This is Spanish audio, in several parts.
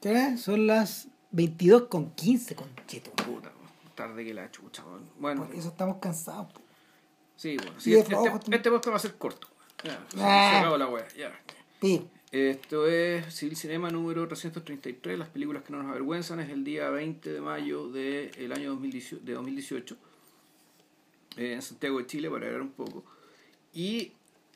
¿Qué? Son las 22 con 15, con cheto. Puta, tarde que la chucha. Bueno, Por eso estamos cansados. po. sí, bueno. Sí, de este, este, este podcast va a ser corto. Ya, Ah. se acabó la wea, ya. Pi. Esto es Civil Cinema número 333, las películas que no nos avergüenzan, es el día 20 de mayo del año 2018, de 2018 eh, en Santiago de Chile, para ver un poco. Y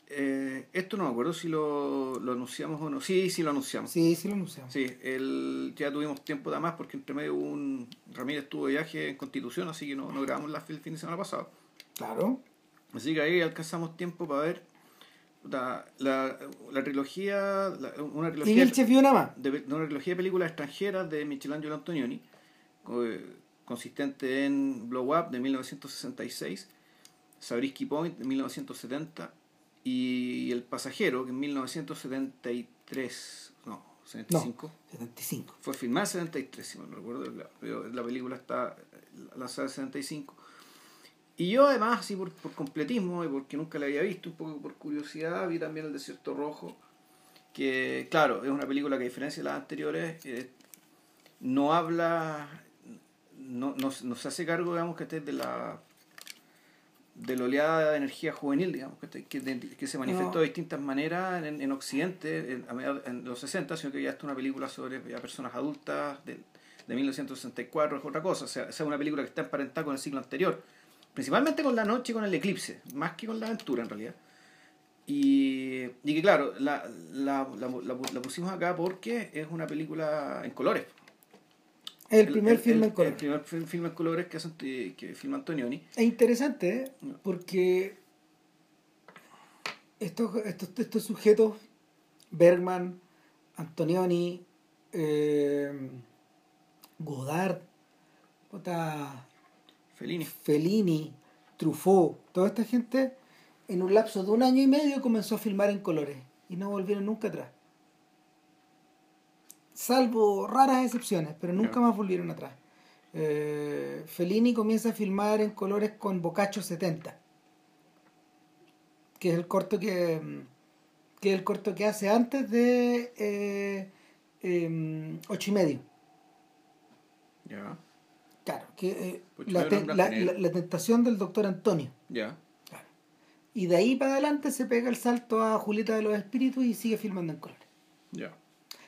eh, esto no me acuerdo si lo, lo anunciamos o no. Sí, sí lo anunciamos. Sí, sí lo anunciamos. Sí, el, ya tuvimos tiempo de más porque entre medio hubo un... Ramírez tuvo viaje en Constitución, así que no, no grabamos la, el fin de semana pasado. Claro. Así que ahí alcanzamos tiempo para ver la, la, la trilogía, la- una Y trilogía Vilche vio una más. de, de una trilogía de películas extranjeras de Michelangelo Antonioni, co- consistente en Blow Up de 1966, Sabrisky Point de 1970 y El Pasajero que en 1973, no, 75. 75. Fue filmada en 73, si no recuerdo, la, la película está lanzada en 75. Y yo además, así por, por completismo y porque nunca la había visto, un poco por curiosidad, vi también El Desierto Rojo, que claro, es una película que a diferencia de las anteriores, eh, no habla, no, no, no se hace cargo, digamos, que esté de la de la oleada de energía juvenil, digamos, que, que, de- que se manifestó No. de distintas maneras en, en Occidente en, en los 60, sino que ya es una película sobre ya personas adultas de, de 1964, es otra cosa, o sea, es una película que está emparentada con el siglo anterior, principalmente con la noche y con el eclipse, más que con la aventura en realidad. Y, y que claro, la, la, la, la- la pusimos acá porque es una película en colores. El primer filme en el color. primer film, film en colores que, hace, que filma Antonioni. Es interesante, ¿eh? Porque estos, estos, estos sujetos, Bergman, Antonioni, eh, Godard, Fellini. Fellini, Truffaut, toda esta gente, en un lapso de un año y medio comenzó a filmar en colores y no volvieron nunca atrás. Salvo raras excepciones, pero nunca más volvieron atrás. Eh, Fellini comienza a filmar en colores con Boccaccio 70, que es el corto que, mm, que es el corto que hace antes de eh, em, ocho y medio. Ya, Claro, que eh, y la, te- la- la tentación del doctor Antonio. ya. Y de ahí para adelante se pega el salto a Julieta de los Espíritus y sigue filmando en colores. Ya.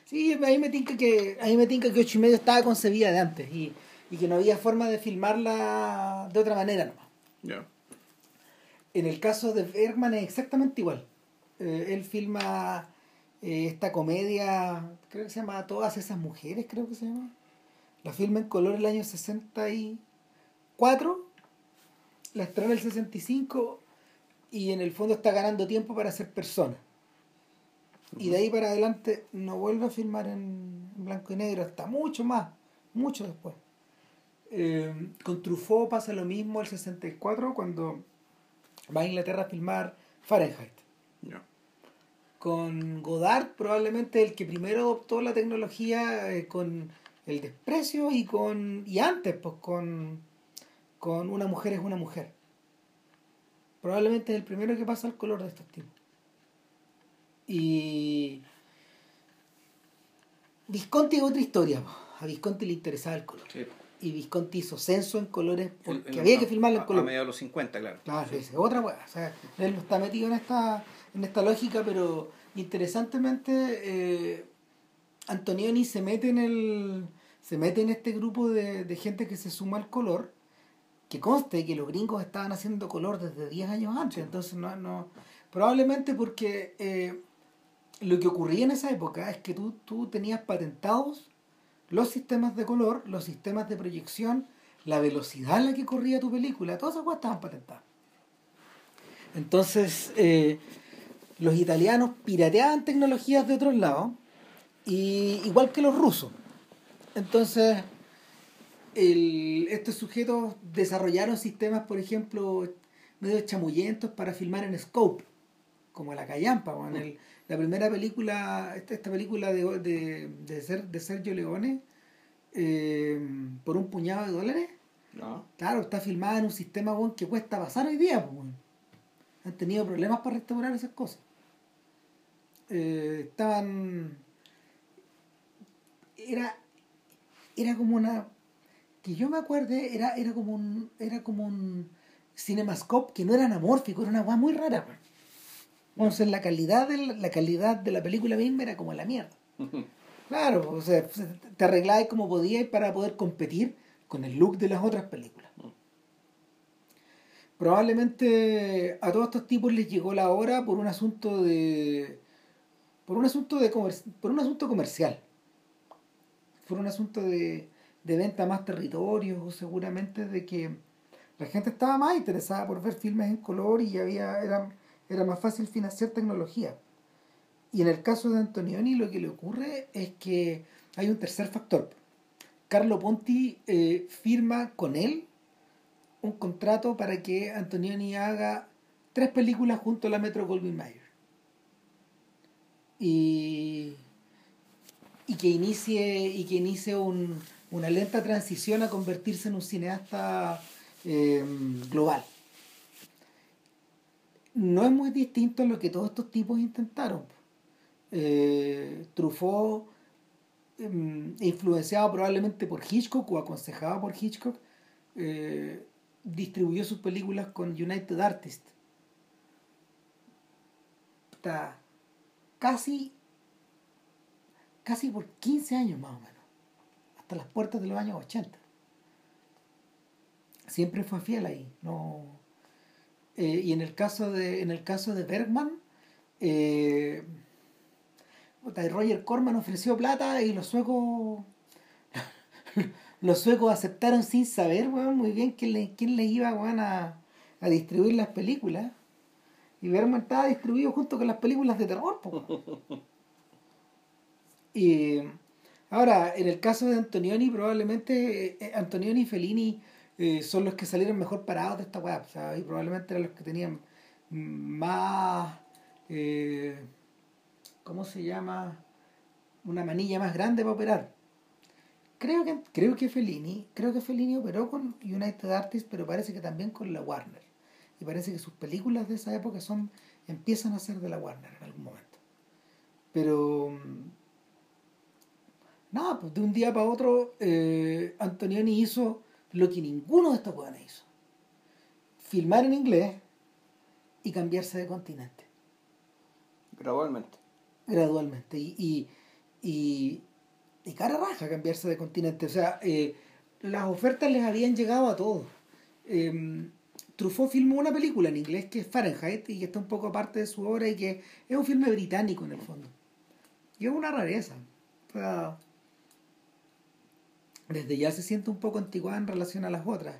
Sí, ahí me tinca que, ahí me tinca que ocho y medio estaba concebida de antes y, y que no había forma de filmarla de otra manera nomás. En el caso de Bergman es exactamente igual. Eh, él filma eh, esta comedia, creo que se llama Todas esas mujeres, creo que se llama. La filma en color el año 64, la estrena el 65 y en el fondo está ganando tiempo para ser persona. Y de ahí para adelante no vuelve a filmar en blanco y negro hasta mucho más, mucho después. Eh, con Truffaut pasa lo mismo el 64 cuando va a Inglaterra a filmar Fahrenheit. Con Godard probablemente el que primero adoptó la tecnología eh, con el desprecio y con y antes pues con con una mujer es una mujer. Probablemente es el primero que pasa al color de estos tipos. Y Visconti es otra historia. A Visconti le interesaba el color. Sí. Y Visconti hizo censo en colores El- porque el- había a- que filmarlo en a- color. A mediados de los 50, claro. Claro, Sí. es otra weá. O sea, él no está metido en esta, en esta lógica, pero interesantemente eh, Antonioni se mete en el. se mete en este grupo de, de gente que se suma al color. Que conste que los gringos estaban haciendo color desde 10 años antes. Entonces no, no. Probablemente porque eh, lo que ocurría en esa época es que tú, tú tenías patentados los sistemas de color, los sistemas de proyección, la velocidad en la que corría tu película, todas esas cosas estaban patentadas. Entonces, eh, los italianos pirateaban tecnologías de otros lados, y, igual que los rusos. Entonces, el- estos sujetos desarrollaron sistemas, por ejemplo, medio chamullentos para filmar en scope, como la Callampa, o en el- la primera película, esta, esta película de, de, de, Ser- de Sergio Leone, eh, por un puñado de dólares, No. Claro, está filmada en un sistema que cuesta pasar hoy día. pues, weón. Han tenido problemas para restaurar esas cosas. Eh, estaban. era, era como una, que yo me acuerde, era, era como un, era como un cinemascope que no era anamórfico, era una weá muy rara. A la calidad, de la, la, calidad de la película misma era como la mierda. Claro, o sea, te arreglabas como podías para poder competir con el look de las otras películas. Probablemente a todos estos tipos les llegó la hora por un asunto de por un asunto de por un asunto comercial. Por un asunto de, de venta más territorios o seguramente de que la gente estaba más interesada por ver filmes en color y había era, era más fácil financiar tecnología. Y en el caso de Antonioni lo que le ocurre es que hay un tercer factor. Carlo Ponti eh, firma con él un contrato para que Antonioni haga tres películas junto a la Metro Goldwyn Mayer. Y, y que inicie, y que inicie un, una lenta transición a convertirse en un cineasta eh, global. No es muy distinto a lo que todos estos tipos intentaron. Eh, Truffaut, eh, influenciado probablemente por Hitchcock o aconsejado por Hitchcock, eh, distribuyó sus películas con United Artists. Está casi, casi por 15 años más o menos, hasta las puertas de los años 80. Siempre fue fiel ahí. No, eh, y en el caso de, en el caso de Bergman, eh, Roger Corman ofreció plata y los suecos los suecos aceptaron sin saber, muy bien quién, le, quién les iba, a, a, distribuir las películas. Y Bergman estaba distribuido junto con las películas de terror. y ahora, en el caso de Antonioni, probablemente eh, Antonioni y Fellini eh, son los que salieron mejor parados de esta web. y probablemente eran los que tenían más... Eh, ¿Cómo se llama? Una manilla más grande para operar creo que creo que Fellini creo que Fellini operó con United Artists pero parece que también con la Warner y parece que sus películas de esa época son empiezan a ser de la Warner en algún momento pero mm, nada pues de un día para otro eh, Antonioni hizo lo que ninguno de estos jóvenes hizo filmar en inglés y cambiarse de continente gradualmente gradualmente y, y de cara raja cambiarse de continente. O sea, eh, las ofertas les habían llegado a todos. Eh, Truffaut filmó una película en inglés que es Fahrenheit y que está un poco aparte de su obra y que es un filme británico en el fondo. Y es una rareza. O sea, desde ya se siente un poco antigua en relación a las otras.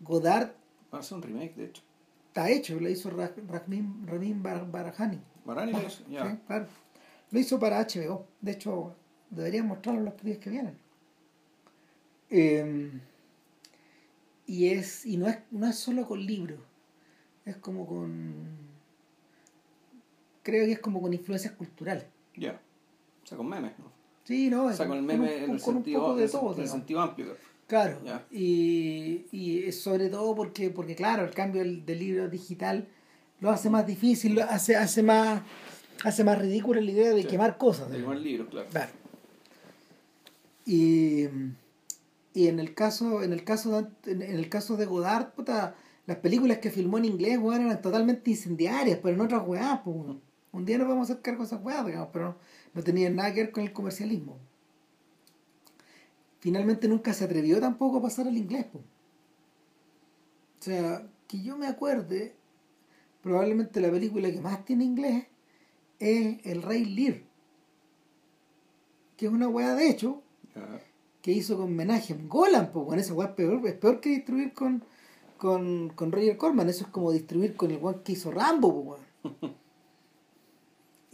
Godard. Hace un remake, de hecho. Está hecho, lo hizo Ramin Barahani. Barahani lo hizo, ya. Sí, claro. Lo hizo para HBO. De hecho, deberían mostrarlo los días que vienen. Eh, y es y no es, no es solo con libros, es como con. Creo que es como con influencias culturales. Ya. O sea, con memes, ¿no? Sí, no. O sea, con el meme en el sentido, de todo, en el sentido amplio. Claro. Y, y sobre todo porque, porque, claro, el cambio del, del libro digital lo hace más difícil, lo hace, hace más hace más ridícula la idea de quemar cosas. De quemar libros, claro. claro. Y, y en el caso, en el caso de, en el caso de Godard, puta, las películas que filmó en inglés, eran totalmente incendiarias, pero en otras weas, pues, un día nos vamos a hacer cargo de esas weas, digamos, pero no, tenían nada que ver con el comercialismo. Finalmente nunca se atrevió tampoco a pasar al inglés, pues. O sea, que yo me acuerde, probablemente la película que más tiene inglés es El Rey Lear. Que es una wea de hecho, que hizo con homenaje a Golan, pues con ese weón es peor, es peor que distribuir con, con, con Roger Corman, eso es como distribuir con el weón que hizo Rambo, pues,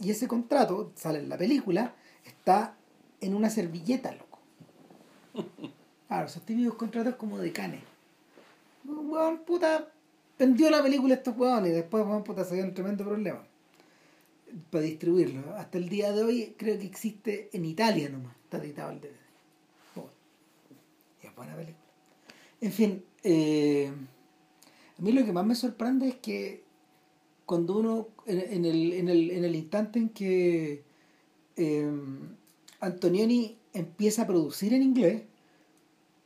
Y ese contrato, sale en la película, está en una servilleta, loco. Claro, esos típicos contratos como de canes. Weón, puta, vendió la película a estos weones y después, weón, puta, se dio un tremendo problema para distribuirlo. Hasta el día de hoy creo que existe en Italia nomás, está editado el DVD buena película. En fin, eh, a mí lo que más me sorprende es que cuando uno, en, el, en, el, en el instante en que eh, Antonioni empieza a producir en inglés,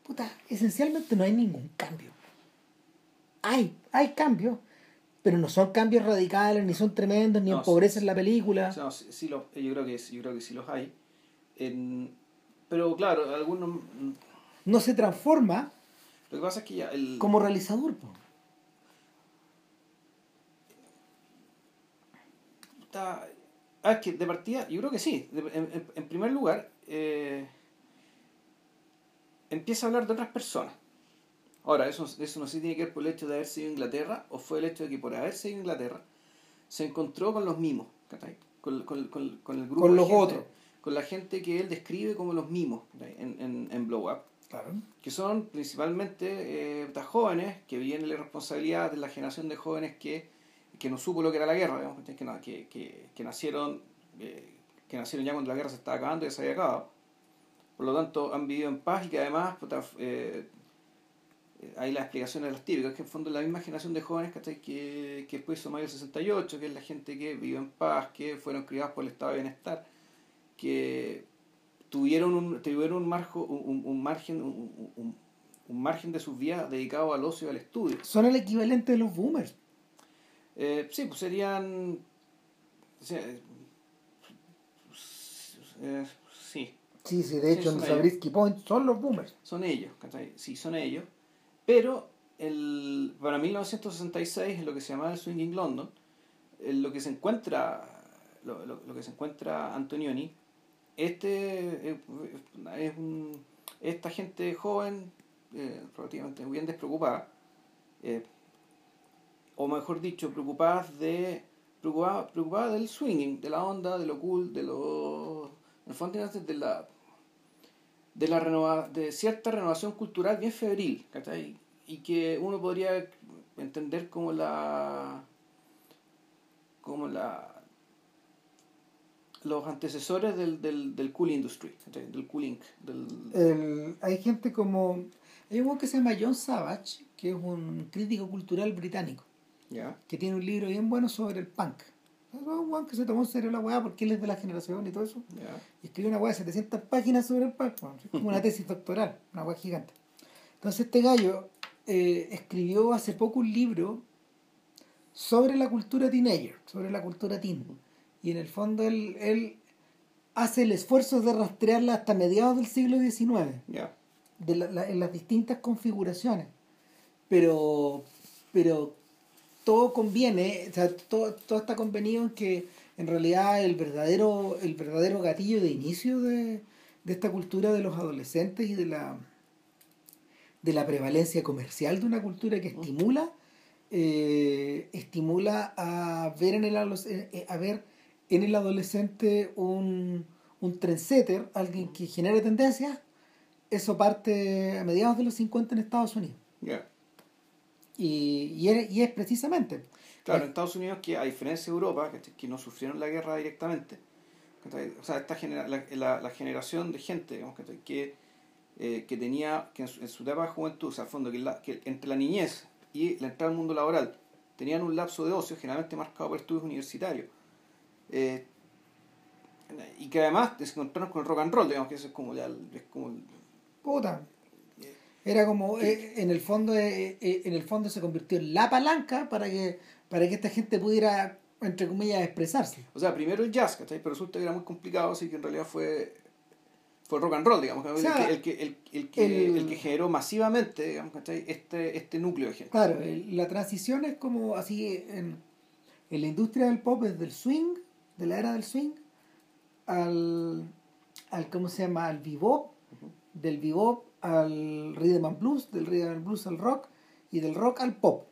puta, esencialmente no hay ningún cambio. Hay, hay cambios, pero no son cambios radicales, ni son tremendos, ni No, empobrecen la película. No, sí, sí lo- yo, creo que, yo creo que sí los hay. En- pero claro, algunos... mm, No se transforma Lo que pasa es que ya el... como realizador. po. Está- ah, es que de partida, yo creo que sí. De- en, primer lugar, eh, empieza a hablar de otras personas. Ahora, eso, eso no sé si tiene que ver por el hecho de haber sido Inglaterra o fue el hecho de que por haber sido Inglaterra se encontró con los mimos. Con, con, con, con el grupo Con los gente- otros. Con la gente que él describe como los mimos en, en, en Blow Up que son principalmente eh, jóvenes que vienen la responsabilidad de la generación de jóvenes que, que no supo lo que era la guerra, digamos, que, que, que, que nacieron eh, que nacieron ya cuando la guerra se estaba acabando y se había acabado. Por lo tanto, han vivido en paz y que además eh, eh, hay las explicaciones de las típicas, que en fondo es la misma generación de jóvenes ¿cachai? que, que después hizo mayo del 68, que es la gente que vivió en paz, que fueron criados por el estado de bienestar, que tuvieron un, tuvieron un, marjo, un, un- un margen un- un margen de sus vidas dedicado al ocio y al estudio. Son el equivalente de los boomers. Eh, sí, pues serían... sea, eh, eh, sí, Sí, sí, de Sí, hecho en. Sabrisky Point son los boomers. son ellos, ¿cachai? Sí, son ellos. Pero el, para 1966, en lo que se llamaba el Swinging London, en lo que se encuentra, lo, lo- lo que se encuentra Antonioni, este es un, esta gente joven, eh, relativamente bien despreocupada, eh, o mejor dicho, preocupadas de preocupada, preocupada del swinging, de la onda, de lo cool, de lo en el fondo de la de la renova, de cierta renovación cultural bien febril, ¿cachai? Y que uno podría entender como la como la los antecesores del, del, del cool industry, del cool inc, del El- hay gente como. Hay un que se llama John Savage, que es un crítico cultural británico, que tiene un libro bien bueno sobre el punk. Un que se tomó en serio la weá porque él es de la generación y todo eso. ¿ya? Y escribió una weá de 700 páginas sobre el punk. como una tesis doctoral, una weá gigante. Entonces, este gallo eh, escribió hace poco un libro sobre la cultura teenager, sobre la cultura teen. Y en el fondo él, él hace el esfuerzo de rastrearla hasta mediados del siglo XIX ¿ya? de la- la- en las distintas configuraciones. Pero, pero todo conviene, o sea, todo, todo está convenido en que en realidad el verdadero, el verdadero gatillo de inicio de, de esta cultura de los adolescentes y de la de la prevalencia comercial de una cultura que estimula eh, estimula a ver en el eh, eh, a ver en el adolescente un, un trendsetter, alguien que genere tendencias eso parte a mediados de los 50 en Estados Unidos. ¿ya? Y, y, es, y es precisamente. Claro, en Estados Unidos, que a diferencia de Europa, ¿cachai? que no sufrieron la guerra directamente, o sea, esta genera, la, la, la generación de gente digamos, que, eh, que tenía, que en su, en su etapa de juventud, o sea, al fondo, que, la- que entre la niñez y la entrada al mundo laboral, tenían un lapso de ocio generalmente marcado por estudios universitarios. Eh, y que además se encontraron con el rock and roll, digamos que eso es como ya es como el- Puta. Era como, eh, en el fondo, eh, eh, en el fondo se convirtió en la palanca para que, para que esta gente pudiera, entre comillas, expresarse. O sea, primero el jazz, ¿cachai? Pero resulta que era muy complicado, así que en realidad fue fue rock and roll, digamos, O sea, el, que, el, que, el, que, el- que generó masivamente, digamos, ¿cachai? Este, este núcleo de gente. Claro, la transición es como así en, en la industria del pop es del swing, de la era del swing, al, al ¿cómo se llama? al bebop, del bebop al rhythm and blues, del rhythm and blues al rock y del rock al pop.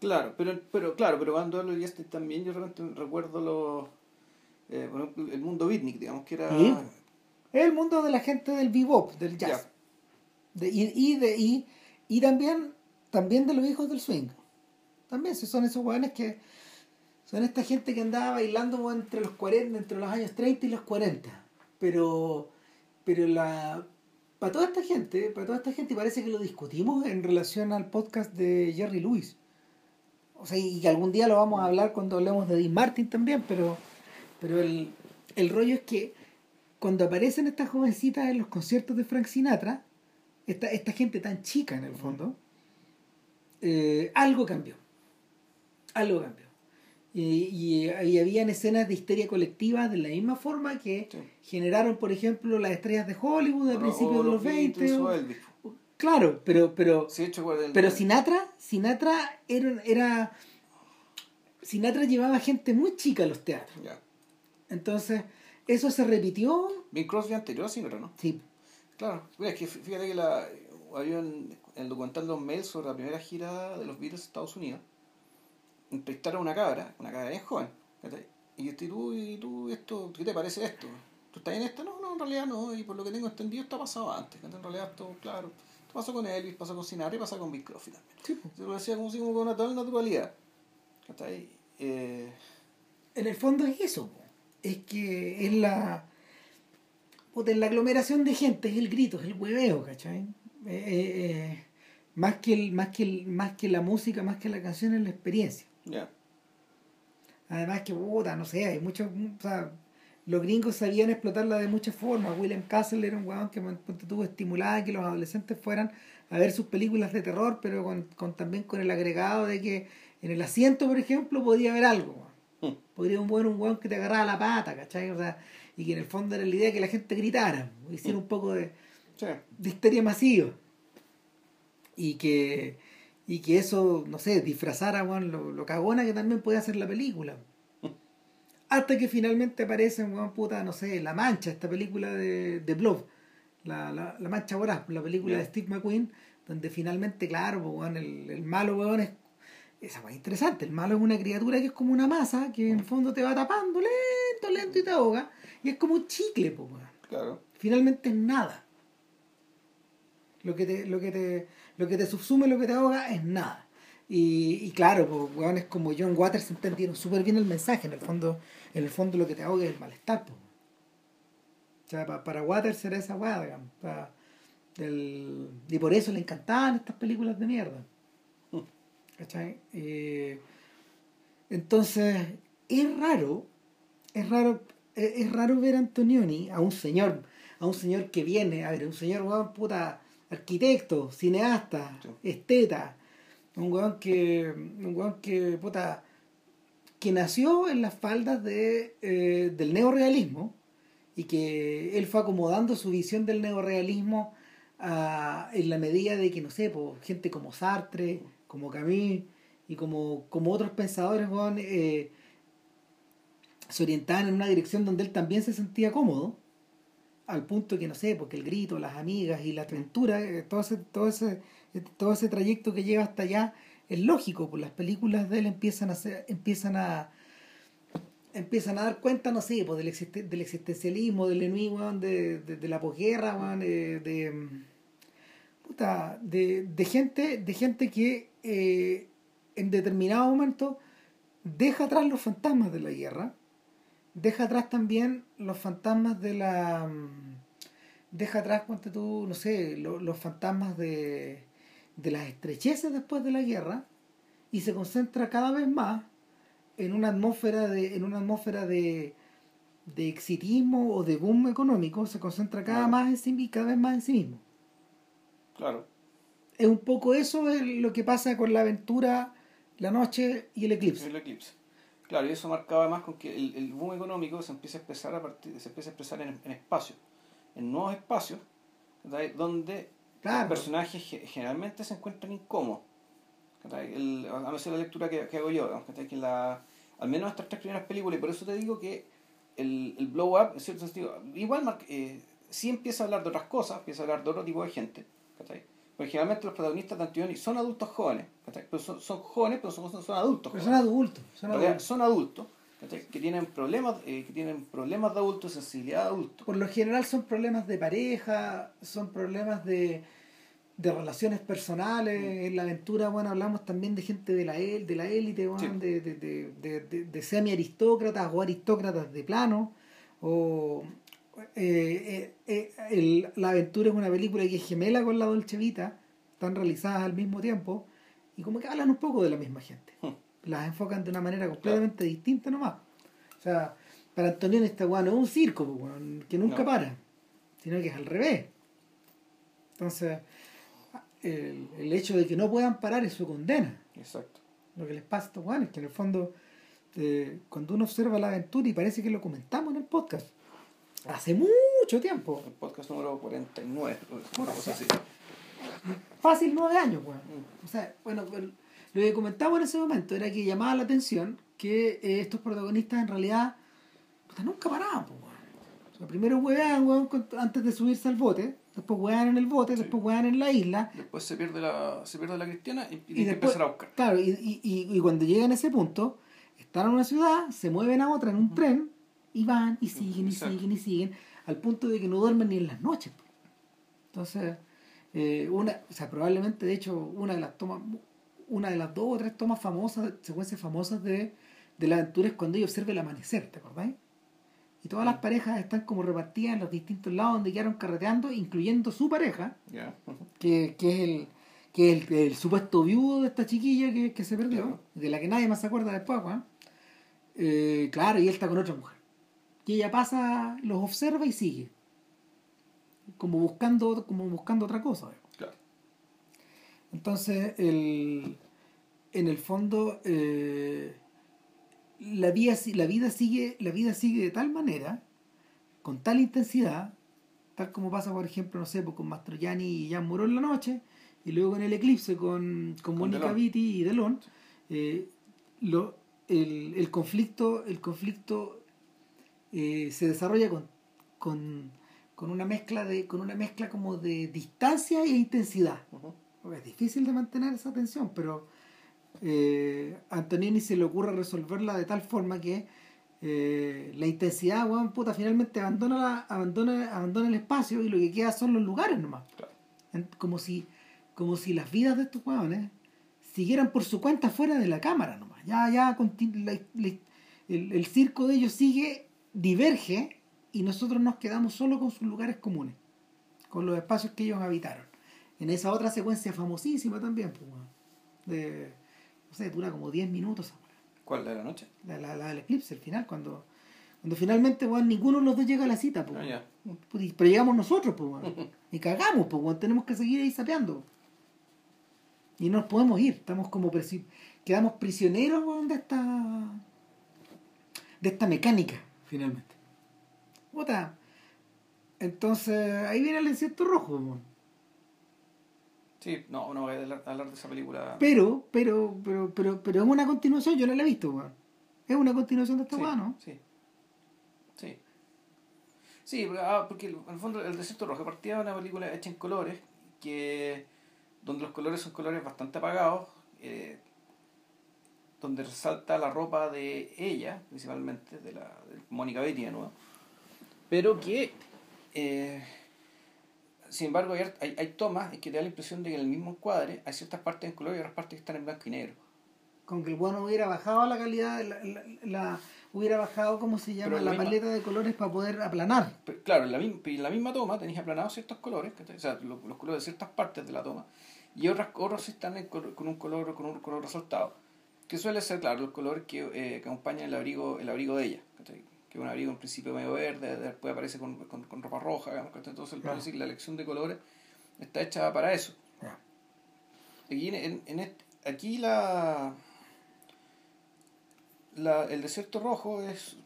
Claro, pero, pero claro, pero cuando hablo de jazz también yo de repente recuerdo los, eh, ejemplo, el mundo beatnik, digamos, que era... Sí. El mundo de la gente del bebop, del jazz. De- y, y, de, y, y también, también de los hijos del swing. También si son esos jóvenes que son esta gente que andaba bailando entre los 40, entre los años 30 y los 40. Pero, pero la para toda esta gente, para toda esta gente parece que lo discutimos en relación al podcast de Jerry Lewis. O sea, y algún día lo vamos a hablar cuando hablemos de Dean Martin también, pero, pero el, el rollo es que cuando aparecen estas jovencitas en los conciertos de Frank Sinatra, esta, esta gente tan chica en el fondo, eh, algo cambió. Algo cambió. Y, y, y habían escenas de histeria colectiva de la misma forma que Sí. generaron, por ejemplo, las estrellas de Hollywood a principios de los Beatles 20. o o- Elvis. Claro, pero, pero, Sí, de pero Sinatra, Sinatra era, era. Sinatra llevaba gente muy chica a los teatros. Ya. Entonces, eso se repitió. Bing Crosby anterior, sí, pero no. Sí, Claro, Mira, es que fí- fíjate que la, había en el documental Los Mails sobre la primera gira de los Beatles a Estados Unidos. Entrevistaron a una cabra, una cabra bien joven. Y yo estoy tú, y tú, esto, ¿qué te parece esto? ¿Tú estás en esto? No, no, en realidad no. Y por lo que tengo entendido, esto ha pasado antes. ¿cachai? En realidad, esto, claro. Esto pasó con Elvis, pasó con Sinatra y pasó con Bing Crosby también. sí. Se lo decía como, así, como con una total naturalidad. ¿cachai? Eh, En el fondo es eso. Es que es la. puta, es la aglomeración de gente, es el grito, es el hueveo, ¿cachai? Eh, eh, eh, más, que el, más, que el, más que la música, más que la canción, es la experiencia. Ya. Además que, puta, no sé, hay muchos, o sea, los gringos sabían explotarla de muchas formas. William Castle era un weón que ponte tú, estimulaba que los adolescentes fueran a ver sus películas de terror, pero con, con también con el agregado de que en el asiento, por ejemplo, podía haber algo. weón. Mm. Podría un weón, un weón que te agarraba la pata, ¿cachai? O sea, y que en el fondo era la idea que la gente gritara, hiciera un poco de, Sí. de histeria masiva. Y que, y que eso, no sé, disfrazara weón, lo, lo cagona que también podía hacer la película. Hasta que finalmente aparece, weón, puta, no sé, La Mancha, esta película de, de Blob, la, la, la Mancha Voraz, la película de Steve McQueen, donde finalmente, claro, pues, weón, el, el malo, weón, es. Esa es interesante. El malo es una criatura que es como una masa que en el fondo te va tapando lento, lento y te ahoga. Y es como un chicle, pues, weón Claro. finalmente es nada. Lo que te, lo que te, lo que te subsume, lo que te ahoga es nada. Y, y claro, pues, weón, es como John Waters entendieron súper bien el mensaje. En el fondo, en el fondo lo que te ahoga es el malestar. pues. O sea, pa- para Waters era esa weá, el- y por eso le encantaban estas películas de mierda. ¿Cachai? Eh, entonces, es raro, es raro, es raro ver a Antonioni, a un señor, a un señor que viene, a ver, un señor weón puta, arquitecto, cineasta, Sí. esteta, un weón que, un weón que, puta, que nació en las faldas de, eh, del neorealismo y que él fue acomodando su visión del neorealismo a- en la medida de que, no sé, pues, gente como Sartre, como Camus y como, como otros pensadores, weón, eh, se orientaban en una dirección donde él también se sentía cómodo, al punto que, no sé, porque el grito, las amigas y la aventura, eh, todo ese, todo ese, eh, todo ese trayecto que llega hasta allá es lógico, pues las películas de él empiezan a ser, empiezan a empiezan a dar cuenta, no sé, pues del, existen- del existencialismo, del weón, de, de, la posguerra, de, puta, de, de gente, de gente que eh, en determinado momento deja atrás los fantasmas de la guerra, deja atrás también los fantasmas de la mm, deja atrás ponte tú no sé lo- los fantasmas de de las estrecheces después de la guerra y se concentra cada vez más en una atmósfera de en una atmósfera de de exitismo o de boom económico se concentra cada Claro. más en sí cada vez más en sí mismo Claro. es un poco eso es lo que pasa con la aventura la noche y el eclipse El eclipse. Claro, y eso marcaba además con que el, el boom económico se empieza a expresar a partir, se empieza a expresar en, en espacios, en nuevos espacios, donde Claro. los personajes ge- generalmente se encuentran incómodos. El, a no ser la lectura que, que hago yo, al menos estas tres primeras películas, y por eso te digo que el, el blow up, en cierto sentido, igual eh, sí empieza a hablar de otras cosas, empieza a hablar de otro tipo de gente. Porque generalmente los protagonistas de Antonioni son adultos jóvenes. Pero son, son jóvenes, pero son, son adultos. pero son adultos son adultos. son adultos que tienen problemas eh, que tienen problemas de adultos sensibilidad de adultos por lo general son problemas de pareja, son problemas de, de relaciones personales. En la aventura, bueno, hablamos también de gente de la el- de la élite, bueno, Sí. de, de, de, de, de- de semi-aristócratas o aristócratas de plano. O eh, eh, eh, el- la aventura es una película que es gemela con la Dolce Vita, están realizadas al mismo tiempo, y como que hablan un poco de la misma gente. Hmm. Las enfocan de una manera completamente distinta nomás. O sea, para Antonioni esta weá no es un circo, pues, que nunca No. para, sino que es al revés. Entonces, el, el hecho de que no puedan parar es su condena. Exacto. Lo que les pasa a estos weones, que en el fondo, eh, cuando uno observa la aventura, y parece que lo comentamos en el podcast, hace mucho tiempo, El podcast número 49, una cosa así. fácil nueve años, weón. O sea, bueno, lo que comentamos en ese momento era que llamaba la atención que eh, estos protagonistas en realidad puta, nunca paraban, pues, weón. O sea, primero hueveaban, weón, antes de subirse al bote, después hueveaban en el bote, Sí. después hueveaban en la isla, Después se pierde la, se pierde la cristiana y, y y después, empezar a buscar. claro, y, y, y, y cuando llegan a ese punto, están en una ciudad, se mueven a otra en un tren, y van, y siguen, y siguen, y siguen, al punto de que no duermen ni en las noches. Entonces, eh, una, o sea, probablemente, de hecho, una de las tomas, una de las dos o tres tomas famosas, secuencias famosas de, de la aventura es cuando ellos observan el amanecer, ¿te acordáis? Y todas las Mm. parejas están como repartidas en los distintos lados donde quedaron carreteando, incluyendo su pareja, que, que es el que es el, el supuesto viudo de esta chiquilla que, que se perdió, de la que nadie más se acuerda después. Eh, claro, y él está con otra mujer. Y ella pasa, los observa y sigue. Como buscando, como buscando otra cosa. Claro. Entonces, el, en el fondo, eh, la, vida, la, vida sigue, la vida sigue de tal manera, con tal intensidad, tal como pasa, por ejemplo, no sé, pues, con Mastroianni y Jan Muró en la noche, y luego en el eclipse con, con Con Mónica. Vitti y Delon, eh, lo, el, el conflicto, el conflicto eh, se desarrolla con, con, con una mezcla de, con una mezcla como de distancia e intensidad. Es difícil de mantener esa tensión, pero eh, a Antonioni se le ocurre resolverla de tal forma que eh, la intensidad, weón, puta, finalmente abandona, la- abandona, abandona el espacio y lo que queda son los lugares nomás. Claro. Como si, como si las vidas de estos weones siguieran por su cuenta fuera de la cámara nomás. Ya, ya, conti- la- la- el, el circo de ellos sigue, diverge y nosotros nos quedamos solo con sus lugares comunes, con los espacios que ellos habitaron. En esa otra secuencia famosísima también, pues, weón, de, no sé, dura como 10 minutos. ¿Cuál de la noche? la, la, la del eclipse, el final, cuando, cuando finalmente, weón, ninguno de los dos llega a la cita, pues, Ah, Pero llegamos nosotros, pues, weón. Y cagamos, pues, weón. Tenemos que seguir ahí sapeando. Y no nos podemos ir. Estamos como presi- quedamos prisioneros, de esta de esta mecánica, finalmente. Puta. Entonces, ahí viene el desierto rojo, weón. Sí, no, no voy a hablar, de esa película. Pero, pero, pero, pero, pero es una continuación, yo no la he visto, weón. Es una continuación de esta sí, ¿no? Sí. Sí. Sí, porque, ah, porque en el fondo El Desierto Rojo partía de una película hecha en colores, que donde los colores son colores bastante apagados, eh, donde resalta la ropa de ella, principalmente, de la de Mónica Betty de nuevo, pero que, eh, sin embargo, hay, hay, hay tomas que te da la impresión de que en el mismo encuadre hay ciertas partes en color y otras partes que están en blanco y negro. Con que el bueno hubiera bajado la calidad, la, la, la- hubiera bajado, ¿cómo se llama? La la misma- paleta de colores para poder aplanar. Pero, claro, en la, en la misma toma tenéis aplanados ciertos colores, o sea, los, los colores de ciertas partes de la toma, y otras, otros están en con un color con un color resaltado, que suele ser, claro, el color que, eh, que acompaña el abrigo, el abrigo de ella, ¿cachai? que es un abrigo en principio medio verde, después aparece con, con, con ropa roja, digamos, ¿cachai? entonces Claro. que la elección de colores está hecha para eso. Aquí, en, en- en este- aquí la, la, el desierto rojo es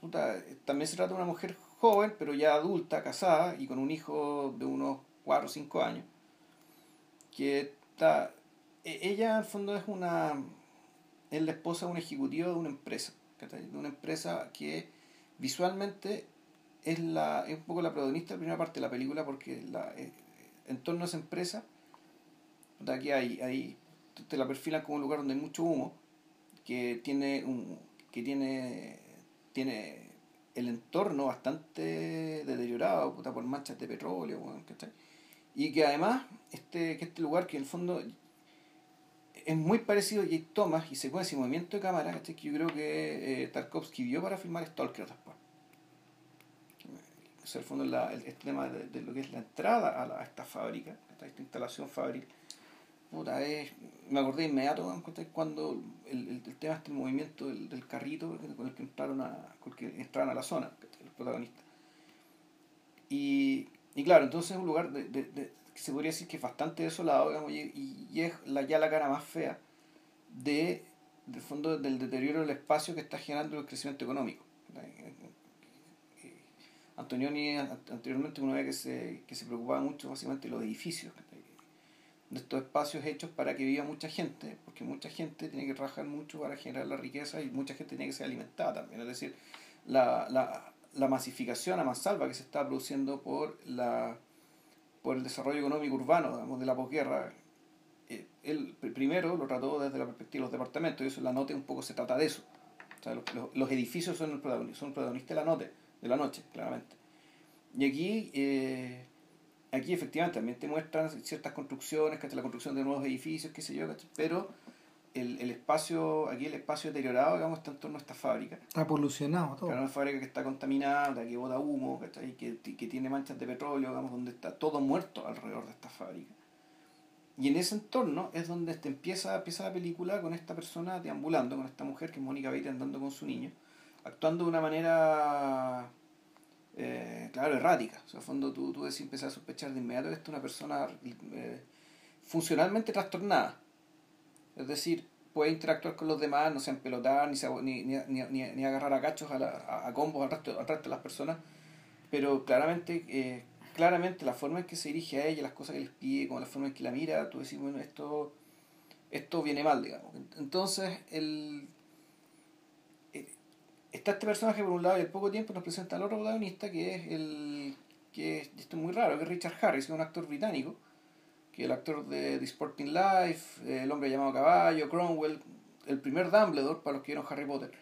puta, también se trata de una mujer joven, pero ya adulta, casada y con un hijo de unos 4 o 5 años, que está, e- ella en el fondo es una, es la esposa de un ejecutivo de una empresa, de una empresa que visualmente es, la, es un poco la protagonista de la primera parte de la película porque la, eh, en torno a esa empresa, aquí hay, hay, te la perfilan como un lugar donde hay mucho humo, que tiene un que tiene tiene el entorno bastante deteriorado puta, por manchas de petróleo ¿cachai? y que además este que este lugar que en el fondo es muy parecido y hay tomas y secuencias y movimiento de cámara ¿cachai? que yo creo que eh, Tarkovsky vio para filmar Stalker después o sea, el fondo la, el, el tema de, de lo que es la entrada a, la- a esta fábrica a esta instalación fabril puta, es, me acordé inmediato cuando el, el, el tema este movimiento del, del, carrito con el que entraron a, con el que entraron a la zona, los protagonistas. Y, y claro, entonces es un lugar de, de, que se podría decir que es bastante desolado, digamos, y, y, es la, ya la cara más fea de, del fondo del deterioro del espacio que está generando el crecimiento económico. Antonioni anteriormente uno ve que se, que se preocupaba mucho básicamente de los edificios, de estos espacios hechos para que viva mucha gente, porque mucha gente tiene que trabajar mucho para generar la riqueza y mucha gente tiene que ser alimentada también. Es decir, la, la, la masificación a mansalva que se está produciendo por, la, por el desarrollo económico urbano digamos, de la posguerra, eh, él primero lo trató desde la perspectiva de los departamentos, y eso en la nota un poco se trata de eso. O sea, los, los, edificios son el protagonista, de la nota de la noche, claramente. Y aquí, eh, aquí efectivamente también te muestran ciertas construcciones, que la construcción de nuevos edificios, qué sé yo, pero el, el espacio, aquí el espacio deteriorado, digamos, está en torno a esta fábrica. Está polucionado todo. Claro, una fábrica que está contaminada, que bota humo, que, que tiene manchas de petróleo, digamos, donde está todo muerto alrededor de esta fábrica. Y en ese entorno es donde te empieza, empieza la película con esta persona deambulando, con esta mujer que es Mónica Beite andando con su niño actuando de una manera, eh, claro, errática. O sea, al fondo tú, tú empiezas a sospechar de inmediato que esta es una persona eh, funcionalmente trastornada. Es decir, puede interactuar con los demás, no se empelotar, ni, ni, ni, ni, ni agarrar a cachos a, la, a, a combos al resto, al resto de las personas, pero claramente, eh, claramente la forma en que se dirige a ella, las cosas que les pide, con la forma en que la mira, tú decís, bueno, esto, esto viene mal, digamos. Entonces, el, está este personaje por un lado y al poco tiempo nos presenta al otro protagonista que es el que es, esto es muy raro, que es Richard Harris, es un actor británico, que el actor de The Sporting Life, El hombre llamado caballo, Cromwell, el primer Dumbledore para los que vieron Harry Potter.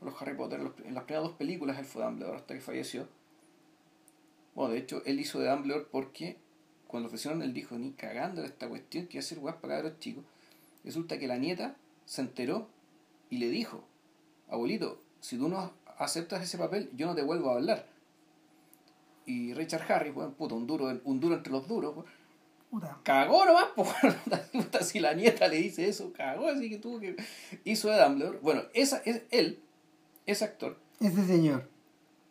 Los Harry Potter, en las primeras dos películas él fue Dumbledore hasta que falleció. Bueno, de hecho, él hizo de Dumbledore porque cuando ofrecieron, él dijo, ni cagando esta cuestión, que hacer guas para los chicos. Resulta que la nieta se enteró y le dijo, abuelito, si tú no aceptas ese papel, yo no te vuelvo a hablar. Y Richard Harris, bueno, puta, un duro, un duro entre los duros, Puta. cagó nomás, pues, si la nieta le dice eso, cagó, así que tuvo que... Hizo de Dumbledore. Bueno, esa, es él, ese actor. Ese señor.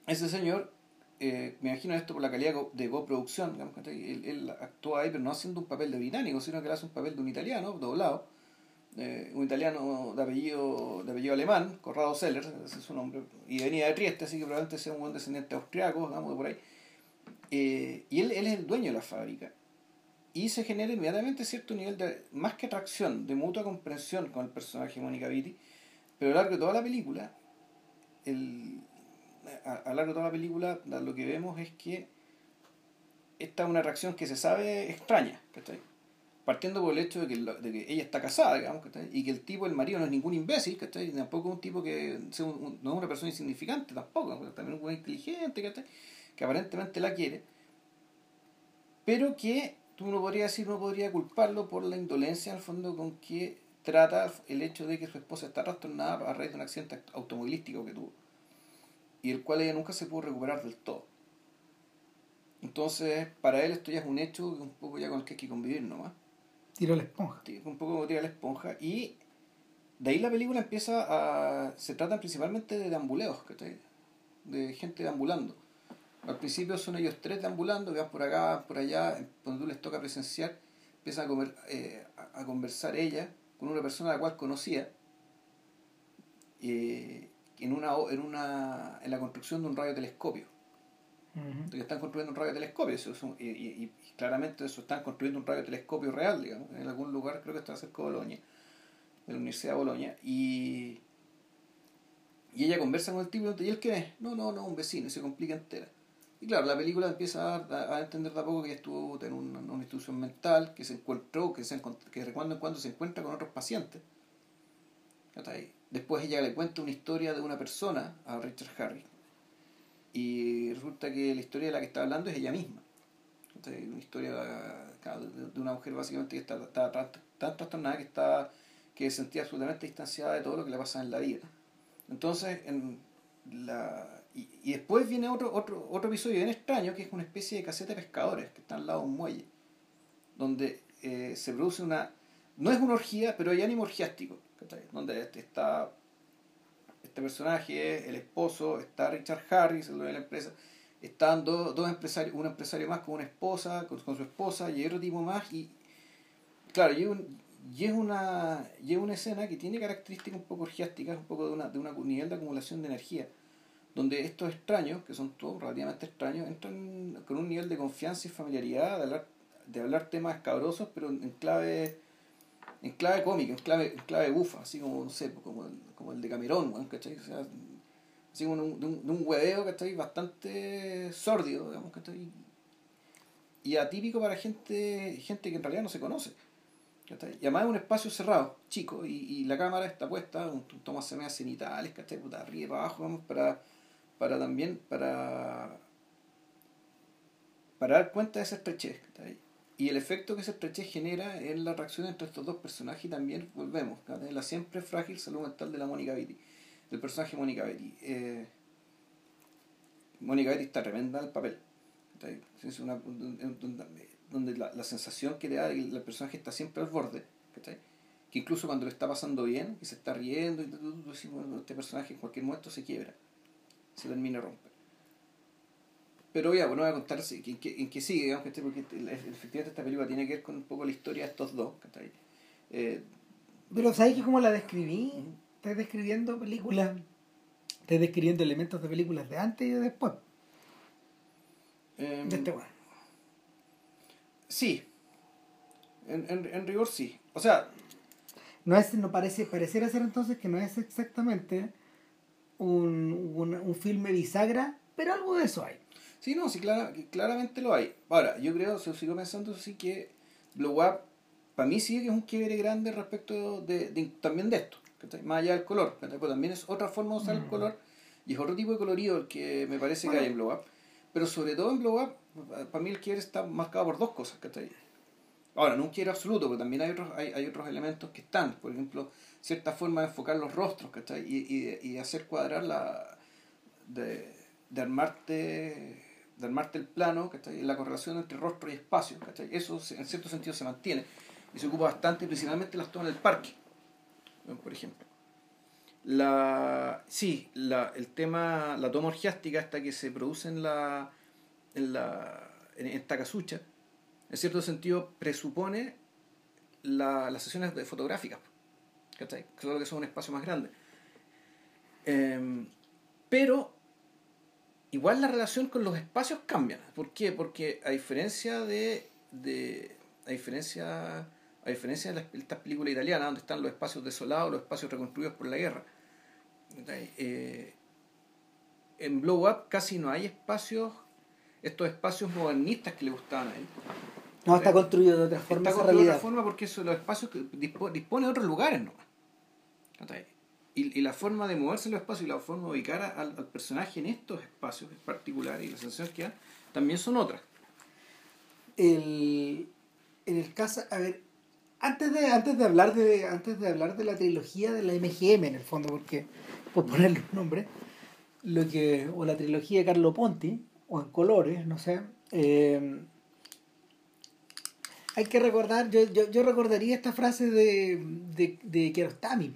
Ese señor, eh, me imagino esto por la calidad de coproducción, digamos, él, él actúa ahí, pero no haciendo un papel de británico, sino que él hace un papel de un italiano, doblado eh, un italiano de apellido, de apellido alemán, Corrado Seller, ese es su nombre, y venía de Trieste, así que probablemente sea un buen descendiente austriaco, digamos, de por ahí. Eh, y él, él es el dueño de la fábrica. Y se genera inmediatamente cierto nivel de, más que atracción, de mutua comprensión con el personaje de Mónica Vitti, pero a lo largo de toda la película, el, a, lo largo de toda la película, lo que vemos es que esta es una reacción que se sabe extraña, ¿cachai? partiendo por el hecho de que, ella está casada, digamos, ¿cachai? y que el tipo, el marido, no es ningún imbécil, ¿cachai? tampoco es un tipo que no es una persona insignificante, tampoco, también es un inteligente, ¿cachai? que aparentemente la quiere, pero que tú no podrías decir, no podría culparlo por la indolencia, al fondo, con que trata el hecho de que su esposa está trastornada a raíz de un accidente automovilístico que tuvo, y el cual ella nunca se pudo recuperar del todo. Entonces, para él esto ya es un hecho un poco ya con el que hay que convivir nomás tira la esponja. Un poco como tira la esponja. Y de ahí la película empieza a. Se trata principalmente de deambuleos, ¿cachai? De gente deambulando. Al principio son ellos tres deambulando, vean por acá, por allá, cuando tú les toca presenciar, empiezan a, comer, eh, a conversar ella con una persona a la cual conocía eh, en, una, en, una, en la construcción de un radiotelescopio. Que están construyendo un radiotelescopio eso es un- y, y- y claramente eso están construyendo un radiotelescopio real digamos en algún lugar creo que está cerca de Bolonia de la Universidad de Bolonia y y ella conversa con el tipo y él qué es no no no un vecino y se complica entera y claro la película empieza a, a entender de a poco que estuvo en una, una institución mental que se encontró que se que de cuando en cuando se encuentra con otros pacientes después ella le cuenta una historia de una persona a Richard Harris y resulta que la historia de la que está hablando es ella misma. Entonces, una historia de una mujer básicamente que está, está tan trastornada que, está, que se sentía absolutamente distanciada de todo lo que le pasa en la vida. Entonces, en la, y, y después viene otro, otro, otro episodio bien extraño que es una especie de caseta de pescadores que está al lado de un muelle, donde eh, se produce una. No es una orgía, pero hay ánimo orgiástico. Donde este está este personaje, el esposo, está Richard Harris, el dueño de la empresa, están dos, dos empresarios, un empresario más con una esposa, con, su esposa, y otro tipo más, y claro, y, y es una, y es una escena que tiene características un poco orgiásticas, un poco de, una, de un nivel de acumulación de energía, donde estos extraños, que son todos relativamente extraños, entran con un nivel de confianza y familiaridad, de hablar, de hablar temas escabrosos, pero en clave en clave cómica, en clave, en clave bufa, así como, no sé, como el, como el de Camerón, ¿cachai? O sea, así como un, de un, de un hueveo, ¿cachai? Bastante sórdido, digamos, ¿cachai? Y atípico para gente, gente que en realidad no se conoce. ¿cachai? Y además es un espacio cerrado, chico, y, y la cámara está puesta, un, un toma semeas cenitales, ¿cachai? Puta, arriba para abajo, vamos, para, para también, para, para dar cuenta de esa estrechez, ¿cachai? Y el efecto que esa estrechez genera en la reacción entre estos dos personajes y también volvemos, ¿cachai? la siempre frágil salud mental de la Mónica Betty, del personaje Mónica Betty. Eh, Mónica Betty está tremenda al papel. Es una, donde la, la sensación que te da el, personaje está siempre al borde, ¿cachai? que incluso cuando le está pasando bien, que se está riendo, y este personaje en cualquier momento se quiebra, se termina de romper. Pero ya, bueno, voy a contar en qué, en qué sigue, digamos, ¿cachai? porque el- efectivamente esta película tiene que ver con un poco la historia de estos dos. ¿cachai? Eh, Pero ¿sabes que cómo la describí? Estás describiendo películas, estás describiendo elementos de películas de antes y de después. em, De este weón. sí, en, en, en rigor sí. O sea, No es, no parece, pareciera ser entonces que no es exactamente un, un, un filme bisagra, pero algo de eso hay. Sí, no, sí, que claramente lo hay. Ahora, yo creo, si- sigo pensando sí que Blow Up, para mí sí que es un quiebre grande respecto de, de- también de esto, ¿cachai? más allá del color, ¿cachai? Pues también es otra forma de usar el Mm. color y es otro tipo de colorido el que me parece que hay en Blow Up. Pero sobre todo en Blow Up, para mí el quiebre está marcado por dos cosas, ¿cachai? Ahora, no un quiebre absoluto, pero también hay otros, hay, hay otros elementos que están, por ejemplo, cierta forma de enfocar los rostros, ¿cachai? Y, y, y hacer cuadrar la... de, de armarte de armarte el plano, ¿cachai? la correlación entre rostro y espacio, ¿cachai? eso en cierto sentido se mantiene y se ocupa bastante, principalmente las tomas del parque, por ejemplo. La, sí, la, el tema, la toma orgiástica hasta que se produce en la en la en, en Takasucha, en cierto sentido presupone la- las sesiones de fotográficas, ¿cachai? Solo que son un espacio más grande. Em, pero igual la relación con los espacios cambia. ¿Por qué? Porque a diferencia de, de a diferencia a diferencia de estas películas italianas donde están los espacios desolados, los espacios reconstruidos por la guerra, eh, en Blow Up casi no hay espacios, estos espacios modernistas que le gustaban a él. No, está construido de otra forma Está construido de otra forma porque eso, los espacios que dispo- dispone de otros lugares nomás. Y, y la forma de moverse en los espacios y la forma de ubicar al, personaje en estos espacios en particular y las sensaciones que dan también son otras. el, en el caso, a ver, antes de, antes de hablar de, antes de hablar de la trilogía de la MGM en el fondo, porque, por ponerle un nombre, lo que, o la trilogía de Carlo Ponti, o en colores, no sé, eh, hay que recordar, yo, yo, yo recordaría esta frase de, de, de Kiarostami,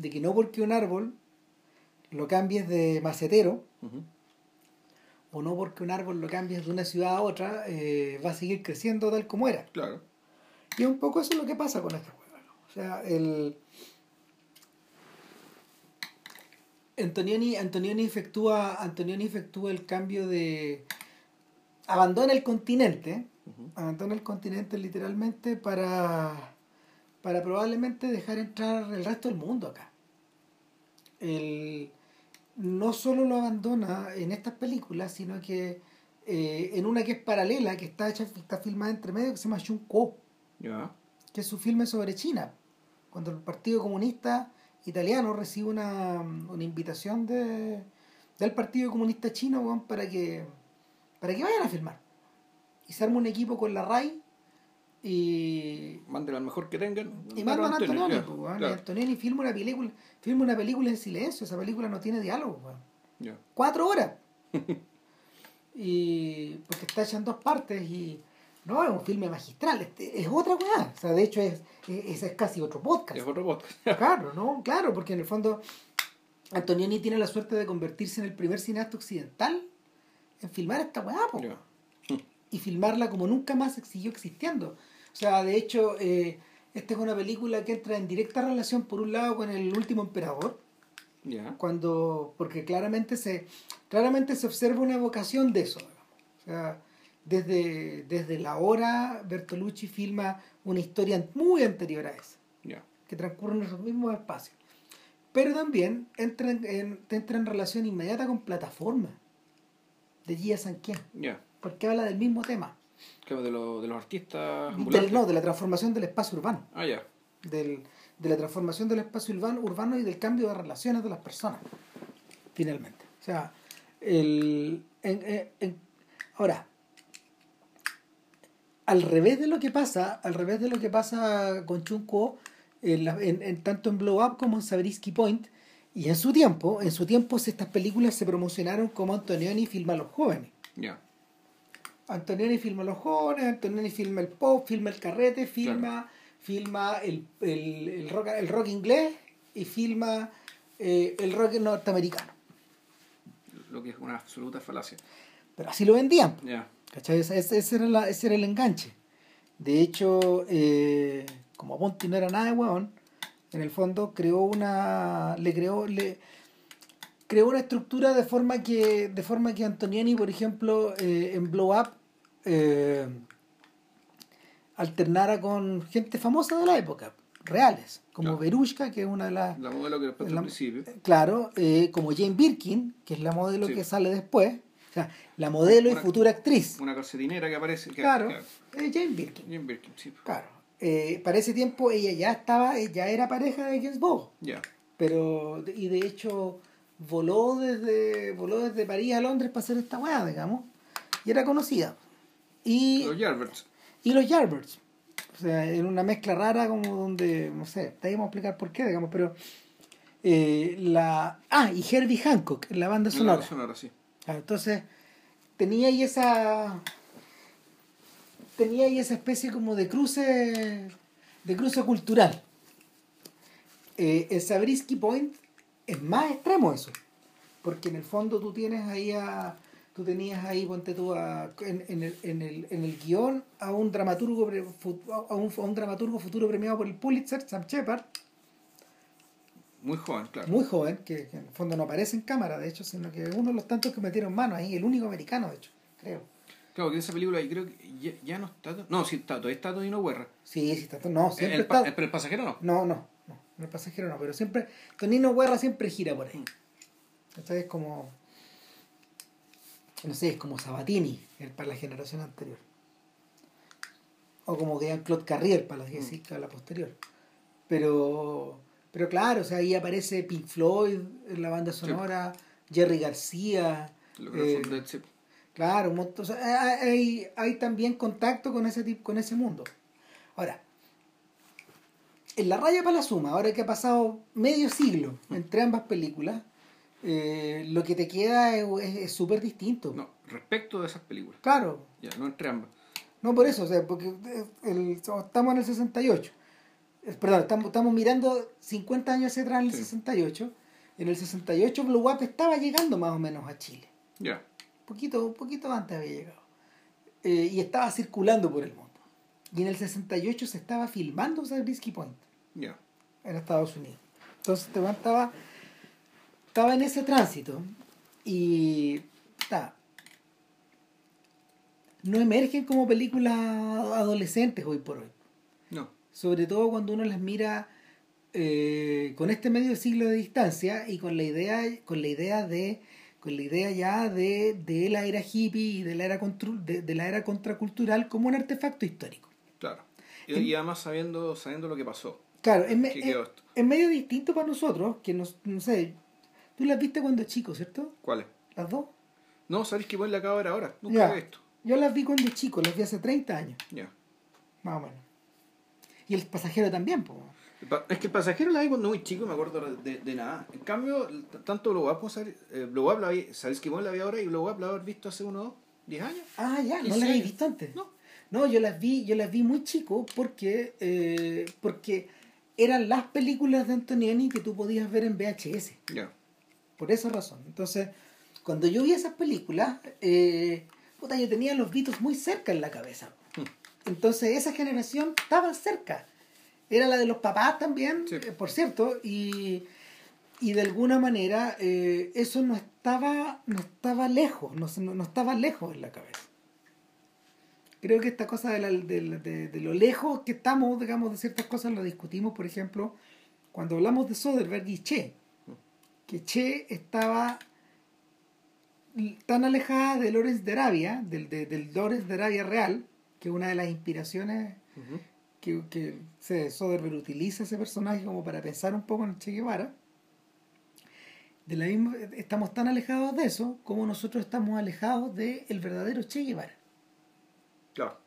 de que no porque un árbol lo cambies de macetero, o no porque un árbol lo cambies de una ciudad a otra, eh, va a seguir creciendo tal como era. Claro. Y un poco eso es lo que pasa con este juego. ¿no? O sea, el. Antonioni, Antonioni, efectúa, Antonioni efectúa el cambio de. Abandona el continente. Abandona el continente literalmente para. Para probablemente dejar entrar el resto del mundo acá. El, no solo lo abandona en estas películas, sino que eh, en una que es paralela, que está hecha, está filmada entre medio, que se llama Shunko Ya. que es su filme sobre China, cuando el Partido Comunista Italiano recibe una, una invitación de, del Partido Comunista Chino para que para que vayan a filmar. Y se arma un equipo con la RAI y, Manden al mejor que tengan. y mandan a Antonio, Antonioni. ya, pues, claro. Antonioni filma una película, filma una película en silencio, esa película no tiene diálogo, cuatro horas. y porque está hecha en dos partes y No, es un filme magistral, este, es otra weá. O sea, de hecho es, es, es casi otro podcast. Es otro podcast. Claro, ¿no? Claro, porque en el fondo Antonioni tiene la suerte de convertirse en el primer cineasta occidental en filmar esta weá. Ya. y filmarla como nunca más siguió existiendo. O sea, de hecho, eh, esta es una película que entra en directa relación, por un lado, con El último emperador, cuando porque claramente se claramente se observa una evocación de eso o sea desde, desde la hora Bertolucci filma una historia muy anterior a esa que transcurre en esos mismos espacios. Pero también entra en, en- entra en relación inmediata con plataforma de Gia Sanquien Ya. porque habla del mismo tema ¿Qué, de, lo- de los artistas del, no de la transformación del espacio urbano Ah, ya. del, de la transformación del espacio urbano, urbano y del cambio de relaciones de las personas, finalmente. O sea, el, en- en- en- ahora, al revés de lo que pasa, al revés de lo que pasa con Chunko, en, la- en- en- tanto en Blow Up como en Sabrisky Point, y en su tiempo, en su tiempo estas películas se promocionaron como Antonioni filma a los jóvenes. Ya. Antonioni filma los jóvenes, Antonioni filma el pop, filma el carrete, filma, filma el, el, el rock, el rock inglés y filma eh, el rock norteamericano. Lo que es una absoluta falacia. Pero así lo vendían. Ya. ¿cachai? Ese, era la- ese era el enganche. De hecho, eh, como Ponti no era nada de hueón, en el fondo creó una. le creó. le creó una estructura de forma que. de forma que Antonioni, por ejemplo, eh, en Blow Up eh, alternara con gente famosa de la época, reales, como Claro. Verushka, que es una de las. La modelo que después La- al principio. Claro, eh, como Jane Birkin, que es la modelo Sí. que sale después. O sea, la modelo y futura actriz. Una calcetinera que aparece. Que, Claro, eh, Jane Birkin. Jane Birkin, sí. Claro. Eh, para ese tiempo ella ya estaba, ya era pareja de James Bond. Ya. Pero, y de hecho, voló desde, voló desde París a Londres para hacer esta weá, digamos. Y era conocida. Y, Los Jarberts. y los Yardbirds. O sea, en una mezcla rara como donde, no sé, te vamos a explicar por qué, digamos, pero... eh, la Ah, y Herbie Hancock, la banda En la sonora. banda sonora, sí. Ah, Entonces, tenía ahí esa. Tenía ahí esa especie como de cruce. de cruce cultural. Eh, el Sabrisky Point es más extremo eso. Porque en el fondo tú tienes ahí a. Tú tenías ahí, ponte tú a, en, en el, en, el, en el guion a un dramaturgo a un, a un dramaturgo futuro premiado por el Pulitzer, Sam Shepard, Muy joven, claro. muy joven, que, que en el fondo no aparece en cámara, de hecho, sino que es uno de los tantos que metieron mano ahí, el único americano, de hecho, creo. Claro, que esa película yo creo que ya, ya no está. No, sí está, todavía está Tonino Guerra. Sí, sí, está, no, siempre el, está. Pero el pasajero no. No, no, no, el pasajero no, pero siempre, Tonino Guerra siempre gira por ahí. Entonces es como, no sé, es como Sabatini el- para la generación anterior. O como Jean-Claude Carrier para la, sí, para la posterior. Pero, pero claro, o sea, ahí aparece Pink Floyd en la banda sonora, Jerry García. Lo que eh, Dead Zip. Claro, o sea, hay, hay también contacto con ese tipo, con ese mundo. Ahora, en la raya para la suma, ahora que ha pasado medio siglo entre ambas películas, eh, lo que te queda es súper distinto. No, respecto de esas películas. Claro, Ya, no entre ambas. no por eso, o sea, porque eh, el- estamos en el 68. Eh, Perdón, estamos, estamos mirando 50 años hacia atrás en el Sí. 68. En el 68 Blue Up estaba llegando más o menos a Chile. Ya. poquito, un poquito antes había llegado. Eh, y estaba circulando por el mundo. Y en el 68 se estaba filmando Zabriskie Point Ya. en Estados Unidos. Entonces este weón estaba, estaba en ese tránsito y ta, no emergen como películas adolescentes hoy por hoy. No. Sobre todo cuando uno las mira eh, con este medio siglo de distancia y con la idea, con la idea de con la idea ya de, de la era hippie y de la era contru- de, de la era contracultural como un artefacto histórico. Claro. Y, En- y además sabiendo, sabiendo lo que pasó. Claro, es medio distinto para nosotros, que nos, no sé, tú las viste cuando chico, ¿cierto? ¿Cuáles? Las dos. No, sabéis que igual la acabo de ver ahora. Nunca Ya. la he visto. Yo las vi cuando chico, las vi hace 30 años, Ya. más o menos. Y el pasajero también, pues. Es que el pasajero la vi cuando muy chico y me acuerdo de, de nada. En cambio, tanto Up como eh, Blow Up la vi, sabéis que igual la vi ahora y Blow Up la haber visto hace unos 10 años. Ah, ya, no ¿En las habéis visto antes. No. No, yo las vi, yo las vi muy chico porque, eh, porque eran las películas de Antonioni que tú podías ver en VHS. Ya. Por esa razón. Entonces, cuando yo vi esas películas, eh, puta, yo tenía los Beatles muy cerca en la cabeza. Entonces, esa generación estaba cerca. Era la de los papás también, Sí. eh, por cierto, y, y de alguna manera eh, eso no estaba, no estaba lejos, no, no, estaba lejos en la cabeza. Creo que esta cosa de, la- de, la- de- de lo lejos que estamos, digamos, de ciertas cosas, lo discutimos, por ejemplo, cuando hablamos de Soderbergh y Che, que Che estaba tan alejada de Lawrence de Arabia, del, de- del Lawrence de Arabia real, que es una de las inspiraciones que, que se, Soderbergh utiliza ese personaje como para pensar un poco en Che Guevara. De la misma, estamos tan alejados de eso como nosotros estamos alejados del el verdadero Che Guevara. Claro.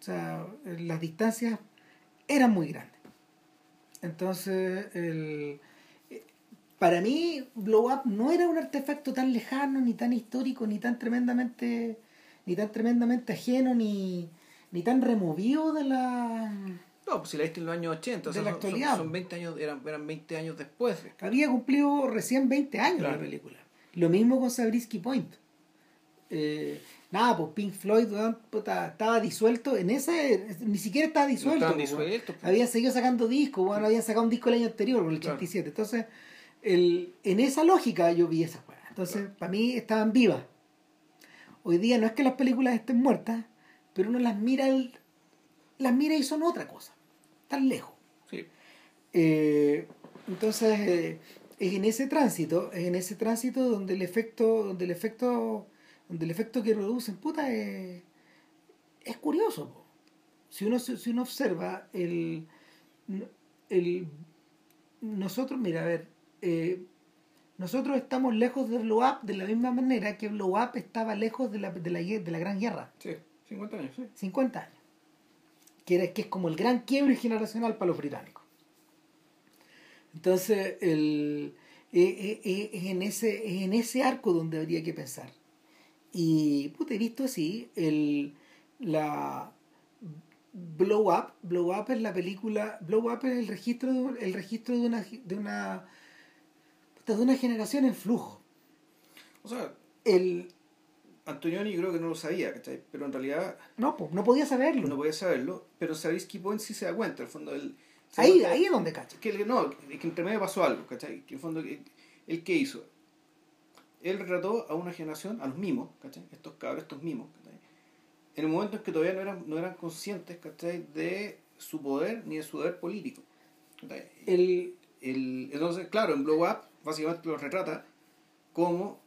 O sea, las distancias eran muy grandes. Entonces, el, para mí, Blow Up no era un artefacto tan lejano, ni tan histórico, ni tan tremendamente, ni tan tremendamente ajeno, ni, ni tan removido de la. No, pues si la viste en los años 80, o sea, De la son- son, actualidad. son 20 años, eran, eran 20 años después. de- Había cumplido recién 20 años Claro. la película. Lo mismo con Sabrisky Point. Eh, nada, pues Pink Floyd estaba disuelto en ese. Ni siquiera estaba No disuelto. pues, habían seguido sacando discos, bueno, habían sacado un disco el año anterior, el Claro. 87. Entonces, el, en esa lógica yo vi esa weá. Entonces, para mí estaban vivas. Hoy día no es que las películas estén muertas, pero uno las mira, el- las mira y son otra cosa. Están lejos. Sí. Eh, entonces, eh, es en ese tránsito, es en ese tránsito donde el efecto, donde el efecto, donde el efecto que producen, puta, es, es curioso. po. Si uno, si uno observa el, el nosotros, mira, a ver, eh, nosotros estamos lejos de Blow Up de la misma manera que Blow Up estaba lejos de la, de la, de la Gran Guerra. Sí, 50 años, sí. 50 años. Que, era, que es como el gran quiebre generacional para los británicos. Entonces, el, eh, eh, es, en ese, es en ese arco donde habría que pensar. Y, puta, he visto así, el, la Blow Up, Blow Up es la película, Blow Up es el registro de, el registro de una, de una, de una generación en flujo. O sea, El, Antonioni creo que no lo sabía, ¿cachai? Pero en realidad no, pues, no podía saberlo. no podía saberlo, pero Sabrisky Point sí se da cuenta, en el fondo da ahí, ahí es donde cacha. que, el- no, que entre medio pasó algo, ¿cachai? Que el fondo, ¿él qué hizo? Él retrató a una generación, a los mimos, ¿cachai? Estos cabros, estos mimos, ¿cachai? En el momento en que todavía no eran, no eran conscientes, ¿cachai? De su poder ni de su deber político. ¿cachai? El, El, entonces, claro, en Blow Up básicamente lo retrata como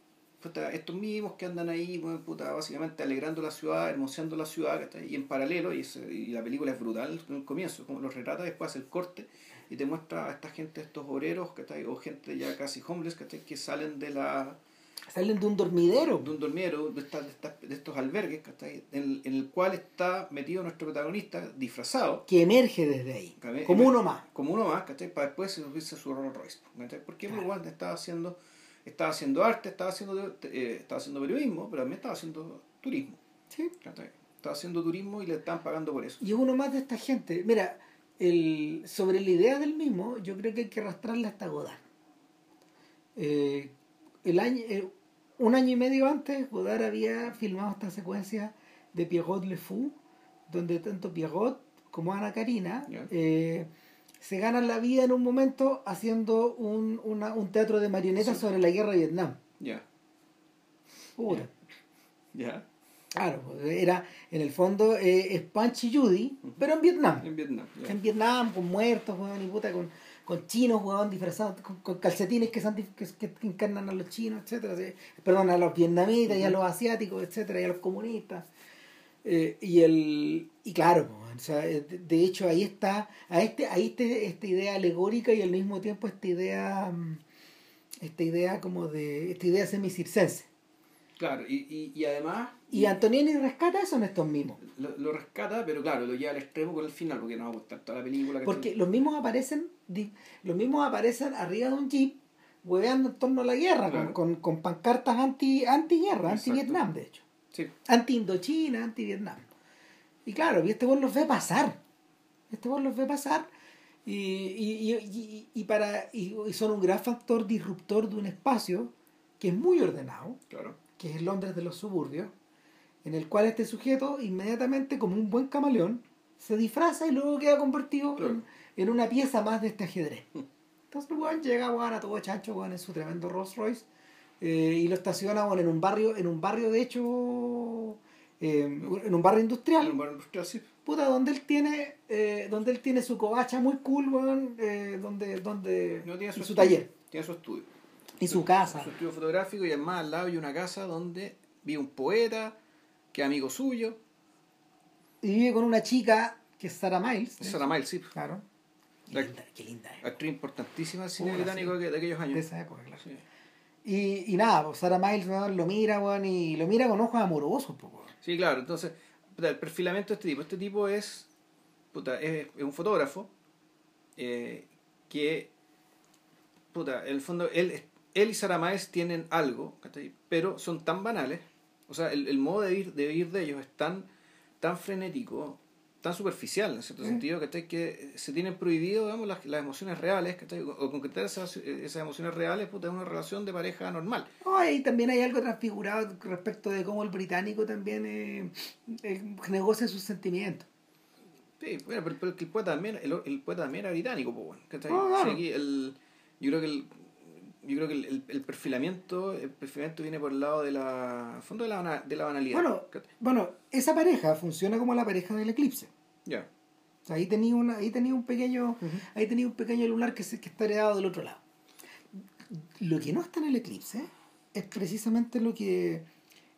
puta, estos mismos que andan ahí, puta, básicamente alegrando la ciudad, hermoseando la ciudad, y en paralelo, y, ese- y la película es brutal en el comienzo, como los retrata, después hace el corte y te muestra a esta gente, estos obreros, o gente ya casi homeless, que salen de la salen de un dormidero. de un dormidero, de, estos albergues, ¿cachai? En, en el cual está metido nuestro protagonista disfrazado, que emerge desde ahí, como uno más. como uno más, ¿cachai? Para después subirse a su Rolls Royce, ¿cachai? Porque Claro. igual estaba haciendo, estaba haciendo arte, estaba haciendo, eh, estaba haciendo periodismo, pero también estaba haciendo turismo, Sí. ¿cachai? Estaba haciendo turismo y le estaban pagando por eso. Y es uno más de esta gente. Mira, el, sobre la idea del mismo, yo creo que hay que arrastrarla hasta Godard. Eh, el año, eh, un año y medio antes, Godard había filmado esta secuencia de Pierrot Le Fou, donde tanto Pierrot como Ana Karina eh, se ganan la vida en un momento haciendo un, una- un teatro de marionetas sobre la guerra de Vietnam. Ya, Puta. ya, Claro, era en el fondo eh, es Punch y Judy, pero en Vietnam. en Vietnam. ya. En Vietnam, con muertos, weón, y puta, con, con chinos, weón, disfrazados, con, con calcetines que, son, que, que- que encarnan a los chinos, etcétera sí. Perdón, a los vietnamitas y a los asiáticos, etcétera, y a los comunistas. Eh, y el y claro, o sea, eh, de, hecho ahí está, a este, ahí este, esta idea alegórica y al mismo tiempo esta idea, mm, esta idea como de, esta idea semicircense. Claro, y, y, y además Y Antonioni rescata eso en estos mismos. lo, lo rescata, pero claro, lo lleva al extremo con el final, porque no va a gustar toda la película. ¿cachai? Porque los mismos aparecen, los mismos aparecen arriba de un jeep, hueveando en torno a la guerra, Claro. con, con, con pancartas anti, anti guerra, anti Exacto. Vietnam de hecho. Sí, Anti Indochina, anti Vietnam. Y claro, y este weón los ve pasar. Este weón los ve pasar. Y, y, y, y, para, y, son un gran factor disruptor de un espacio que es muy ordenado, claro. que es el Londres de los suburbios, en el cual este sujeto inmediatamente, como un buen camaleón, se disfraza y luego queda convertido en, en, una pieza más de este ajedrez. Entonces el weón llega a todo chancho weón, en su tremendo Rolls Royce eh, y lo estaciona en un barrio, en un barrio de hecho, eh, en un barrio industrial. En un barrio industrial, sí. Puta, donde él tiene, eh, donde él tiene su covacha muy cool, weón, donde, donde no, tiene su, su taller. Tiene su estudio. Y su casa. Su estudio fotográfico y además al lado hay una casa donde vive un poeta, que es amigo suyo. Y vive con una chica que es Sarah Miles. Sarah Miles, sí. Claro. Qué linda, qué linda Actriz importantísima del cine británico de, aquellos años. De esa época, claro. Y, y nada, pues Sarah Miles lo mira, weón, y lo mira con ojos amorosos, pues, Sí, claro, entonces, el perfilamiento de este tipo. Este tipo es, puta, es, un fotógrafo eh, que, puta, en el fondo, él, él y Sarah Miles tienen algo, pero son tan banales, o sea, el, el modo de ir, de ir de ellos es tan, tan frenético, tan superficial en cierto sentido que, que se tienen prohibido digamos, las, las emociones reales o concretar esas, esas emociones reales puta, es una relación de pareja normal. Oh, y también hay algo transfigurado respecto de cómo el británico también eh, eh, negocia sus sentimientos. Sí bueno pero, el poeta también el, el poeta también era británico pues, bueno, oh, el, yo creo que el yo creo que el, el, perfilamiento el perfilamiento viene por el lado de la fondo de la, de la banalidad bueno bueno esa pareja funciona como la pareja del eclipse ya. Ahí tenía una ahí tenía un pequeño ahí tenía un pequeño lunar que se, que está heredado del otro lado. Lo que no está en el eclipse es precisamente lo que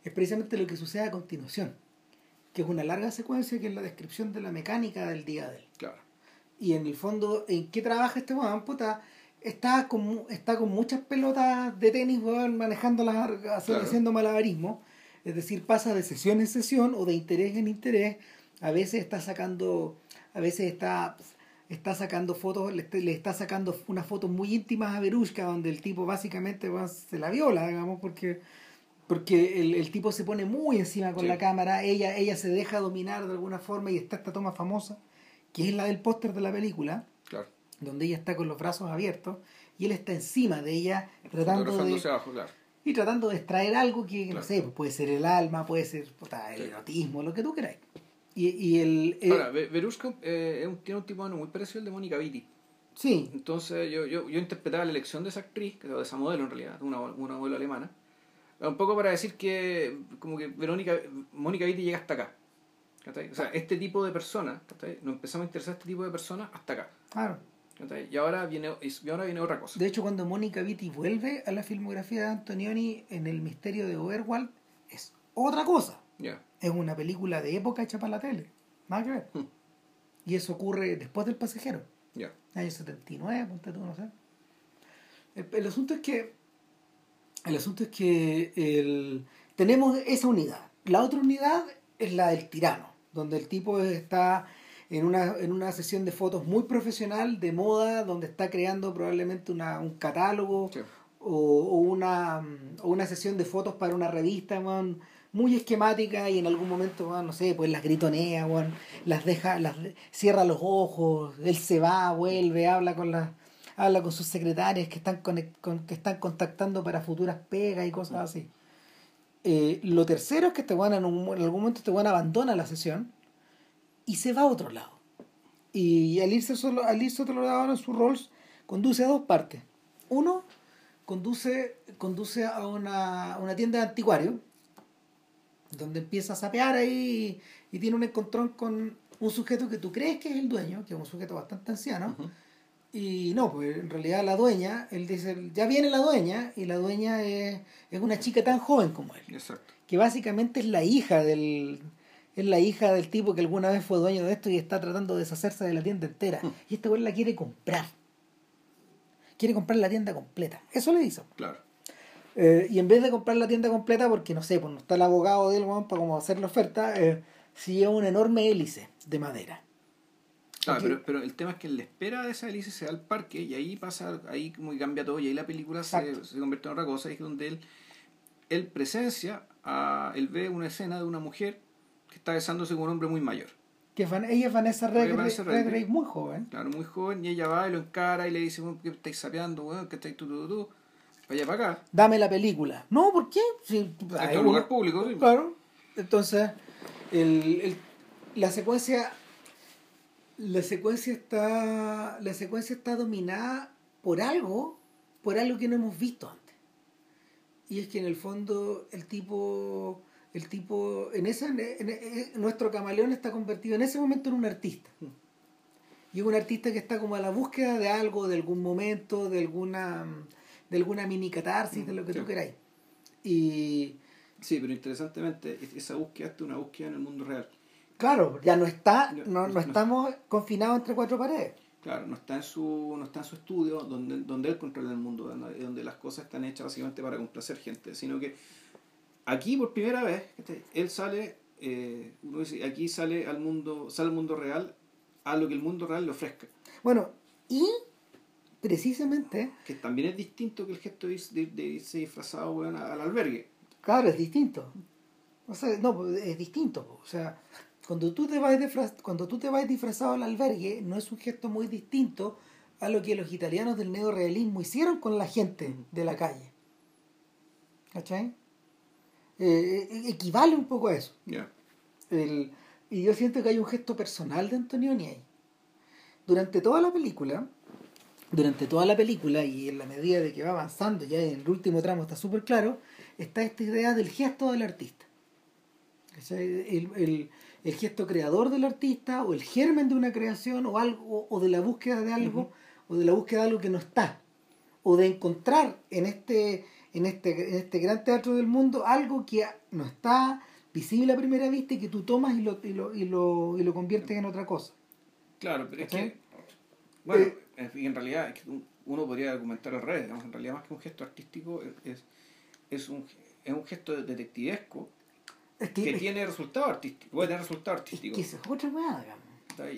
es precisamente lo que sucede a continuación que es una larga secuencia que es la descripción de la mecánica del día de él. Claro. Y en el fondo en qué trabaja este weón puta está con, está con muchas pelotas de tenis, manejándolas, haciendo malabarismo. Es decir, pasa de sesión en sesión o de interés en interés. A veces está sacando, a veces está, está sacando fotos, le, está sacando unas fotos muy íntimas a Berushka, donde el tipo básicamente se la viola, digamos, porque porque el, el tipo se pone muy encima con la cámara, ella, ella se deja dominar de alguna forma y está esta toma famosa, que es la del póster de la película. Claro. donde ella está con los brazos abiertos y él está encima de ella tratando de y tratando de extraer algo que no sé puede ser el alma puede ser el erotismo lo que tú queráis y, y el, ahora Verushka eh, tiene un tipo muy parecido al de Mónica Vitti sí entonces yo, yo, yo interpretaba la elección de esa actriz de esa modelo en realidad una, una modelo alemana un poco para decir que como que Verónica Mónica Vitti llega hasta acá o sea, este tipo de personas, nos empezamos a interesar este tipo de personas hasta acá. Claro. Y ahora viene, y ahora viene otra cosa. De hecho, cuando Mónica Vitti vuelve a la filmografía de Antonioni en El misterio de Overwald, es otra cosa. Es una película de época hecha para la tele. Nada que ver. Hmm. Y eso ocurre después del pasajero. Ya. Año 79, ponte tú, no sé. El, asunto es que. El asunto es que el, tenemos esa unidad. La otra unidad es la del tirano, donde el tipo está en una, en una sesión de fotos muy profesional, de moda, donde está creando probablemente una, un catálogo o, o, una, o una sesión de fotos para una revista, muy esquemática y en algún momento, no sé, pues las gritonea, las deja, las cierra los ojos, él se va, vuelve, habla con las habla con sus secretarias que están con, que están contactando para futuras pegas y cosas así. Eh, lo tercero es que te van en, un, en algún momento te van a abandona la sesión y se va a otro lado. Y al irse, solo, al irse a otro lado en su Rolls, conduce a dos partes. Uno, conduce, conduce a una, una tienda de anticuario, donde empieza a sapear ahí y, tiene un encontrón con un sujeto que tú crees que es el dueño, que es un sujeto bastante anciano, y no, pues en realidad la dueña, él dice, ya viene la dueña, y la dueña es, es una chica tan joven como él, Exacto. que básicamente es la hija del, es la hija del tipo que alguna vez fue dueño de esto y está tratando de deshacerse de la tienda entera. Y este güey la quiere comprar. Quiere comprar la tienda completa. Eso le hizo. Claro. Eh, y en vez de comprar la tienda completa, porque no sé, pues no está el abogado de él para como hacer la oferta, eh, lleva una enorme hélice de madera. Ah, pero, pero el tema es que la espera de esa hélice se da al parque y ahí pasa, ahí como cambia todo y ahí la película se, se, convierte en otra cosa y es donde él, él presencia, a, él ve una escena de una mujer que está besándose con un hombre muy mayor. Que van, ella es Vanessa Redgrave, muy joven. Claro, muy joven, y ella va y lo encara y le dice, ¿qué estáis sapeando, weón? ¿Qué estáis tú, tú, tú? Vaya para acá. Dame la película. No, ¿por qué? Sí, hay un lugar público, sí. Claro. Entonces, el, el- la secuencia. La secuencia está. La secuencia está dominada por algo. Por algo que no hemos visto antes. Y es que en el fondo el tipo. El tipo. En en- nuestro camaleón está convertido en ese momento en un artista. Y es un artista que está como a la búsqueda de algo, de algún momento, de alguna. De alguna mini catarsis, de lo que Sí. tú queráis. Y. Sí, pero interesantemente, es- esa búsqueda es una búsqueda en el mundo real. Claro, ya no está, No, no, no no. estamos confinados entre cuatro paredes. Claro, no está en su, no está en su estudio donde, donde él controla el mundo, donde, las cosas están hechas básicamente para complacer gente, sino que aquí por primera vez él sale, eh, uno dice, aquí sale al mundo, sale al mundo real a lo que el mundo real le ofrezca, Bueno, y precisamente, que también es distinto que el gesto de, de- de irse disfrazado al albergue. claro, es distinto. O sea, no, es distinto. O sea, cuando tú te vas cuando tú te vas disfrazado al albergue, no es un gesto muy distinto a lo que los italianos del neorealismo hicieron con la gente de la calle. ¿Cachai? Eh, eh, equivale un poco a eso. El- y yo siento que hay un gesto personal de Antonioni ahí. Durante toda la película, durante toda la película y en la medida de que va avanzando, ya en el último tramo está súper claro, está esta idea del gesto del artista. El, el- el gesto creador del artista o el germen de una creación o algo o de la búsqueda de algo o de la búsqueda de algo que no está. O de encontrar en este en este en este gran teatro del mundo algo que no está visible a primera vista y que tú tomas y lo y lo y lo, y lo conviertes en otra cosa. Claro, pero es que, bueno, Eh, en, en realidad es uno podría argumentar al revés, digamos, en realidad más que un gesto artístico es, es, es un, es un gesto detectivesco es que, que es- tiene resultado artístico, puede tener resultado es artístico. que eso es otra weá, digamos.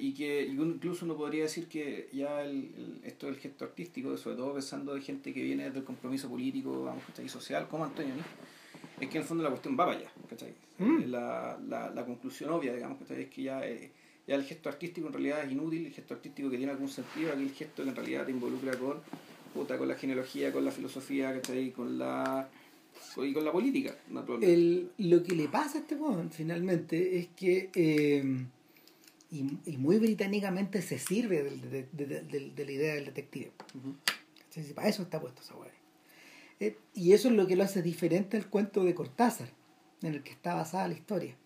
Y que y incluso uno podría decir que ya el, el- esto del gesto artístico, sobre todo pensando de gente que viene del compromiso político vamos, y social, como Antonio, ¿no? es que en el fondo la cuestión va para allá. ¿cachai? Mm. La, la, la conclusión obvia, digamos, ¿cachai? es que ya, eh, ya el gesto artístico en realidad es inútil, el gesto artístico que tiene algún sentido, aquel gesto que en realidad te involucra con, puta, con la genealogía, con la filosofía, ¿cachai? con la y con la política, naturalmente. El, lo que le pasa a este weón finalmente es que eh, y, y muy británicamente se sirve de, de- de- de- la idea del detective. Si para eso está puesto esa weá. Eh, y eso es lo que lo hace diferente al cuento de Cortázar en el que está basada la historia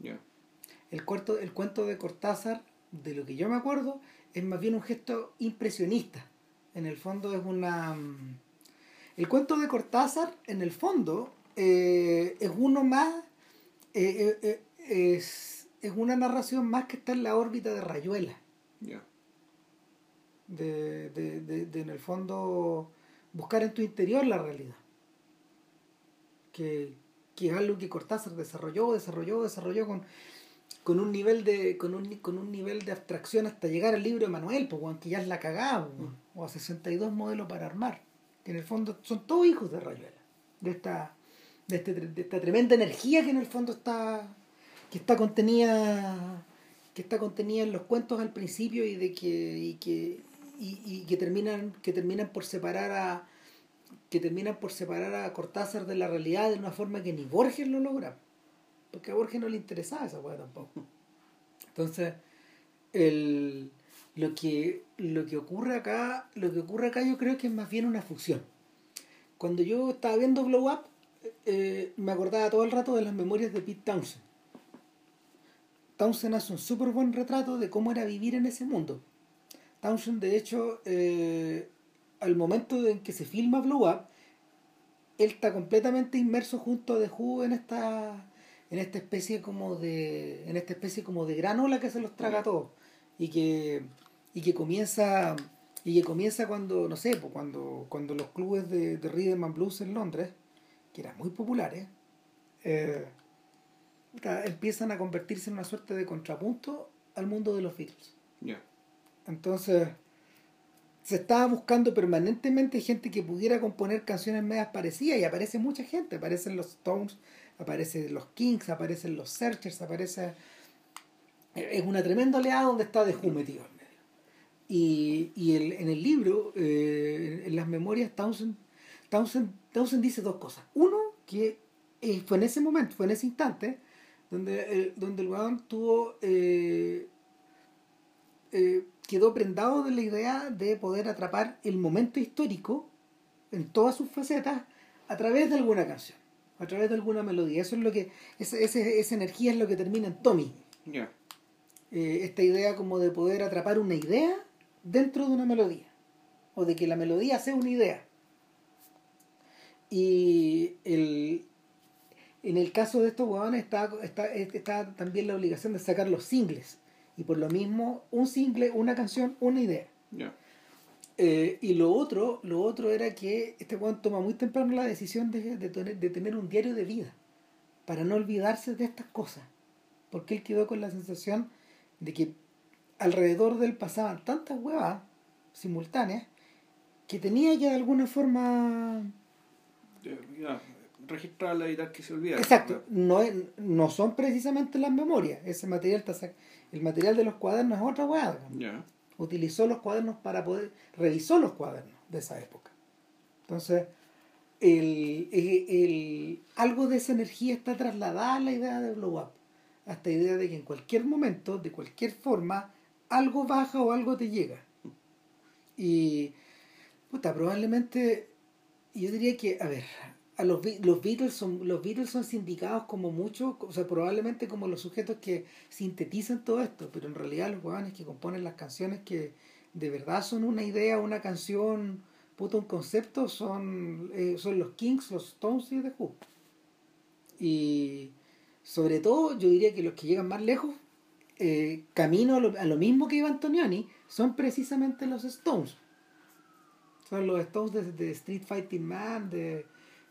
el, cuarto, el cuento de Cortázar, de lo que yo me acuerdo, es más bien un gesto impresionista. En el fondo es una... mm, El cuento de Cortázar, en el fondo, eh, es uno más... eh, eh, es, es una narración más que está en la órbita de Rayuela. De, de, de, de, en el fondo, buscar en tu interior la realidad. Que, que es algo que Cortázar desarrolló, desarrolló, desarrolló con, con un nivel de con un, con un nivel de abstracción hasta llegar al libro de Manuel, pues, que ya es la cagada, weón, o a 62 modelos para armar, que en el fondo son todos hijos de Rayuela, de esta, de, este, de esta tremenda energía que en el fondo está que está contenida que está contenida en los cuentos al principio y de que y que y, y que terminan que terminan por separar a que terminan por separar a Cortázar de la realidad de una forma que ni Borges lo logra porque a Borges no le interesaba esa hueá tampoco. Entonces el lo que lo que ocurre acá lo que ocurre acá yo creo que es más bien una fusión. Cuando yo estaba viendo Blow Up eh, me acordaba todo el rato de las memorias de Pete Townsend. Townsend hace un súper buen retrato de cómo era vivir en ese mundo. Townsend, de hecho, eh, al momento en que se filma Blow Up, él está completamente inmerso junto a The Who en esta, en esta especie como de, en esta especie como de gran ola que se los traga a todos y que, y que comienza, y que comienza cuando, no sé, pues cuando, cuando los clubes de, de Rhythm and Blues en Londres, que eran muy populares, eh, empiezan a convertirse en una suerte de contrapunto al mundo de los Beatles. Entonces, se estaba buscando permanentemente gente que pudiera componer canciones medias parecidas y aparece mucha gente. Aparecen los Stones, aparecen los Kings, aparecen los Searchers, aparece, es una tremenda oleada donde está Who metido. Y, y el, en el libro, eh, en las memorias, Townsend, Townsend, Townsend dice dos cosas. Uno, que eh, fue en ese momento, fue en ese instante, donde, eh, donde el weón tuvo. eh, eh, quedó prendado de la idea de poder atrapar el momento histórico en todas sus facetas a través de alguna canción, a través de alguna melodía. Eso es lo que, esa, ese- esa energía es lo que termina en Tommy. Eh, esta idea como de poder atrapar una idea dentro de una melodía, o de que la melodía sea una idea. Y el, en el caso de estos huevones está, está, está también la obligación de sacar los singles. Y por lo mismo, un single, una canción, una idea. Eh, y lo otro, lo otro era que este weón toma muy temprano la decisión de, de, tener, de tener un diario de vida para no olvidarse de estas cosas. Porque él quedó con la sensación de que alrededor de él pasaban tantas huevas simultáneas que tenía que de alguna forma Ya, ya. Registrarla y evitar que se olvide. Exacto, no, no son precisamente las memorias. Ese material el material de los cuadernos es otra hueá. Ya. Utilizó los cuadernos para poder, revisó los cuadernos de esa época. Entonces, el, el- algo de esa energía está trasladada a la idea de blow up. A esta idea de que en cualquier momento, de cualquier forma, algo baja o algo te llega. Y, puta, probablemente, yo diría que, a ver, los, los Beatles son los Beatles son sindicados como muchos, o sea, probablemente como los sujetos que sintetizan todo esto, pero en realidad los huevones que componen las canciones que de verdad son una idea, una canción, puta, un concepto, son, eh, son los Kings, los Stones y The Who. Y sobre todo, yo diría que los que llegan más lejos, eh, camino a lo, a lo mismo que iba Antonioni, son precisamente los Stones. Son los Stones de, de Street Fighting Man, de,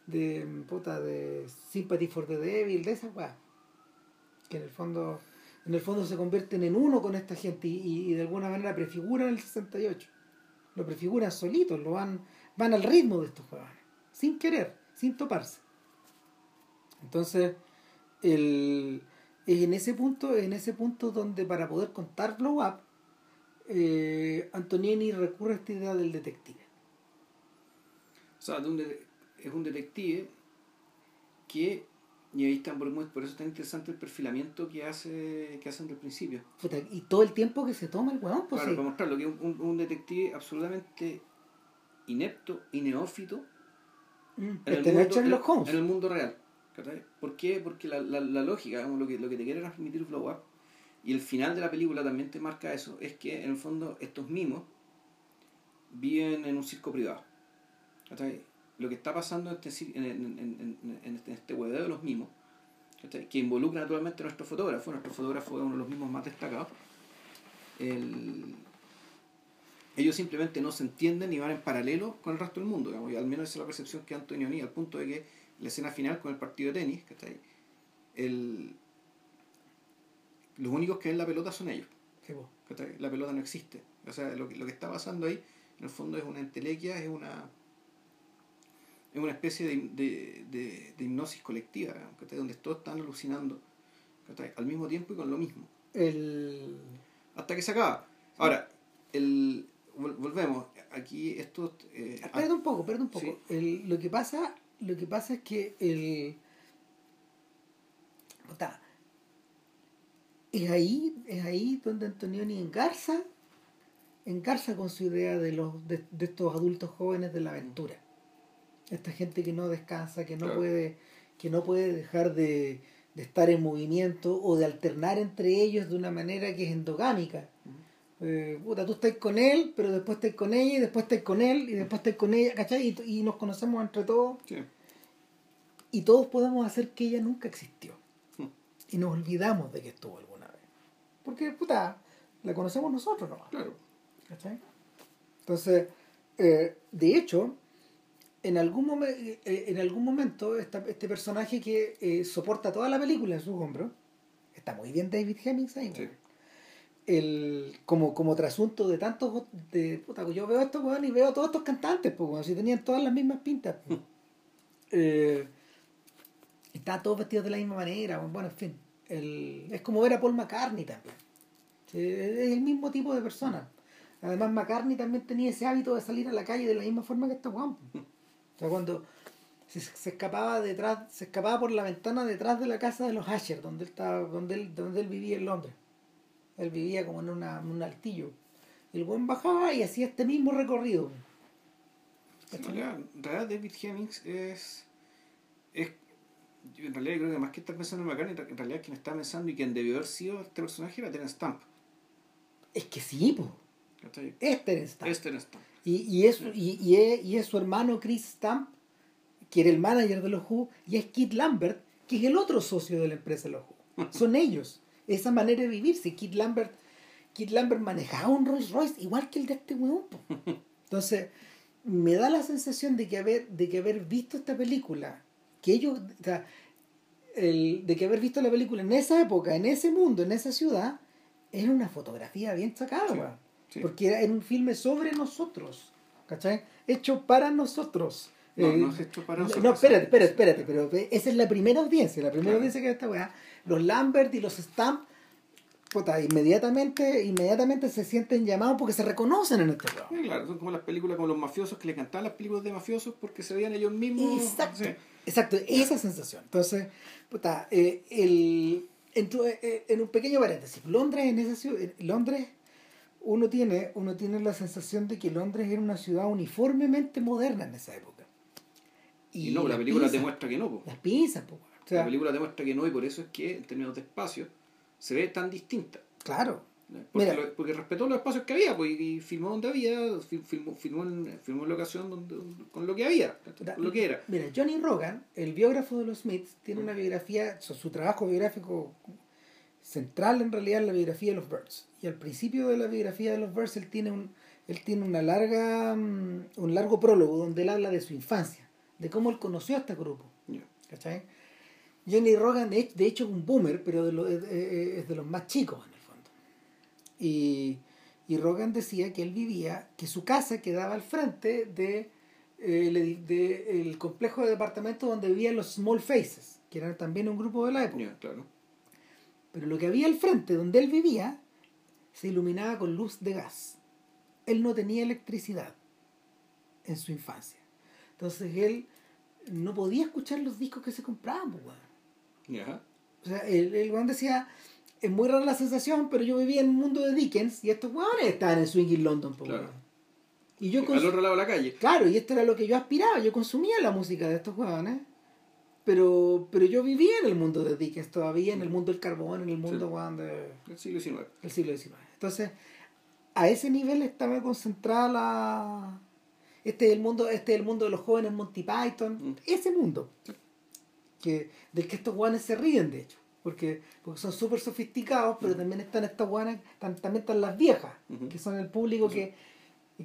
de, puta, de Sympathy for the Devil, de esas weas. Que en el fondo en el fondo se convierten en uno con esta gente y, de alguna manera prefiguran el 68. Lo prefiguran solitos, lo van, van al ritmo de estos jugadores, sin querer, sin toparse. Entonces, el, en ese punto, en ese punto donde para poder contar Blow Up, eh, recurre a esta idea del detective. O sea, de un de- es un detective que, y ahí está, por, por eso es tan interesante el perfilamiento que hace que hacen del principio. Y todo el tiempo que se toma el weón, pues Claro, sí. para mostrarlo, que es un, un- un detective absolutamente inepto y neófito Mm, en el, este mundo, en- en el mundo real. ¿cachai? ¿Por qué? Porque la, la, la lógica, lo que, lo que te quiere transmitir Blow Up, y el final de la película también te marca eso, es que en el fondo estos mimos viven en un circo privado. ¿cachai? Lo que está pasando en este, en, en, en, en- este, este hueveo de los mimos, ¿cachai? que involucra naturalmente a nuestro fotógrafo, nuestro fotógrafo es uno de los mismos más destacados, el- ellos simplemente no se entienden y van en paralelo con el resto del mundo, digamos, y al menos esa es la percepción que Antonio Ni, al punto de que la escena final con el partido de tenis, ¿cachai? El, los únicos que ven la pelota son ellos, la pelota no existe. O sea, lo que, lo que está pasando ahí, en el fondo es una entelequia, es una es una especie de, de, de- de hipnosis colectiva, ¿cachai? donde todos están alucinando ¿cachai? al mismo tiempo y con lo mismo El, hasta que se acaba. Ahora, el, vol- volvemos. Aquí esto... eh, Espérate un poco, espérate un poco. Sí. El- lo que pasa, lo que pasa es que el puta, es ahí, es ahí donde Antonioni engarza, engarza con su idea de los de, de estos adultos jóvenes de la aventura. Esta gente que no descansa, que no Claro. puede, que no puede dejar de, de estar en movimiento o de alternar entre ellos de una manera que es endogámica. Eh, puta, tú estás con él, pero después estás con ella, y después estás con él, y después estás con ella, ¿cachai? Y, y nos conocemos entre todos, sí. y todos podemos hacer que ella nunca existió. Hmm. Y nos olvidamos de que estuvo alguna vez. Porque, puta, la conocemos nosotros nomás. Claro. ¿cachai? Entonces, eh, de hecho, en algún, momen- eh, en algún momento, esta- este personaje que eh, soporta toda la película en sus hombros, está muy bien David Hemmings ahí, Sí. el, como, como trasunto de tantos de puta, yo veo esto weón, y veo a todos estos cantantes pues weón, si tenían todas las mismas pintas pues. eh, estaban todos vestidos de la misma manera bueno en fin el, es como ver a Paul McCartney también es el mismo tipo de persona. Además, McCartney también tenía ese hábito de salir a la calle de la misma forma que este Juan. O sea, cuando se, se, escapaba detrás, se escapaba por la ventana detrás de la casa de los Asher, donde él estaba, donde él, donde él vivía en Londres. Él vivía como en, una, en un altillo. El buen bajaba y hacía este mismo recorrido. En realidad, en realidad David Hemmings es, es en realidad creo que más que estar pensando en McCartney, en realidad quien está pensando y quien debió haber sido este personaje era Terence Stamp. Es que sí, pues. Es Terence Stamp. Es Terence Stamp. Y, y, es, y, y, es, y es su hermano Chris Stamp, que era el manager de los Who, y es Kit Lambert, que es el otro socio de la empresa de los Who. Son ellos. Esa manera de vivirse. Kit Lambert, Kit Lambert manejaba un Rolls Royce igual que el de este weón. Entonces, me da la sensación de que haber, de que haber visto esta película, que ellos, o sea, el, de que haber visto la película en esa época, en ese mundo, en esa ciudad, era una fotografía bien sacada, sí, sí. porque era, era, un filme sobre nosotros, ¿cachai? Hecho para nosotros. No, eh, no es hecho para nosotros. No, espérate, espérate, espérate, pero esa es la primera audiencia, la primera claro. audiencia que esta weá. Los Lambert y los Stamp, puta, inmediatamente, inmediatamente se sienten llamados porque se reconocen en este programa. Sí, claro, son como las películas con los mafiosos que le cantaban las películas de mafiosos porque se veían ellos mismos. Exacto. Sí. Exacto, esa sensación. Entonces, puta, eh, el, en, tu, eh, en, un pequeño paréntesis, Londres en esa ciudad, Londres, uno tiene, uno tiene la sensación de que Londres era una ciudad uniformemente moderna en esa época. Y, y no, la película demuestra que no. Po. Las piensas, po. O sea, la película demuestra que no y por eso es que en términos de espacio se ve tan distinta. Claro. Porque, lo, porque, respetó los espacios que había pues, y filmó donde había, filmó, filmó, en, filmó en la ocasión donde, con lo que había, con lo que era. Mira, Johnny Rogan, el biógrafo de los Smiths, tiene una biografía, su, su trabajo biográfico central en realidad en la biografía de los Birds. Y al principio de la biografía de los Birds él tiene un, él tiene una larga, um, un largo prólogo donde él habla de su infancia, de cómo él conoció a este grupo. Yeah. ¿Cachai? Johnny Rogan de hecho es un boomer, pero de lo, es, es de los más chicos en el fondo. Y, y Rogan decía que él vivía, que su casa quedaba al frente de, eh, de, el complejo de departamentos donde vivían los Small Faces, que eran también un grupo de la época. Yeah, claro. Pero lo que había al frente, donde él vivía, se iluminaba con luz de gas. Él no tenía electricidad en su infancia. Entonces él no podía escuchar los discos que se compraban, pues, Yeah. O sea, el, el decía, es muy rara la sensación, pero yo vivía en un mundo de Dickens y estos hueones estaban en Swing in London, pues, Claro. Y yo Al otro lado de la calle. Claro, y esto era lo que yo aspiraba, yo consumía la música de estos hueones, pero, pero yo vivía en el mundo de Dickens todavía, en el mundo del carbón, en el mundo Sí. hueón, de, El siglo XIX. del siglo XIX. Entonces, a ese nivel estaba concentrada la... Este es el mundo, este es el mundo de los jóvenes Monty Python, Mm. ese mundo. Sí. Que, del que estos guanes se ríen, de hecho. Porque, porque son súper sofisticados, pero también están estas guanas, también están las viejas, que son el público que,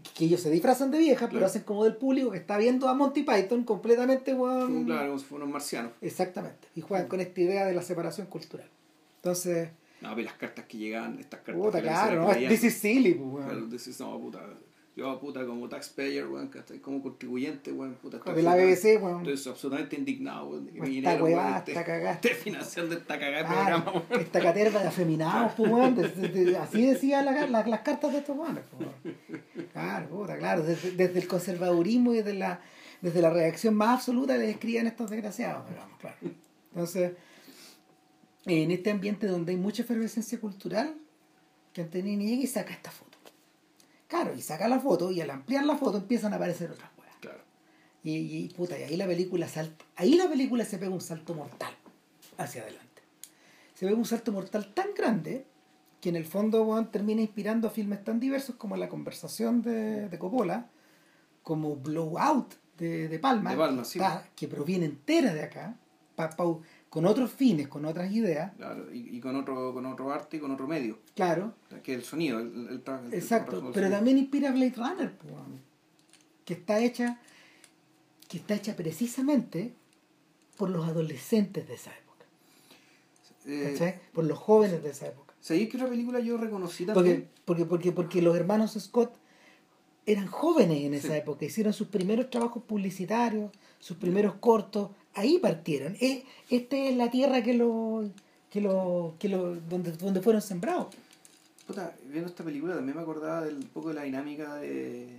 que ellos se disfrazan de viejas, pero hacen como del público que está viendo a Monty Python completamente Como, claro, como si fueran unos marcianos. Exactamente. Y juegan con esta idea de la separación cultural. Entonces, No, pero las cartas que llegaban, estas cartas. puta, que claro, ¿no? This is silly, pues, weón. Claro, this is- no, puta. Yo, puta, como taxpayer, weón, ¿cachai? como contribuyente, weón, puta. estoy De la absolutamente- BBC, weón. Estoy absolutamente indignado, weón, que Esta mi dinero, weón, esta esté, cagada. esté financiando esta cagada de Ah, programa, weón. esta caterva de afeminados, pues, weón. de- de- de- así decían la- la- las cartas de estos weones, pues. Claro, puta, claro. Desde, desde el conservadurismo y desde la, desde la reacción más absoluta les escriben estos desgraciados, digamos, claro. Entonces, en este ambiente donde hay mucha efervescencia cultural, que Antonini llega y saca esta foto. Claro, y saca la foto y al ampliar la foto empiezan a aparecer otras weas. Claro. Y, y, puta, y ahí la película salta, ahí la película se pega un salto mortal hacia adelante. Se pega un salto mortal tan grande que en el fondo weón, termina inspirando a filmes tan diversos como La conversación de, de Coppola, como Blowout de, de Palma, De Palma, que, sí. está- que proviene entera de acá, pa- pa- con otros fines, con otras ideas, Claro, y, y con otro con otro arte y con otro medio, claro, que es el sonido, el, el, el tra- el Exacto, pero también inspira a Blade Runner, weón, que está hecha que está hecha precisamente por los adolescentes de esa época, Eh. Por los jóvenes de esa época. ¿Sabéis que otra película yo reconocí Porque, también? porque, porque, porque los hermanos Scott eran jóvenes en esa Sí. época, hicieron sus primeros trabajos publicitarios, sus primeros cortos, ahí partieron. Eh, Esta es la tierra que lo, que lo, que lo, donde, donde fueron sembrados. puta, viendo esta película también me acordaba del un poco de la dinámica de. Esto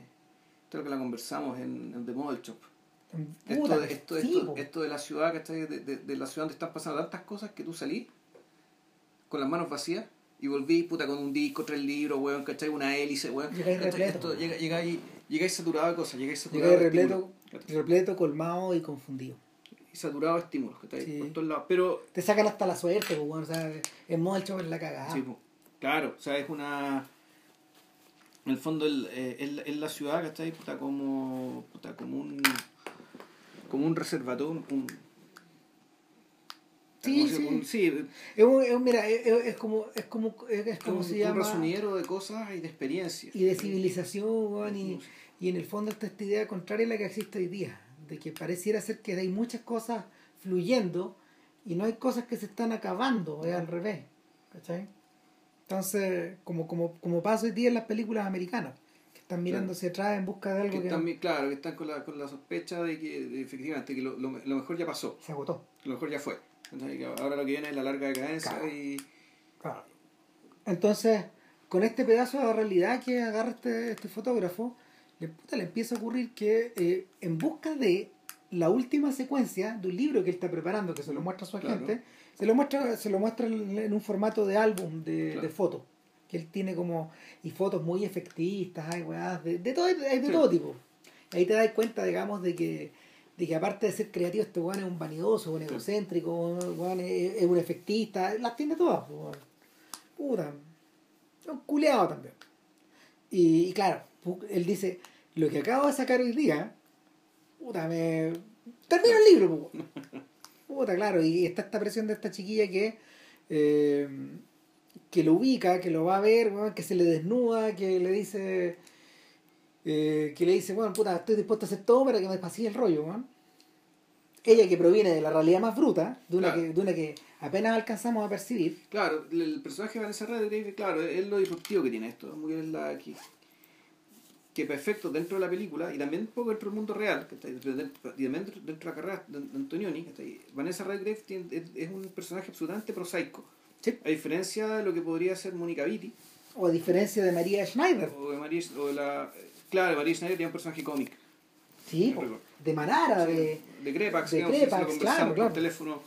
es lo que la conversamos en, en The Model Shop. Esto, de- esto, esto, de la ciudad, ¿cachai? De, de, de la ciudad donde están pasando tantas cosas que tú salís con las manos vacías y volvís, puta, con un disco, tres libros, weón, ¿cachai? Una hélice, weón. Llegáis repleto, llega- llegáis, llegáis saturado de cosas, llegáis saturado repleto, repleto, colmado y confundido. Y saturado de estímulos, ¿cachai? Sí. Por todos lados. Pero Te sacan hasta la suerte, pues, bueno, o sea, en modo el show es la cagada. Sí, po. claro, o sea, es una. En el fondo, el, eh, es, la- es ciudad, ¿cachai? Puta, como, puta, como un. Como un reservatorio. Un, Sí, sí. un- sí, Es, un- es un- mira, es, es- es como, es como, es, es como un, se un llama. resumidero de cosas y de experiencias. y de civilización, y, y en el fondo está esta idea contraria a la que existe hoy día, de que pareciera ser que hay muchas cosas fluyendo y no hay cosas que se están acabando, es al revés, ¿cachai? Entonces, como, como, como pasa hoy día en las películas americanas, que están mirando hacia atrás en busca de algo Que que, están, claro, que están con la, con la sospecha de que de- efectivamente que lo, lo, lo mejor ya pasó, se agotó. lo mejor ya fue. ¿cachai? Que ahora lo que viene es la larga decadencia Claro. y. Claro. Entonces, con este pedazo de realidad que agarra este, este fotógrafo, le, puta, le empieza a ocurrir que eh, en busca de la última secuencia de un libro que él está preparando, que se lo muestra a su Claro. agente, se lo muestra, se lo muestra en un formato de álbum, de, Claro. de fotos. Que él tiene como, y fotos muy efectistas, hay weás, de, de todo, hay de Sí. todo tipo. Ahí te das cuenta, digamos, de que, de que aparte de ser creativo, este weón es un vanidoso, un egocéntrico, un weón es, es un efectista, las tiene todas, pues, weón. Puta, un culeado también. Y, y claro, él dice, lo que acabo de sacar hoy día, puta, me... Termino el libro. Puta, claro, y está esta presión de esta chiquilla que... eh, que lo ubica, que lo va a ver, que se le desnuda, que le dice... eh, que le dice, bueno, puta, estoy dispuesto a hacer todo para que me pasie el rollo. Ella que proviene de la realidad más bruta, de una, Claro. que, de una que apenas alcanzamos a percibir, Claro, el, personaje de Vanessa Redgrave, claro, es lo disruptivo que tiene esto. Muy es la que, que perfecto dentro de la película y también un poco dentro del mundo real, que está, y también dentro, de la carrera de, Antonioni. Vanessa Redgrave es, un personaje absolutamente prosaico. Sí. A diferencia de lo que podría ser Mónica Vitti o a diferencia de María Schneider, o de María, o de la. Claro, María Schneider tiene un personaje cómico. sí, de Manara, de... de Crepax, de digamos, Crepax, lo conversamos claro, por claro. teléfono.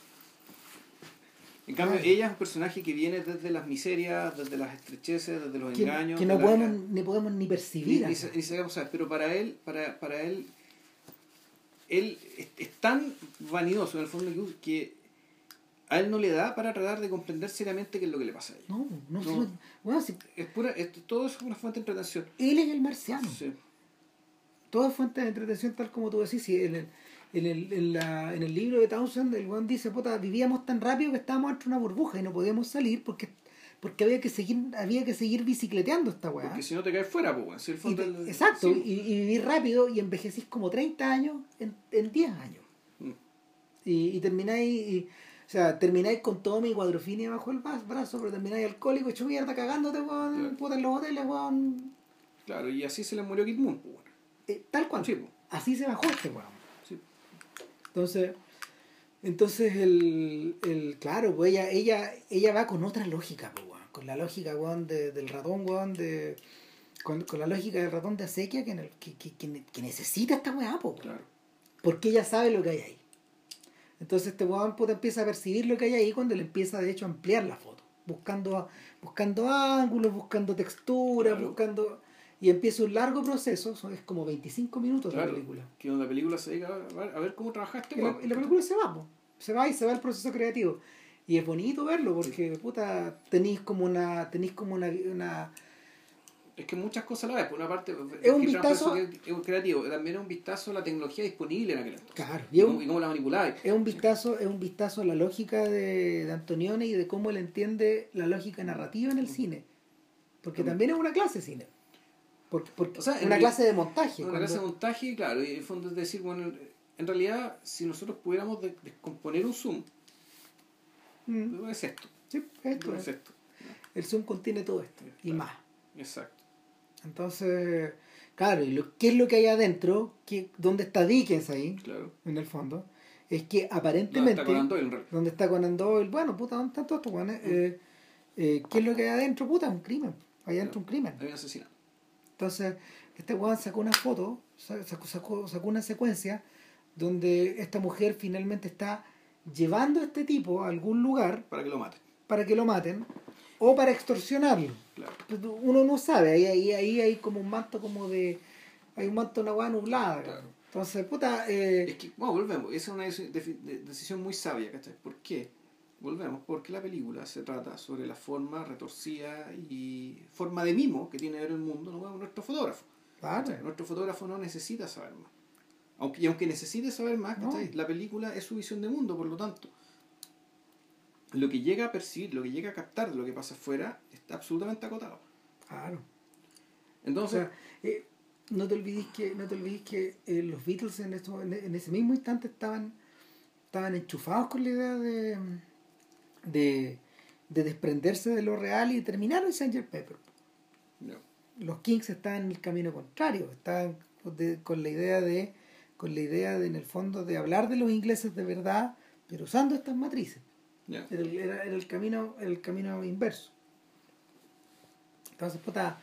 En cambio, ella es un personaje que viene desde las miserias, desde las estrecheces, desde los que, engaños. que no podemos ni podemos ni Ni- percibir. ni ni sea, pero para él, para, para él, él es, es tan vanidoso en el fondo que, a él no le da para tratar de comprender seriamente qué es lo que le pasa a ella. No, no, No. bueno, Es pura, es- todo eso es una fuente de entretención. él es el marciano. Sí. Todo es fuente de entretención tal como tú decís. y el, en, el, en, la, en el libro de Townsend, el weón dice, puta, vivíamos tan rápido que estábamos entre una burbuja y no podíamos salir porque porque había que seguir había que seguir bicicleteando esta weá. Porque si no te caes fuera, pues, si el Y fondo te- el- exacto, sí. y, y vivir rápido y envejecís como 30 años en, en 10 años. Mm. Y, y termináis, y- o sea, termináis con todo mi cuadrofinia bajo el bra- brazo, pero termináis alcohólico, hecho mierda, cagándote, weón, Claro. puta, en los hoteles, weón. Claro, y así se le murió Kid Moon, pues. Eh, tal cual. Sí, pues. Así se bajó este weón. Entonces, entonces el, el claro, pues ella, ella, ella va con otra lógica, pues, weón. Con la lógica, weón, de, del ratón, weón, de. Con, con la lógica del ratón de acequia que, en el- que, que, que, que necesita esta weá, pues. Claro. Porque ella sabe lo que hay ahí. Entonces este weón puta, empieza a percibir lo que hay ahí cuando le empieza de hecho a ampliar la foto. Buscando, buscando ángulos, buscando texturas, Claro. buscando. Y empieza un largo proceso, son, es como 25 minutos Claro, la película. que la película se dedica a ver, cómo trabajaste. Y la, weón. y la película se va, po. se va y se va el proceso creativo. Y es bonito verlo porque, puta, tenéis como una, tenéis como una, una Es que muchas cosas la vez. Por una parte, Es un vistazo- que es creativo. También es un vistazo a la tecnología disponible en aquel entonces. Claro, y cómo, un, y cómo la manipulaba. es un vistazo, es un vistazo a la lógica de, de Antonioni y de cómo él entiende la lógica narrativa en el cine. Porque Mm. también es una clase de cine. Porque, porque O sea, en una clase de montaje. Una cuando- clase de montaje, claro. Y en el fondo es decir, bueno, en realidad, si nosotros pudiéramos de- descomponer un zoom, Mm, es esto. sí, esto Es es. esto. El Zoom contiene todo esto y más. Exacto. Entonces, claro, y lo, ¿qué es lo que hay adentro? ¿Qué, ¿Dónde está Dickens ahí, Claro. en el fondo? Es que ¿Dónde aparentemente... está Conan Doyle donde está Conan Doyle, bueno, puta, ¿dónde están todos estos weones? Eh, eh, ¿Qué es lo que hay adentro? Puta, un crimen. Allá entra un crimen. Hay un asesinato. Entonces, este weón sacó una foto, sa- sacó, sacó, sacó una secuencia donde esta mujer finalmente está llevando a este tipo a algún lugar Para que lo maten. para que lo maten o para extorsionarlo. Claro. Pues, Uno no sabe, ahí, ahí, ahí hay como un manto como de... Hay un manto de una hueá nublada. Claro. Entonces, puta... eh, Es que, bueno, volvemos. Esa es una decisión muy sabia, ¿cachai? ¿Por qué? Volvemos, porque la película se trata sobre la forma retorcida y forma de mimo que tiene ver el mundo ¿no? nuestro fotógrafo. claro. Nuestro fotógrafo no necesita saber más. Aunque, y aunque necesite saber más, No. la película es su visión de mundo, por lo tanto, lo que llega a percibir, lo que llega a captar de lo que pasa afuera, está absolutamente acotado. Claro. O Entonces, sea, eh, no te olvides que, no te olvides que eh, los Beatles en, esto- en, en ese mismo instante estaban, estaban enchufados con la idea de, de, de desprenderse de lo real y terminar en Sgt. Pepper. no, Los Kings estaban en el camino contrario, estaban de- con la idea de, con la idea de en el fondo de hablar de los ingleses de verdad, pero usando estas matrices. Era, el- era- era el camino, el camino inverso. Entonces, puta,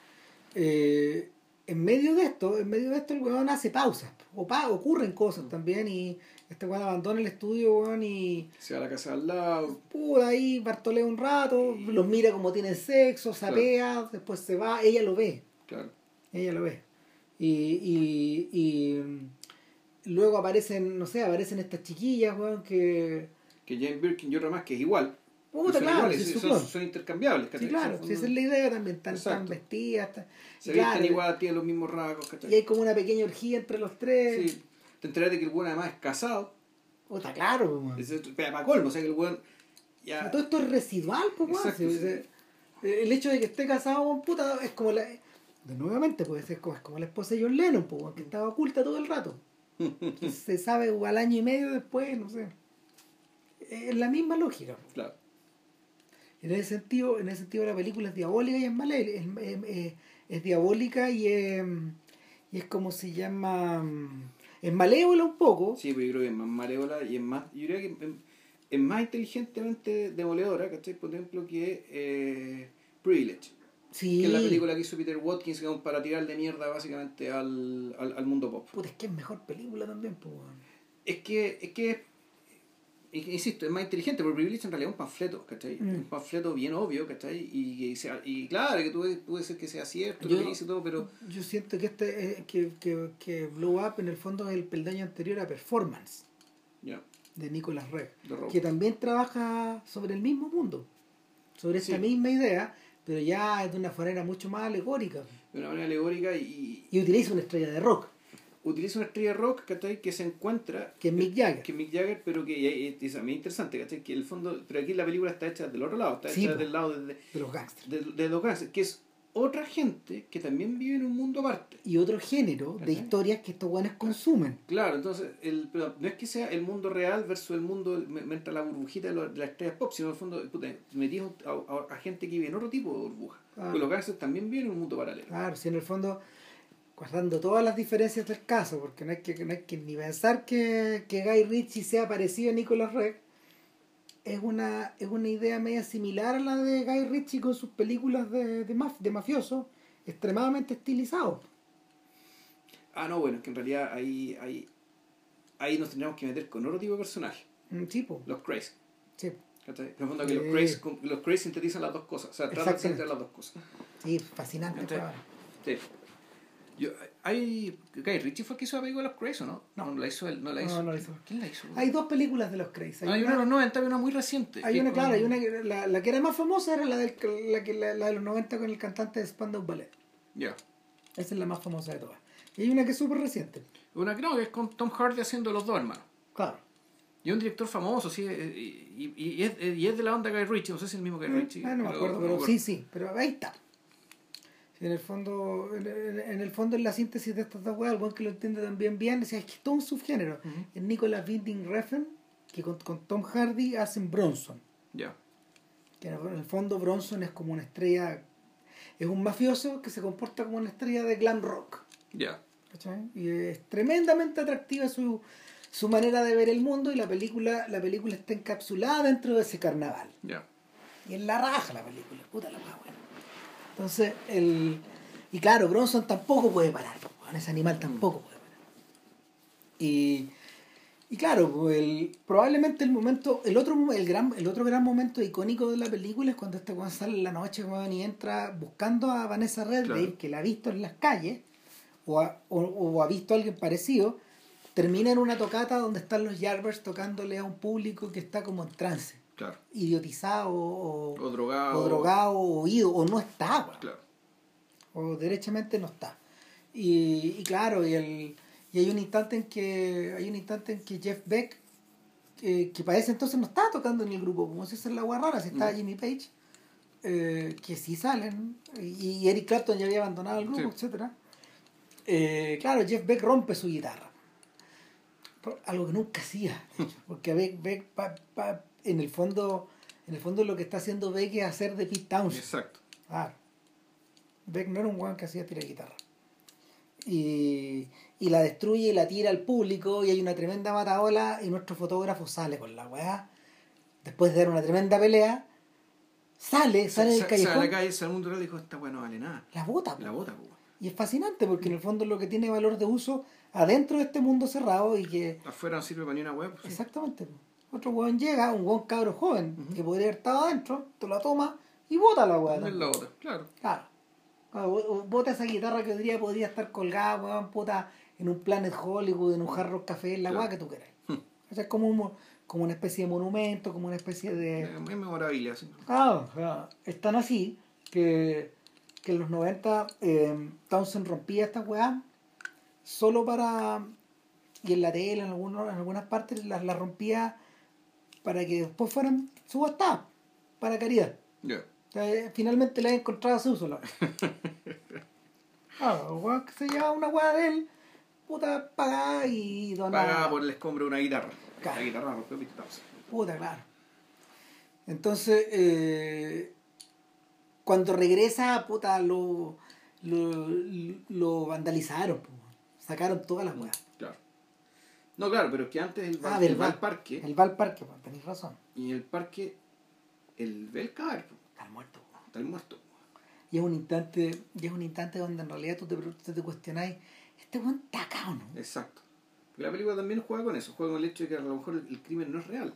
eh, en medio de esto, en medio de esto el weón hace pausas. O pa, ocurren cosas también y este weón abandona el estudio, weón, y Se va a la casa al lado. puta ahí, Bartolea un rato, los mira como tienen sexo, sapea, después se va, ella lo ve, Claro. ella lo ve. Y, y, y mm, luego aparecen, no sé, aparecen estas chiquillas, weón, que... Que Jane Birkin y otra más que es igual. Puta, son claro, iguales, sí, son, intercambiables. Sí, ¿cachai? claro, Son- si esa es la idea también, están, vestidas, Se claro, visten igual, tienen los mismos rasgos, ¿cachai? y hay como una pequeña orgía entre los tres. Sí. Te enteras de que el buen además es casado. Oh, está claro, weón. Para colmo, o sea que el buen ya Todo esto es residual, pues, weón. Sí. El hecho de que esté casado con puta es como la. De nuevamente, pues es como, es como la esposa de John Lennon, pues, que estaba oculta todo el rato. Se sabe al año y medio después, no sé. Es la misma lógica. claro. En ese sentido, en ese sentido la película es diabólica y es mala, es, es- diabólica y es, y es como se llama es malévola un poco. Sí, pero yo creo que es más malévola y es más, yo creo que es, más inteligentemente demoledora, ¿cachai? Por ejemplo, que eh, Privilege, Sí. que es la película que hizo Peter Watkins que para tirar de mierda básicamente al, al, al mundo pop. Puta, es que es mejor película también, pues. Es que, es que, insisto, es más inteligente, porque Privilege en realidad es un panfleto, ¿cachai? Mm. Un panfleto bien obvio, ¿cachai? Y, y, sea- y claro, que puede, puede ser que sea cierto, Yo- lo que dice todo, pero Yo siento que este eh, que, que, que Blow Up en el fondo es el peldaño anterior a Performance ya, de Nicolas robo. que también trabaja sobre el mismo mundo, sobre esta Sí. misma idea, pero ya de una manera mucho más alegórica. de una manera alegórica y, Y utiliza una estrella de rock, utiliza una estrella rock ¿cachai? que se encuentra que es Mick Jagger. que Mick Jagger pero que y- y- es mí interesante ¿cachai? que el fondo pero aquí la película está hecha del otro lado está hecha del lado de, de los gangsters. de, de los gangsters, que es otra gente que también vive en un mundo aparte Y otro género de historias que estos guanes consumen. claro entonces el, pero no es que sea el mundo real versus el mundo mientras la burbujita de, las estrellas pop sino en el fondo puta, metimos a, a- a gente que vive en otro tipo de burbuja Claro. Porque los gangsters también viven en un mundo paralelo Claro, si en el fondo, guardando todas las diferencias del caso, porque no hay que, no hay que ni pensar que, que Guy Ritchie sea parecido a Nicolas Reg, es una, es una idea media similar a la de Guy Ritchie con sus películas de, de, maf- de mafiosos, extremadamente estilizados. ah no bueno es que en realidad ahí ahí ahí nos tendríamos que meter con otro tipo de personaje Un tipo, los crazy sí, ¿cachai? En el fondo que los Sí. crazy, los sintetizan las dos cosas o sea tratan de sintetizar las dos cosas sí, fascinante. Sí. Yo, hay, Guy Ritchie fue el que hizo la película de los Crazy, ¿o ¿no? No. la hizo él, no la No, hizo. no la hizo. ¿Quién la hizo? Hay dos películas de los Crazy. Hay, hay una una, de los 90 y una muy reciente. hay que una, claro, hay una que- la, la que era más famosa era la, del, la, que, la, la de los 90 con el cantante de Spandau Ballet. Ya. Esa es la más famosa de todas. Y hay una que es súper reciente. Una creo que es con Tom Hardy haciendo los dos hermanos. Claro. Y un director famoso, sí, eh, y, y, y es, y es de la onda Guy Ritchie, no sé si es el mismo Guy Ritchie. Ah, no me pero- acuerdo, no pero acuerdo. sí, sí, pero ahí está. En el fondo, en, el fondo, en la síntesis de estas dos weas, el buen que lo entiende también bien, es que es todo un subgénero. Es Nicolas Winding Refn, que con, con Tom Hardy hacen Bronson. Ya. Que en el fondo Bronson es como una estrella, es un mafioso que se comporta como una estrella de glam rock. Ya. ¿cachai? Y es tremendamente atractiva su, su manera de ver el mundo y la película, la película está encapsulada dentro de ese carnaval. Ya. Y en la raja la película, puta la más buena. Entonces, el. Y claro, Bronson tampoco puede parar, ese animal tampoco puede parar. Y. Y claro, pues, el, probablemente el momento, el otro, el gran, el otro gran momento icónico de la película es cuando este weón sale en la noche y entra buscando a Vanessa Redgrave, Claro. que la ha visto en las calles, o ha, o, o ha visto a alguien parecido, termina en una tocata donde están los Yardbirds tocándole a un público que está como en trance, Claro. idiotizado o, O drogado. o drogado o oído, o no está, Claro. o derechamente no está. Y, y claro, y, el, y hay un instante en que hay un instante en que Jeff Beck, eh, que para ese entonces no estaba tocando en el grupo, como si es la agua rara, si estaba Mm. Jimmy Page, eh, que sí salen, y, Eric Clapton ya había abandonado el grupo, Sí. etcétera Eh, claro, Jeff Beck rompe su guitarra. Algo que nunca hacía, porque Beck, Beck pa- pa- en el fondo, en el fondo lo que está haciendo Beck es hacer de Pete Townshend. Exacto. Claro. Beck no era un weón que hacía tirar guitarra. Y, y la destruye y la tira al público y hay una tremenda mataola y nuestro fotógrafo sale con la weá. Después de dar una tremenda pelea, sale, sale del callejón, Sale a la calle, sale al mundo y dijo, esta weá no vale nada. la bota. La bota, pues. Y es fascinante porque en el fondo lo que tiene valor de uso adentro de este mundo cerrado y que Afuera no sirve para ni una web. Exactamente. Otro weón llega, un weón cabro joven, que podría haber estado adentro, te la toma y bota la weá. La bota, claro. Claro. Claro, bo- Bota esa guitarra que hoy día podría estar colgada, weón, puta, en un Planet Hollywood, en un Hard Rock Café, en la Claro. weá que tú quieras. Hmm. O sea, es como, un mo- como una especie de monumento, como una especie de... Es muy memorable así. Claro, claro. Es tan así que, que en los 90 eh, Townsend rompía esta weá solo para... Y en la tele, en, algunos, en algunas partes, las la rompía para que después fueran subastadas, para caridad. Ya. O sea, eh, finalmente le ha encontrado su uso. la wea. Claro, el weón que se llevaba una weá de él, puta, pagada y donada. Pagaba por el escombro de una guitarra. Claro. La guitarra rompió Townshend. Puta, claro. Entonces, eh, cuando regresa, puta, lo, lo, lo vandalizaron. po. Sacaron todas las weas. No, claro, pero es que antes el, Ah, el verdad. bar parque El Val Parque, po, tenéis razón. y el parque, el cadáver, po. Está muerto. po. está el muerto. Y es un instante, y es un instante donde en realidad tú te, te, te cuestionáis, ¿este weón está acá o no? Exacto. Porque la película también juega con eso, juega con el hecho de que a lo mejor el, el crimen no es real.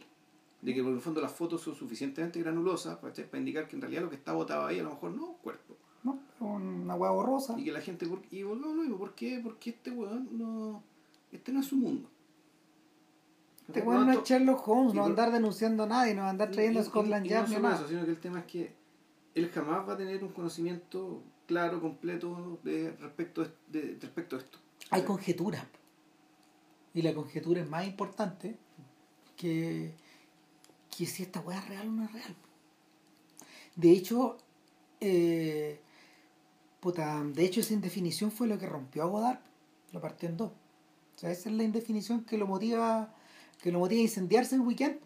De que por el fondo las fotos son suficientemente granulosas para, para indicar que en realidad lo que está botado ahí a lo mejor no es un cuerpo. ¿No? Es Una weá borrosa. Y que la gente, y volvemos a lo mismo, ¿por qué? Porque este weón no, este no es su mundo. Este weón no es Sherlock Holmes, no va a andar denunciando a nadie, no va a andar trayendo a Scotland Yard no ni solo nada. eso, sino que el tema es que él jamás va a tener un conocimiento claro, completo de respecto, a, de, respecto a esto. Hay conjeturas. Y la conjetura es más importante que, que si esta weá es real o no es real. De hecho, eh, puta, de hecho esa indefinición fue lo que rompió a Godard, lo partió en dos. O sea, esa es la indefinición que lo motiva, que lo motiva a incendiarse en weekend.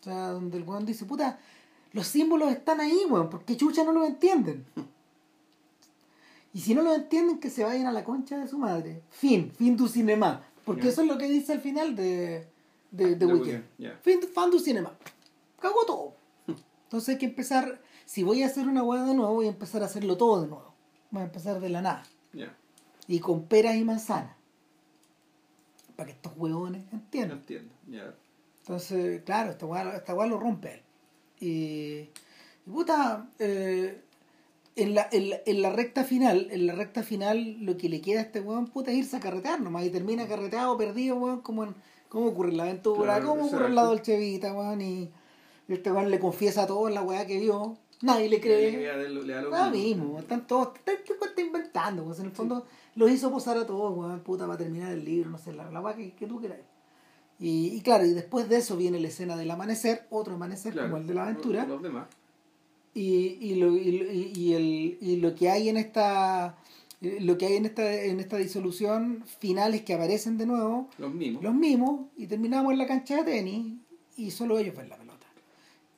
O sea, donde el weón dice, puta, los símbolos están ahí, weón, porque chucha no lo entienden. Y si no lo entienden, que se vayan a la concha de su madre. Fin, fin du cinema. Porque eso es lo que dice al final de, de, Weekend. Weekend, ya. Fin, fan du cinema. Cagó todo. Entonces hay que empezar, si voy a hacer una hueá de nuevo, voy a empezar a hacerlo todo de nuevo. Voy a empezar de la nada. Y con peras y manzanas. Para que estos huevones entiendan. entiendo. Ya. Entonces, claro, esta weá, esta lo rompe él. Y, y puta, eh, en, la, en, la, en la recta final, en la recta final, lo que le queda a este weón, puta, es irse a carretear nomás. Y termina carreteado, perdido, weón, como, en, como ocurre en la aventura, Claro, como ocurre en la. Dolce Vita, weón. Y este weón le confiesa todo en la weá que vio. Nadie le cree. Le, le- le- le da lo Ah, mismo. mismo, están todos, están, este weón está inventando, pues en el fondo los hizo posar a todos, weón, puta, para terminar el libro, no sé, la, la que, que tú quieras. Y, y claro, y después de eso viene la escena del amanecer, otro amanecer Claro, como el de la aventura, Los demás. y, y, lo, y, y- el, y lo que hay en esta lo que hay en esta en esta disolución final es que aparecen de nuevo Los mismos. los mismos y terminamos en la cancha de tenis y solo ellos ven la pelota.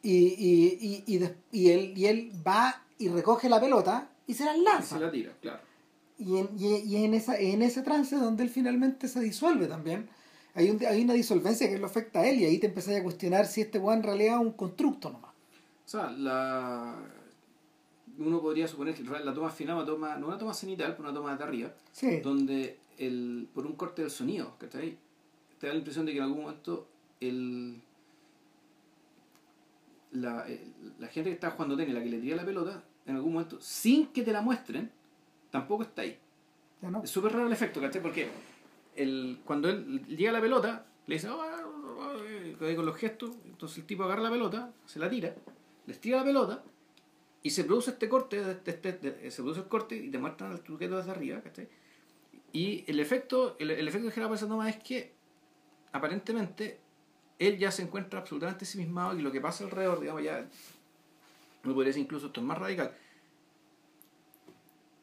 Y, y, y, y, des- y él, y él va y recoge la pelota y se la Y lanza. se la tira, claro. Y, en, y, y en, esa, en ese trance donde él finalmente se disuelve también. Hay, un, hay una disolvencia que lo afecta a él y ahí te empezás a cuestionar si este weón en realidad es un constructo nomás. O sea, la... uno uno podría suponer que la toma final una toma, no una toma cenital, pero una toma de arriba, Sí. donde el, por un corte del sonido, ¿cachai? Te da la impresión de que en algún momento el, la, el- la gente que está jugando tenis, la que le tira la pelota, en algún momento, sin que te la muestren, tampoco está ahí. Ya no. Es súper raro el efecto, ¿cachai? Porque el, cuando él llega a la pelota, le dice, "Oh, oh, oh", eh, con los gestos, entonces el tipo agarra la pelota, se la tira, les tira la pelota, y se produce este corte, de- de- de- se produce el corte y te muestran el truqueto desde arriba, ¿cachai? Y el efecto, el, el efecto generado por esa toma es que aparentemente él ya se encuentra absolutamente ensimismado y lo que pasa alrededor, digamos, ya no podría decir incluso esto es más radical.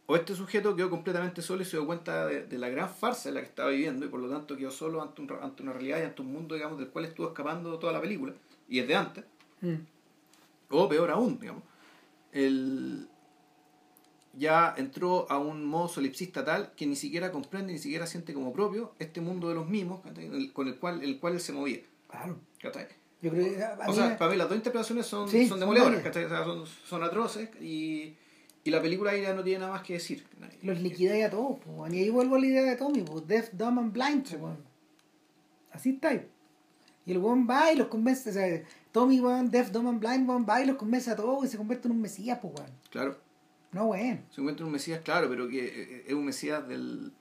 O este sujeto quedó completamente solo y se dio cuenta de, de la gran farsa en la que estaba viviendo y por lo tanto quedó solo ante, un- ante una realidad y ante un mundo, digamos, del cual estuvo escapando toda la película y desde antes. Mm. O peor aún, digamos, el, ya entró a un modo solipsista tal que ni siquiera comprende, ni siquiera siente como propio este mundo de los. El- con el cual, el cual él se movía. Claro. ¿cachai? Yo creo que a- a O sea, para mí las dos interpretaciones son, Sí, son demoledoras. ¿cachai? O sea, son, son atroces y, y la película ahí ya no tiene nada más que decir. los liquidáis a todos, po, y ahí vuelvo a la idea de Tommy, pues, Deaf, Dumb and Blind, po. Así está ahí. Y el weón va y los convence, o sea, Tommy, Deaf, Dumb and Blind, weón, va y los convence a todos y se convierte en un mesías, pues. Claro, No, weón. se encuentra un Mesías, claro, pero que eh, es un Mesías del,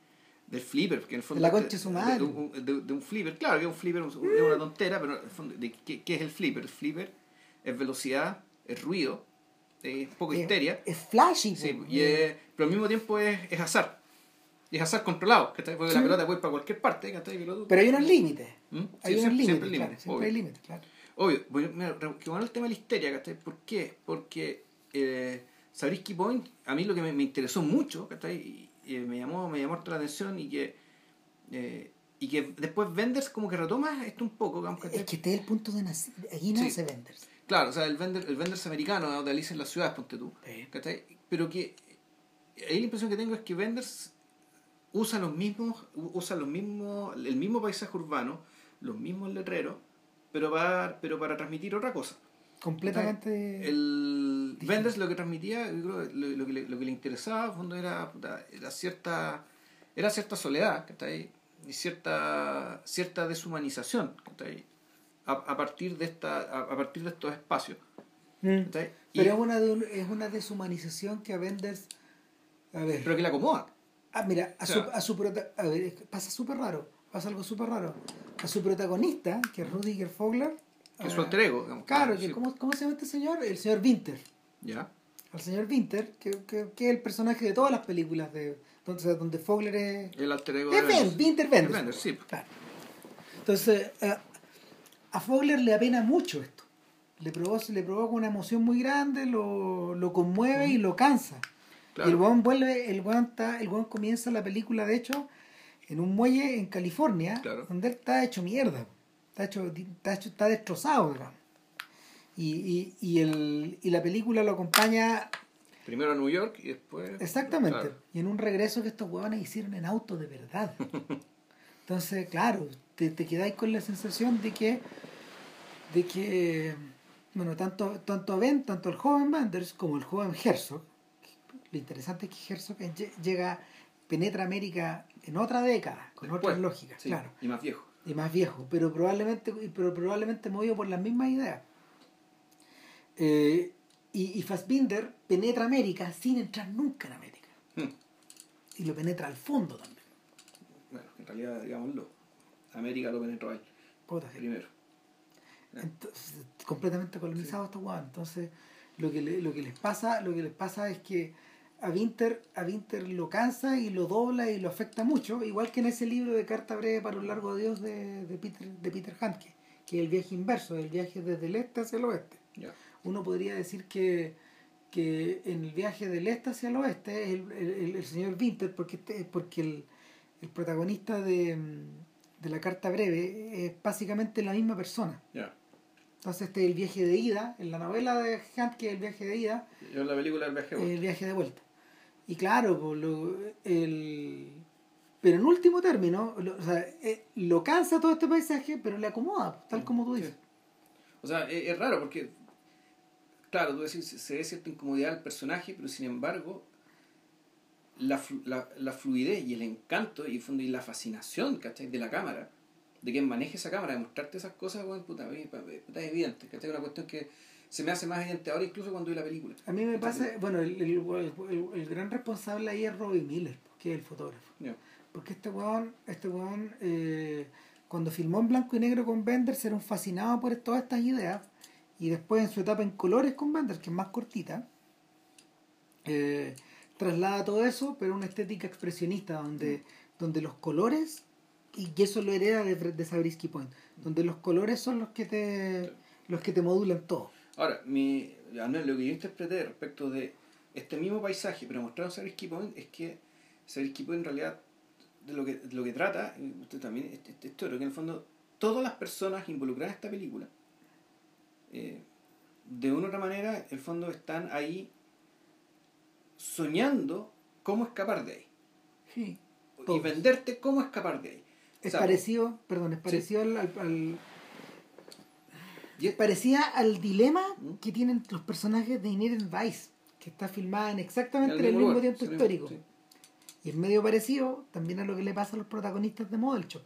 del flipper, que en el fondo... De la concha su madre. De, un- de- de un flipper, claro que un flipper es una tontera, pero en el fondo, de, ¿qué, qué es el flipper? El flipper es velocidad, es ruido, es poco Es- histeria, Es flashy, sí, y es- pero al mismo tiempo es, es azar. Y es azar controlado, ¿cachai? Porque Sí. la pelota puede ir para cualquier parte. Que Pero hay unos límites. ¿Mm? Sí, Hay unos límites, siempre claro. Siempre hay límites, claro. Obvio, bueno, mira, que bueno el tema de la histeria. ¿Por qué? Porque eh, Sabrisky Point, a mí lo que me, me interesó mucho, ¿cachai? Y, y me llamó, me llamó la atención y que eh, y que después Vendors como que retoma esto un poco. Es que este es el punto de nacer. Aquí nace Vendors. Claro, o sea, el Vendors, el Vendors americano ¿no? de Alice en las ciudades, ponte tú. Pero que ahí la impresión que tengo es que Vendors usa los mismos, usa los mismos, el mismo paisaje urbano, los mismos letreros, pero para, pero para transmitir otra cosa. Completamente. El Vendors lo que transmitía, yo creo, lo, lo que, le, lo que le interesaba, en fondo, era, era cierta era cierta soledad, ¿cachai? Y cierta, cierta deshumanización, ¿cachai? A, a partir de esta, a, a partir de estos espacios. Mm. Pero es una, de- es una deshumanización que a Vendors. A ver. pero que la acomoda. Ah, mira, a O su, a su prota- a ver, pasa súper raro, pasa algo súper raro. A su protagonista, que es Rudiger Fogler, Que es su alter ego, digamos. Claro, que Sí. ¿cómo, ¿cómo se llama este señor? El señor Winter. ¿Ya? Al señor Winter, que, que, que es el personaje de todas las películas de donde, donde Fogler es... El alter ego Es de Ben. Winter. Benders, sí. Claro. Entonces, eh, a Fogler le apena mucho esto. Le provoca, le provoca una emoción muy grande, lo, lo conmueve y lo cansa. Claro. Y el weón vuelve, el weón está, el weón comienza la película, de hecho, en un muelle en California, Claro. donde él está hecho mierda. Está hecho, está hecho, está destrozado, digamos. Y, y, y, el, y la película lo acompaña Primero a New York y después. Exactamente. Claro. Y en un regreso que estos huevones hicieron en auto de verdad. Entonces, claro, te, te quedáis con la sensación de que, de que, bueno, tanto, tanto Ben, tanto el joven Manders como el joven Herzog, lo interesante es que Herzog lle- llega, penetra América en otra década, con Después, otras lógicas, sí, claro, Y más viejo. Y más viejo, pero probablemente, pero probablemente movido por las mismas ideas. Eh, y, y Fassbinder penetra América sin entrar nunca en América. Hmm. Y lo penetra al fondo también. Bueno, en realidad, digámoslo. América lo penetró él primero. Entonces, completamente colonizado estos hueones. Entonces, lo que, le- lo que les pasa, lo que les pasa es que a Winter, a Winter lo cansa y lo dobla y lo afecta mucho, igual que en ese libro de Carta Breve para un largo adiós de, de Peter, de Peter Handke, que es el viaje inverso, el viaje desde el este hacia el oeste. Uno podría decir que, que en el viaje del este hacia el oeste es el, el- el señor Winter, porque, este- porque el, el protagonista de, de la carta breve es básicamente la misma persona. Entonces este es el viaje de ida, en la novela de Hunt que es el viaje de ida, Yo en la película del viaje. el viaje de vuelta. Y claro, pues, lo- el, pero en último término, lo, o sea, eh, lo cansa todo este paisaje, pero le acomoda, tal como tú dices. O sea, es, es raro porque claro, tú decís, se ve cierta incomodidad al personaje, pero sin embargo, la, la, la fluidez y el encanto y, y la fascinación, ¿cachai? De la cámara, de quien maneje esa cámara, de mostrarte esas cosas, bueno, puta, puta, es evidente, ¿cachai? Una cuestión que se me hace más evidente ahora incluso cuando vi la película. A mí me pasa, bueno, el, el, el, gran responsable ahí es Robbie Miller, que es el fotógrafo. Porque este weón, este weón eh, cuando filmó en blanco y negro con Benders era un fascinado por todas estas ideas y después en su etapa en colores con Benders, que es más cortita, eh, traslada todo eso, pero una estética expresionista donde, donde los colores, y eso lo hereda de, de Sabrisky Point, donde los colores son los que te, los que te modulan todo. Ahora, mi, lo que yo interpreté respecto de este mismo paisaje, pero mostrado en Sabrisky Point, es que Sabrisky Point en realidad de lo que, lo que trata, usted también, este, este que en el fondo todas las personas involucradas en esta película, eh, de una u otra manera, en el fondo están ahí soñando cómo escapar de ahí. Sí. Y venderte cómo escapar de ahí. Es parecido, perdón, es parecido al, al, parecía al dilema ¿Mm? que tienen los personajes de Inherent Vice, que está filmada en exactamente el mismo, tiempo histórico. Y es medio parecido también a lo que le pasa a los protagonistas de Model Shop.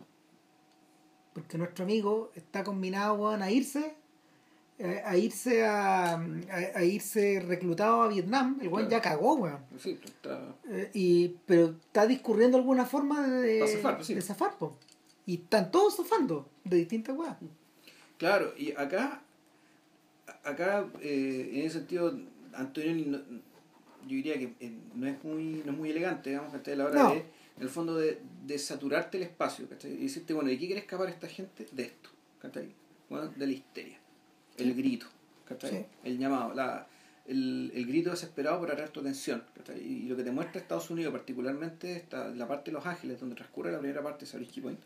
Porque nuestro amigo está combinado a irse eh, a irse a, a, irse reclutado a Vietnam, el buen ya cagó, weón. Sí, está... Eh, y, pero está discurriendo alguna forma de, zafar, de zafar Y están todos zafando de distintas weas. Claro, y acá, acá eh, en ese sentido, Antonio yo diría que eh, no es muy no es muy elegante digamos a la hora de en el fondo de, de saturarte el espacio ¿cachai? y decirte bueno ¿de qué quiere escapar esta gente? de esto ¿cachai? Bueno, de la histeria el grito ¿cachai? el llamado la, el, el grito desesperado por atraer tu atención ¿cachai? y lo que te muestra Estados Unidos particularmente esta, la parte de Los Ángeles donde transcurre la primera parte de Sabrisky Point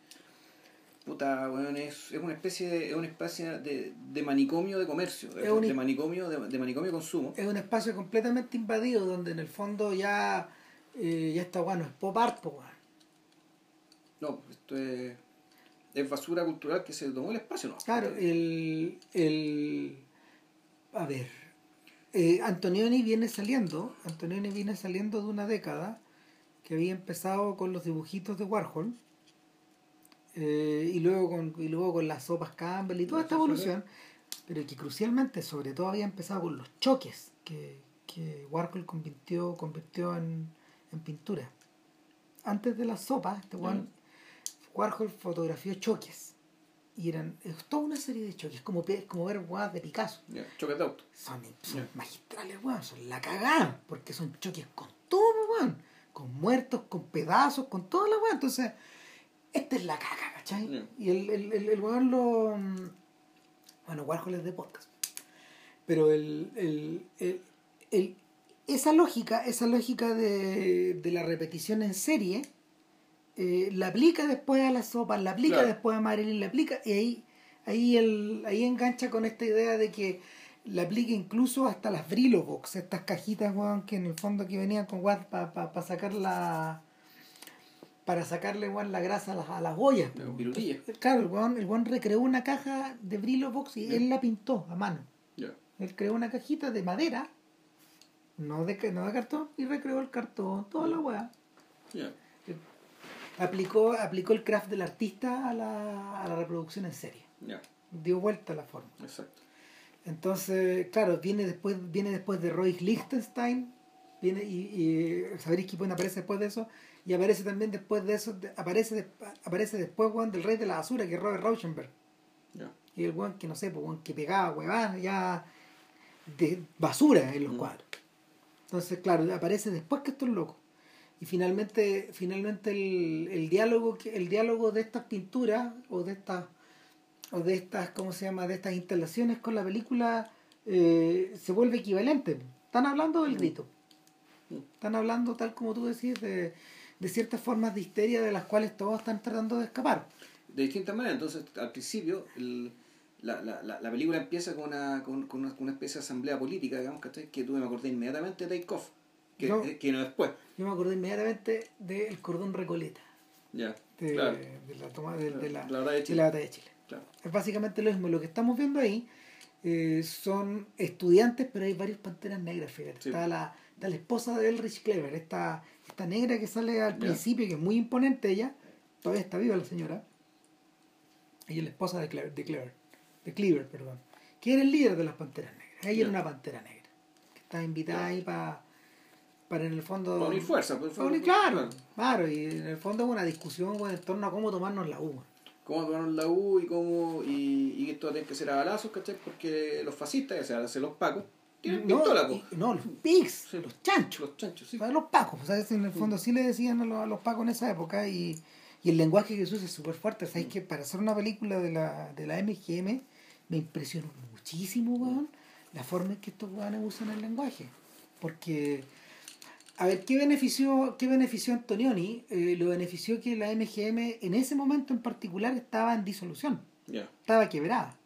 puta, bueno, es, es una especie de, es una especie de, de manicomio de comercio, de, manicomio de, de, manicomio de consumo. Es un espacio completamente invadido donde en el fondo ya, eh, ya está bueno, es pop art, No, esto es, es, basura cultural que se tomó el espacio, ¿no? Claro, el, el a ver, eh, Antonioni viene saliendo, Antonioni viene saliendo de una década que había empezado con los dibujitos de Warhol eh, y, luego con, y luego con las sopas Campbell y toda esta evolución, pero que crucialmente sobre todo había empezado con los choques que, que Warhol convirtió, convirtió en, en pintura. Antes de las sopas, este Warhol fotografió choques. Y eran es toda una serie de choques, como, como ver guas de Picasso. choques de auto. Son, magistrales, son la cagada, porque son choques con todo, con muertos, con pedazos, con toda la weá. Entonces, esta es la caca, ¿cachai? Y el, el, el, el weón lo. Mm, bueno, Warhol es de podcast. Pero el, el, el, el, esa lógica, esa lógica de, de la repetición en serie, eh, la aplica después a la sopa, la aplica después a Marilyn, la aplica, y ahí, ahí, el, ahí engancha con esta idea de que la aplica incluso hasta las Brillo Box, estas cajitas, weón, que en el fondo que venían con Watt para pa, sacar la para sacarle la grasa a las, a las ollas. Claro, el weón, el recreó una caja de Brillo Box y él la pintó a mano. Él creó una cajita de madera, no de, no de cartón, y recreó el cartón, toda la weá. Aplicó, aplicó el craft del artista a la, a la reproducción en serie. Dio vuelta a la forma. Exacto. Entonces, claro, viene después, viene después de Roy Lichtenstein, viene y, y sabréis que aparece después de eso y aparece también después de eso, aparece, aparece después Juan del rey de la basura, que es Robert Rauschenberg. Y el Juan que no sé, pues, que pegaba huevada ya de basura en los mm. cuadros. Entonces, claro, aparece después que esto es loco. Y finalmente, finalmente el, el diálogo, el diálogo de estas pinturas o de estas o de estas, ¿cómo se llama? de estas instalaciones con la película eh, se vuelve equivalente. Están hablando del mm. grito. Mm. Están hablando, tal como tú decís, de, de ciertas formas de histeria de las cuales todos están tratando de escapar. De distintas maneras. Entonces, al principio, la, la, la, película empieza con una, con, una, especie de asamblea política, digamos, que tú me acordé inmediatamente de Take Off, que, eh, que no después. Yo me acordé inmediatamente del cordón Recoleta. Ya, de, de, la toma de, la, batalla de Chile. Es básicamente lo mismo. Lo que estamos viendo ahí eh, son estudiantes, pero hay varios panteras negras, fíjate. Sí. Está, la, está la esposa de Elrich Clever, esta, esta negra que sale al principio, que es muy imponente ella, todavía está viva la señora. Ella es la esposa de Clever, de Clever, de Cleaver, perdón. Que era el líder de las panteras negras. Ella Ya. era una pantera negra. Que estaba invitada ahí para para en el fondo. Para unir fuerza, pues, unir- fue- claro, claro, y en el fondo es una discusión bueno, en torno a cómo tomarnos la uva. cómo tomaron la U y cómo y, y que esto tiene que ser a balazos, ¿cachai? Porque los fascistas, o sea, los pacos, No, pistola, po. no, los pigs, Sí. los chanchos. Los chanchos, sí. Los pacos, sea, en el fondo sí le decían a los, a los pacos en esa época y, y el lenguaje que se usa es súper fuerte. ¿Sabes que Para hacer una película de la, de la MGM me impresionó muchísimo, weón, la forma en que estos weones usan el lenguaje. Porque, a ver, ¿qué benefició, qué benefició Antonioni? Eh, lo benefició que la MGM en ese momento en particular estaba en disolución, Ya, estaba quebrada.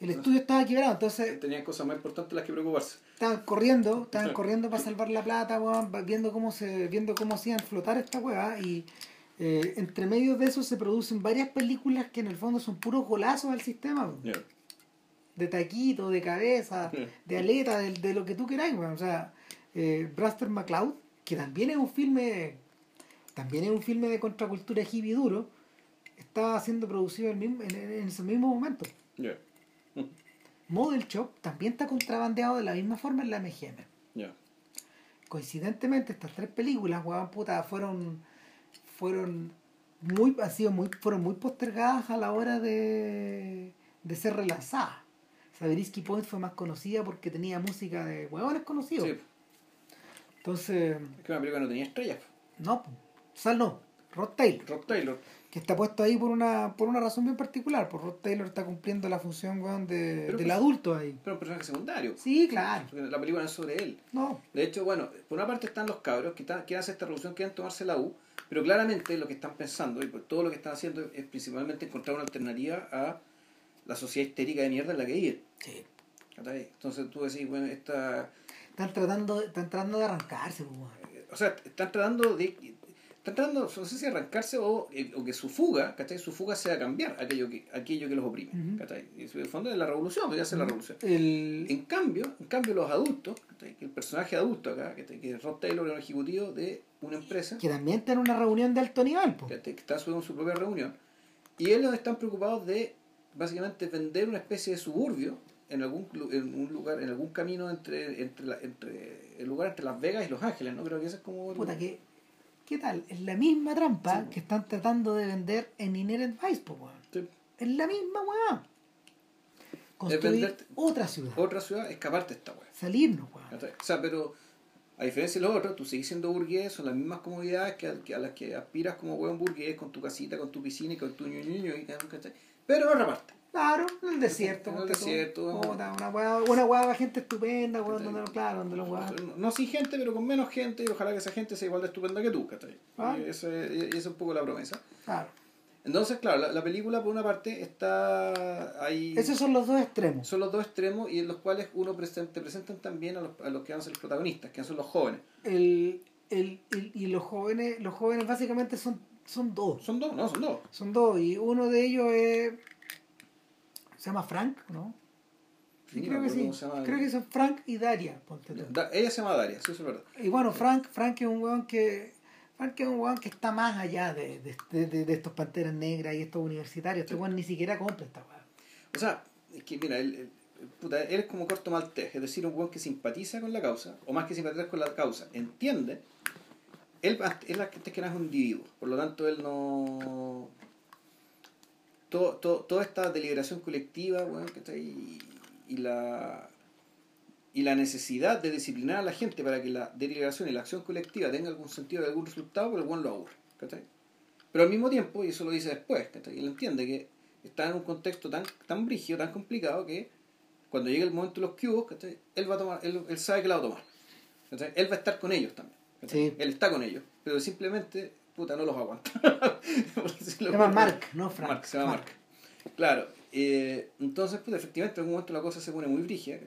El estudio estaba quebrado, entonces Tenían cosas más importantes las que preocuparse. estaban corriendo, estaban corriendo para salvar la plata, weón, viendo cómo se, viendo cómo hacían flotar esta weá y eh, entre medio de eso se producen varias películas que en el fondo son puros golazos al sistema, weón. De taquito, de cabeza, de aleta, de, de lo que tú queráis, weón. o sea, eh, Braster McCloud, que también es un filme, también es un filme de contracultura hippie duro, estaba siendo producido el mismo- en, en ese mismo momento. Model Shop también está contrabandeado de la misma forma en la MGM. Ya. coincidentemente estas tres películas weón, puta, fueron fueron muy han sido muy fueron muy postergadas a la hora de, de ser relanzadas Saberisky Point fue más conocida porque tenía música de huevones conocidos Sí. entonces Es que una película no tenía estrellas. no. Sal no Rod Taylor Rock Taylor. Que está puesto ahí por una por una razón bien particular porque Rod Taylor está cumpliendo la función weón, de, Pero del pues- adulto ahí Pero un personaje secundario. sí claro Porque la película no es sobre él. no De hecho, bueno, por una parte están los cabros que están, quieren hacer esta revolución, quieren tomarse la U, pero claramente lo que están pensando y por todo lo que están haciendo es principalmente encontrar una alternativa a la sociedad histérica de mierda en la que viven. sí. Entonces tú decís, bueno, esta, están tratando están tratando de arrancarse pues, weón. o sea, están tratando de tratando, no sé si arrancarse o, eh, o que su fuga, ¿cachai? Su fuga sea cambiar aquello que, aquello que los oprime, Ujú. ¿cachai? Y el fondo es la revolución, pues ya hacer la revolución. el, En cambio, en cambio los adultos, el personaje adulto acá, que, que es Rod Taylor, un ejecutivo de una empresa, que también está en una reunión de alto nivel, po. que que está en su propia reunión, y ellos están preocupados de básicamente vender una especie de suburbio en algún en un lugar, en algún camino entre, entre, la- entre el lugar entre Las Vegas y Los Ángeles, ¿no? Creo que ese es como el- Puta, que, ¿qué tal? Es la misma trampa Sí. que están tratando de vender en Inherent Vice, po, weón. Sí. Es la misma weá. Construir otra ciudad. otra ciudad, escaparte de esta weá. Salirnos, weón. O sea, pero a diferencia de los otros, tú sigues siendo burgués, son las mismas comodidades que a, que a las que aspiras como hueón burgués, con tu casita, con tu piscina y con tu ñoño, y pero otra parte. Claro, en el desierto. En el desierto, Puta, una weá, una gente estupenda, ¿Cachai? donde, claro, donde los weá. No, no sin gente, pero con menos gente, y ojalá que esa gente sea igual de estupenda que tú, ¿cachai? Ah. Y esa es, es un poco la promesa. Claro. Entonces, claro, la, la película por una parte está ahí... Esos son los dos extremos. Son los dos extremos y en los cuales uno presenta, te presentan también a los, a los que van a ser los protagonistas, que son los jóvenes. El, el, el- y los jóvenes, los jóvenes básicamente son, son dos. Son dos, no, son dos. Son dos, y uno de ellos es. Se llama Frank, ¿no? Sí, creo que sí. Creo que son Frank y Daria, ponte. Da- ella se llama Daria, sí, eso es verdad. Y bueno, Frank, Frank es un weón que. Frank es un weón que está más allá de, de, de- de- estos panteras negras y estos universitarios. Este weón ni siquiera compra esta weón. O sea, es que mira, él, él- puta, él es como corto maltés, es decir, un weón que simpatiza con la causa, o más que simpatizar con la causa, entiende. Él, él antes que nada es un individuo, por lo tanto él no... Todo, todo- toda esta deliberación colectiva, ¿cachai? y, y la y la necesidad de disciplinar a la gente para que la deliberación y la acción colectiva tenga algún sentido y algún resultado, pero el buen lo aburre. ¿cachai? Pero al mismo tiempo, y eso lo dice después, ¿cachai? él entiende que está en un contexto tan, tan brígido, tan complicado, que cuando llegue el momento de los cubos, ¿cachai? él va a tomar, él, él sabe que la va a tomar. Él va a estar con ellos también. Él está con ellos, pero simplemente, puta, no los aguanta. Se llama Mark, no Frank. Mark, se llama Mark. Claro, eh, entonces, pues efectivamente, en algún momento la cosa se pone muy brígida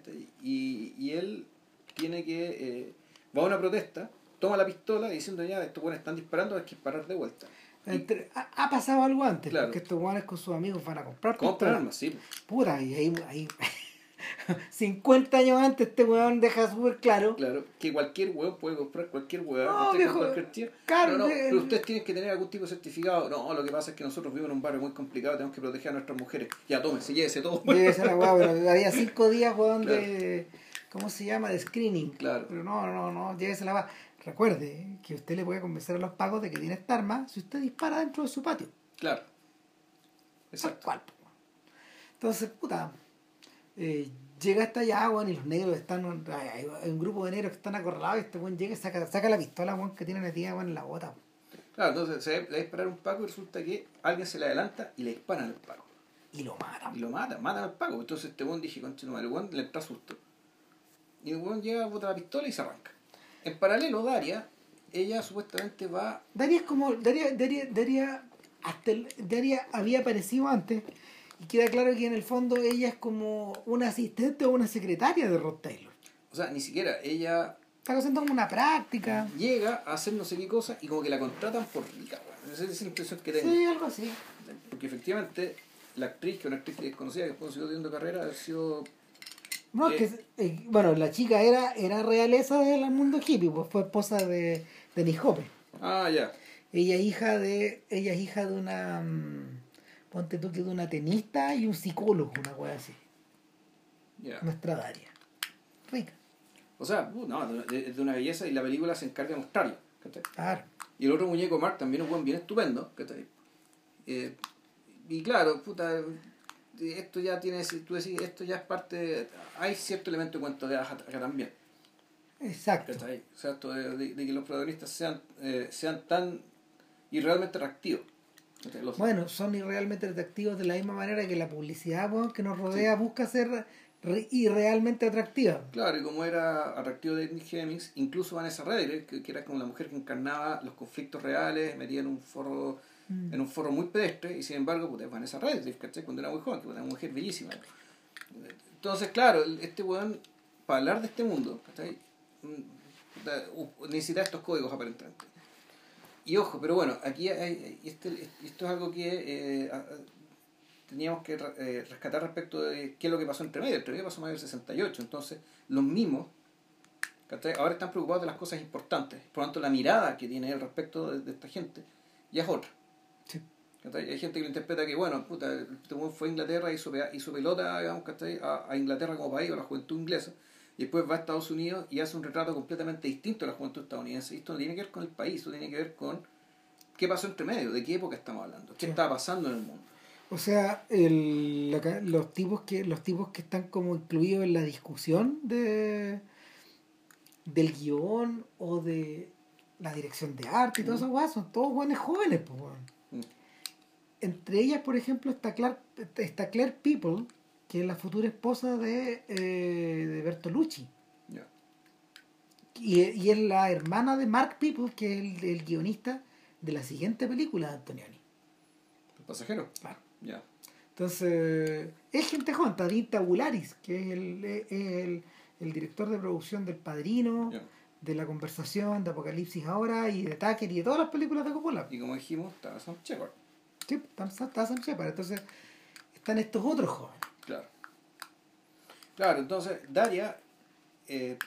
y, y él tiene que. eh, va a una protesta, toma la pistola diciendo ya, estos buenos están disparando, hay que disparar de vuelta. Entre- ha, ha pasado algo antes, Claro. porque estos guanes con sus amigos van a comprar Compra pistolas. armas, sí. Pura, y ahí, ahí 50 años antes este weón deja súper claro. Claro, que cualquier hueón puede comprar cualquier Con cualquier tío. claro, no, no, pero ustedes tienen que tener algún tipo de certificado. No, lo que pasa es que nosotros vivimos en un barrio muy complicado, tenemos que proteger a nuestras mujeres. Ya, tómese, llévese todo. Ser la weá, pero había 5 días, weón, Claro. de. ¿Cómo se llama? De screening. Claro. Pero no, no, no, llévese la weá. Recuerde que usted le puede convencer a los pagos de que tiene esta arma si usted dispara dentro de su patio. Claro. Tal Exacto. cual. po. Entonces, puta, eh, llega hasta allá, weón, y los negros están, hay, un grupo de negros que están acorralados y este weón llega y saca, saca la pistola, weón, que tiene metida, weón, en la bota. Claro, entonces se le va a disparar un Paco y resulta que alguien se le adelanta y le disparan al Paco. Y lo matan. Y lo mata, matan al Paco. Entonces este buen dije, conche, el buen le entra susto. Y el buen llega, bota la pistola y se arranca. En paralelo, Daria, ella supuestamente va. Daria es como, Daria, Daria, Daria, hasta el- Daria había aparecido antes y queda claro que en el fondo ella es como una asistente o una secretaria de Rod Taylor. O sea, ni siquiera ella Está haciendo como una práctica. llega a hacer no sé qué cosa y como que la contratan por rica, weón. Esa es la impresión que tengo. Sí, algo así. Porque efectivamente la actriz, que es una actriz desconocida que después siguió teniendo carrera, ha sido. No, Eh. que, eh, bueno, la chica era, era realeza del mundo hippie, pues fue esposa de, de Nick. Ah, ya. Ella es hija de, ella es hija de una, mm, ponte tú que de una tenista y un psicólogo, una wea así. ya. Nuestra Daria. Rica. O sea, uh, no, de, de una belleza y la película se encarga de mostrarlo. Claro. Y el otro muñeco Mark también es un buen bien estupendo. Eh, y claro, puta, esto ya tiene, tú decís, esto ya es parte, hay cierto elemento de cuento de hadas acá también. Exacto. ¿cachai? O sea, esto de, de- de que los protagonistas sean, eh, sean tan irrealmente atractivos. Bueno, son irrealmente atractivos de la misma manera que la publicidad que nos rodea busca ser re- irrealmente atractiva. Claro, y como era atractivo de Nick Hemmings, incluso Vanessa Redgrave, que, que era como la mujer que encarnaba los conflictos reales, metía en un forro Mm. en un foro muy pedestre, y sin embargo, puta, es Vanessa Redgrave, ¿cachai? Cuando era muy joven, que era una mujer bellísima. Entonces, claro, este weón, para hablar de este mundo, ¿cachai? Mm, necesita estos códigos aparentemente. Y ojo, pero bueno, aquí hay, este, esto es algo que eh, teníamos que eh, rescatar respecto de qué es lo que pasó entre medio. Entre medio pasó más del 68, entonces los mismos ahora están preocupados de las cosas importantes. Por lo tanto, la mirada que tiene él respecto de, de esta gente ya es otra. Sí. Hay gente que lo interpreta que, bueno, puta, este fue a Inglaterra, hizo, pe- hizo pelota, digamos. A, a Inglaterra como país, a la juventud inglesa, y después va a Estados Unidos y hace un retrato completamente distinto de la juventud estadounidense. Y esto no tiene que ver con el país, esto tiene que ver con qué pasó entre medio, de qué época estamos hablando, qué Sí. estaba pasando en el mundo. O sea, el, los tipos que los tipos que están como incluidos en la discusión de del guion o de la dirección de arte y todas esas cosas son todos buenos jóvenes, pues. Mm. Entre ellas, por ejemplo, está Claire, está Claire People, que es la futura esposa de, eh, de Bertolucci. Ya. Y, y es la hermana de Mark People, que es el, el guionista de la siguiente película de Antonioni. ¿El pasajero? Claro. Ya. Entonces, es gente joven, está Dean Tabularis, que es el, el, el director de producción del Padrino, de La Conversación, de Apocalipsis Ahora y de Tucker y de todas las películas de Coppola. Y como dijimos, estaba Sam Shepard. Sí, está, está Sam Shepard. Entonces, están estos otros jóvenes. Claro. Claro, entonces Daria, eh,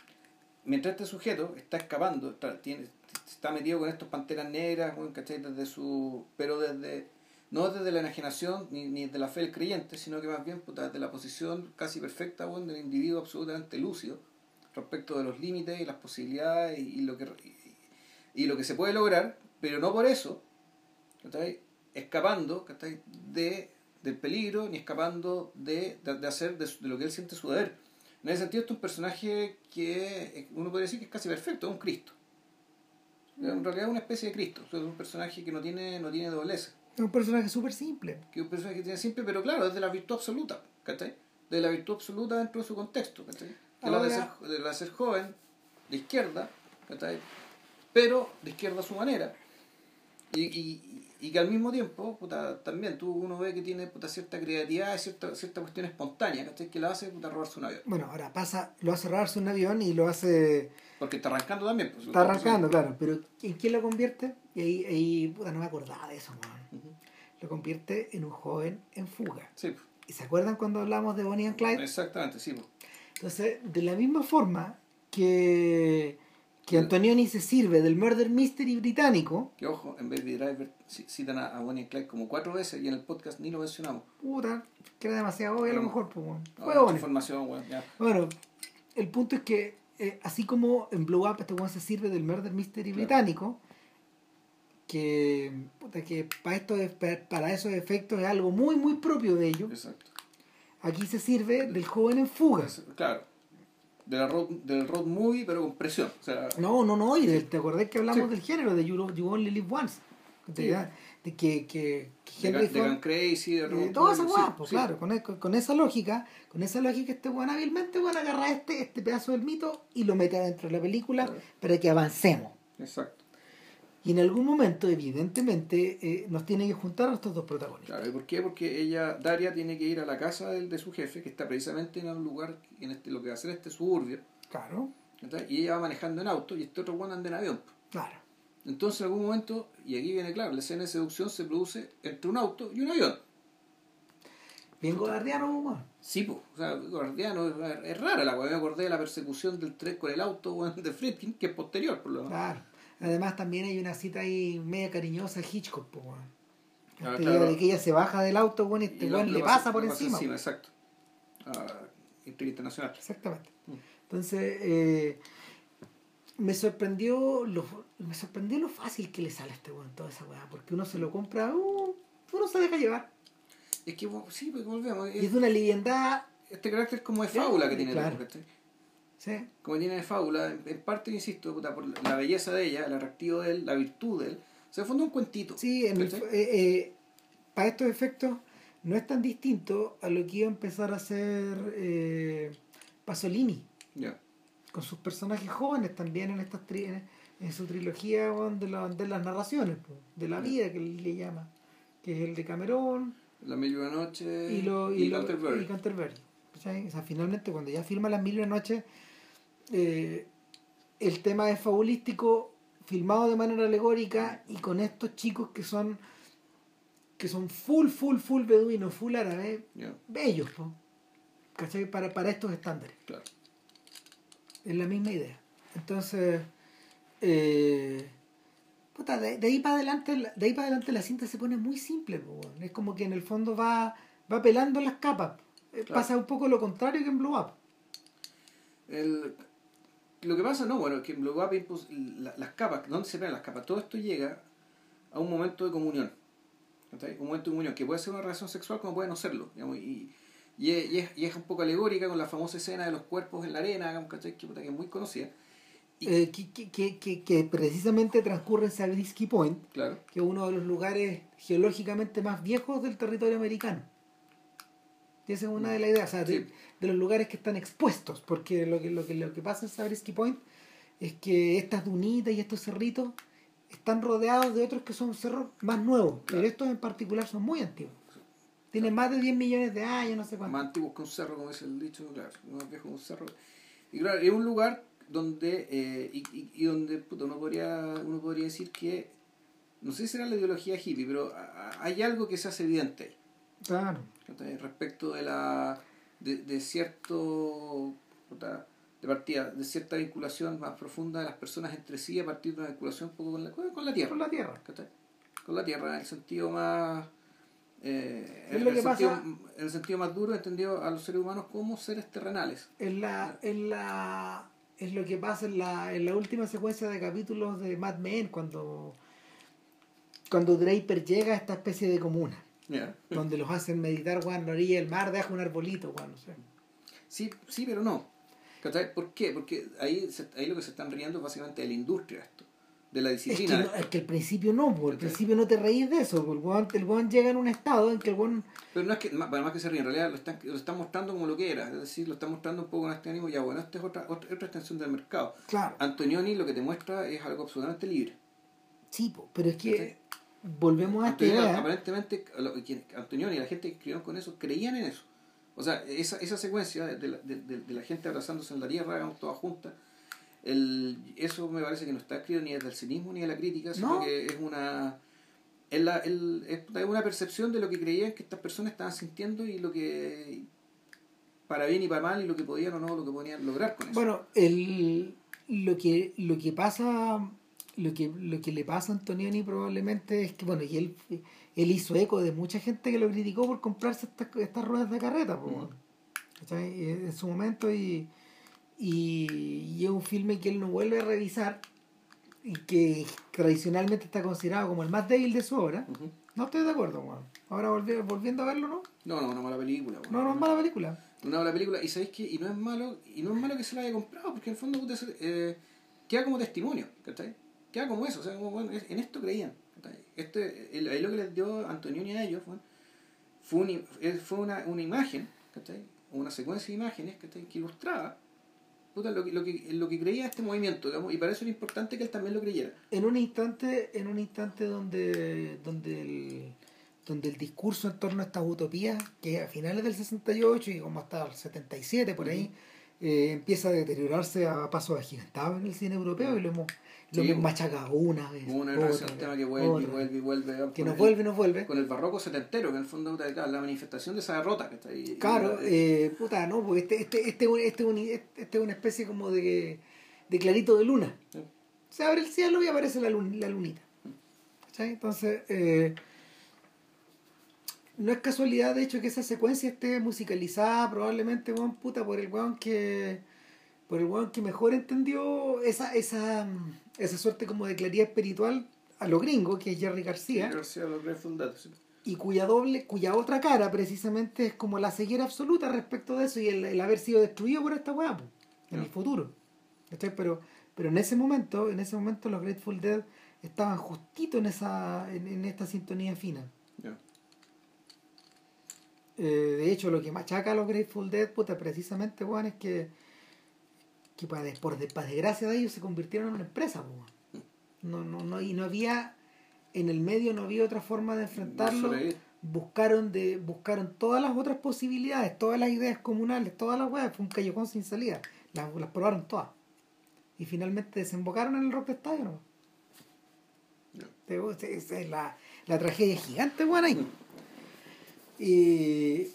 mientras este sujeto está escapando, está, tiene, está metido con estos panteras negras, ¿cachai? Desde su, pero desde, no desde la enajenación ni, ni desde la fe del creyente, sino que más bien puta, desde la posición casi perfecta weón, del individuo absolutamente lúcido respecto de los límites y las posibilidades y, y lo que y, y lo que se puede lograr, pero no por eso, ¿cachai? escapando ¿cachai? de del peligro ni escapando de, de, de hacer de, de lo que él siente su deber. En ese sentido, este es un personaje que uno podría decir que es casi perfecto, es un Cristo. En realidad es una especie de Cristo, es un personaje que no tiene, no tiene dobleza, Es un personaje súper simple. que es un personaje que tiene simple, pero claro, es de la virtud absoluta, ¿cachai? De la virtud absoluta dentro de su contexto, ¿cachai? Es la de ser, Ahora- de la de ser joven, de izquierda, ¿cachai? Pero de izquierda a su manera. Y, y, y que al mismo tiempo, puta, también tú uno ve que tiene puta, cierta creatividad, cierta, cierta cuestión espontánea, ¿cachai? Que lo hace puta, robarse un avión. Bueno, ahora pasa, lo hace robarse un avión y lo hace... Porque está arrancando también. Pues, está arrancando, claro, pero ¿en quién lo convierte? Y ahí, ahí puta, no me acordaba de eso, man. Lo convierte en un joven en fuga. Sí. ¿Y se acuerdan cuando hablamos de Bonnie and Clyde? Exactamente, sí. Pues. Entonces, de la misma forma que que Antonioni se sirve del murder mystery británico. Que ojo, en Baby Driver citan a, Bonnie Clyde como cuatro veces y en el podcast ni lo mencionamos. Puta, que era demasiado obvio a lo mejor. Pues, bueno. Fue información, bueno, ya. bueno, el punto es que eh, así como en Blow Up este se sirve del murder mystery británico, que, puta, que para, esto, para esos efectos es algo muy, muy propio de ellos. Exacto. Aquí se sirve del joven en fuga. Claro de la road, del road movie, pero con presión. O sea, no, no, no, y te acordás que hablamos del género, de You, you Only Live Once. De, de que, que, que Henry de, Ford, Crazy, de, de toda esa guapa, pues, claro, con, con, esa lógica, con esa lógica este buen hábilmente van a agarrar este, este pedazo del mito y lo mete dentro de la película para que avancemos. Exacto. Y en algún momento, evidentemente, eh, nos tiene que juntar a estos dos protagonistas. Claro, ¿y por qué? Porque ella, Daria, tiene que ir a la casa de, de su jefe, que está precisamente en un lugar, en este, lo que va a ser este suburbio. Claro. Y ella va manejando en auto y este otro Juan anda en avión. Claro. Entonces, en algún momento, y aquí viene claro, la escena de seducción se produce entre un auto y un avión. Bien guardiano, Juan. Sí, pues, o sea, guardiano, es, rara la Me acordé de la persecución del tren con el auto de Friedkin, que es posterior, por lo menos. Claro. Además también hay una cita ahí media cariñosa Hitchcock, pues, de que ella se baja del auto, bueno, y este le pasa por encima. encima exacto. Ah, internacional. Exactamente. Mm. Entonces, eh, me sorprendió lo me sorprendió lo fácil que le sale a este weón toda esa weá, porque uno se lo compra, uh, uno se deja llevar. Es que sí, pues volvemos. y es de una liviandad. Este carácter como de fábula que tiene claro. Como tiene de fábula, en parte, insisto, por la belleza de ella, el atractivo de él, la virtud de él, se funda un cuentito. Sí, en eh, eh, para estos efectos no es tan distinto a lo que iba a empezar a hacer eh, Pasolini. Con sus personajes jóvenes también en estas en, su trilogía de, de las narraciones, de la vida que le llama, que es el de Camerón. La Mil Noche y, lo, y, Canterbury. O sea, finalmente cuando ya firma Las Mil Noches eh, el tema es fabulístico, filmado de manera alegórica y con estos chicos que son que son full, full, full beduinos, full árabe, bellos, Para, para estos estándares. Es la misma idea. Entonces, eh, de, ahí para adelante, de ahí para adelante la cinta se pone muy simple, es como que en el fondo va, va pelando las capas. Eh, pasa un poco lo contrario que en Blow Up. El, lo que pasa, no, bueno, que en Blow Up las capas, ¿dónde se ven las capas? Todo esto llega a un momento de comunión. Un momento de comunión, que puede ser una relación sexual como puede no serlo. y, y, es, y, es, un poco alegórica con la famosa escena de los cuerpos en la arena, Que, que es muy conocida. Eh, que, que, que, que, precisamente transcurre en Point, claro. que es uno de los lugares geológicamente más viejos del territorio americano. Y esa es una de las ideas, o sea, de, los lugares que están expuestos, porque lo que, lo que, lo que pasa en Sabrisky Point es que estas dunitas y estos cerritos están rodeados de otros que son cerros más nuevos, pero estos en particular son muy antiguos. Tienen más de 10 millones de años, no sé cuánto. Más antiguos que un cerro, como dice el dicho, claro, más viejo que un cerro. Y claro, es un lugar donde, eh, y, y, donde puto, uno, podría, uno podría decir que, no sé si será la ideología hippie, pero hay algo que se hace evidente ahí. Claro. Respecto de la de, de cierto de partida, de cierta vinculación más profunda de las personas entre sí a partir de una vinculación un poco con la, con la tierra. Con la tierra. Con la tierra, en el sentido más eh, en, el sentido, en, el sentido, más duro entendido a los seres humanos como seres terrenales. Es la, en la, es lo que pasa en la, en la última secuencia de capítulos de Mad Men cuando, cuando Draper llega a esta especie de comuna. Donde los hacen meditar en la orilla del mar, deja un arbolito, Juan, no sé. Sí, sí, pero no. ¿Por qué? Porque ahí, ahí lo que se están riendo es básicamente de la industria esto de la disciplina. Es que, al principio no, por el principio no te reís de eso, porque el guan, llega en un estado en que el guan... Pero no es que, más, más que se ríe, en realidad lo están, lo están mostrando como lo que era, es decir, lo están mostrando un poco con este ánimo, ya bueno, esta es otra, otra, extensión del mercado. Claro. Antonioni lo que te muestra es algo absolutamente libre. Sí, pero es que volvemos a esta idea. aparentemente, Antonioni y la gente que escribió con eso creían en eso. O sea, esa, esa secuencia de la, de, de- de la gente abrazándose en la tierra, digamos, todas juntas, el, eso me parece que no está escrito ni desde el cinismo ni de la crítica, sino No. que es una es, la, el- es una percepción de lo que creían que estas personas estaban sintiendo y lo que para bien y para mal y lo que podían o no lo que podían lograr con eso. Bueno, el, lo que lo que pasa lo que lo que le pasa a Antonioni probablemente es que bueno, y él él hizo eco de mucha gente que lo criticó por comprarse estas, estas ruedas de carreta. ¿cachai? en su momento y, y, y es un filme que él no vuelve a revisar y que tradicionalmente está considerado como el más débil de su obra. No estoy de acuerdo, weón. Ahora volvi- volviendo a verlo, ¿no? No, no, una mala película. No, no es mala película. una mala película y sabéis que y no es malo y no es malo que se la haya comprado porque en el fondo eh, queda como testimonio ¿cachai? Queda como eso o sea como, bueno, en esto creían este el- ahí lo que les dio Antonioni a ellos fue, fue, un eh, fue una, una imagen ¿cachai? una secuencia de imágenes ¿cachai? que ilustraba puta, lo, que, lo, que, lo que creía este movimiento digamos, y para eso era importante que él también lo creyera en un instante en un instante donde donde el donde el discurso en torno a estas utopías que a finales del 68 y como hasta el 77 por ahí eh, empieza a deteriorarse a pasos agigantados en el cine europeo y lo hemos lo Sí, machacado una vez una otra vez un tema que vuelve y vuelve y vuelve que nos el- vuelve y nos vuelve con el barroco setentero que en el fondo claro, la manifestación de esa derrota ¿cachai? Y- Claro, y- eh, puta, no, porque este, este, este, este, este, este es una especie como de, de clarito de luna. Sí. Se abre el cielo y aparece la, lun- la lunita. ¿Cachai? Entonces, eh, no es casualidad, de hecho, que esa secuencia esté musicalizada probablemente, weón, puta, por el weón que por el weón que mejor entendió esa, esa, esa suerte como de claridad espiritual a lo gringo, que es Jerry García sí. y cuya doble, cuya otra cara precisamente es como la ceguera absoluta respecto de eso y el, el haber sido destruido por esta weá en el futuro. ¿Cachai? Pero, pero en ese momento, en ese momento los Grateful Dead estaban justito en esa, en, en esta sintonía fina. Eh, de hecho, lo que machaca a los Grateful Dead, puta, precisamente, weón, es que, que para, de- por para desgracia de ellos se convirtieron en una empresa, po. No, no, no, y no había, en el medio no había otra forma de enfrentarlo. buscaron de buscaron todas las otras posibilidades, todas las ideas comunales, todas las weas, fue un callejón sin salida. Las, las probaron todas. Y finalmente desembocaron en el rock de estadio, ¿no? Es la, la tragedia gigante, weón, ahí. Y,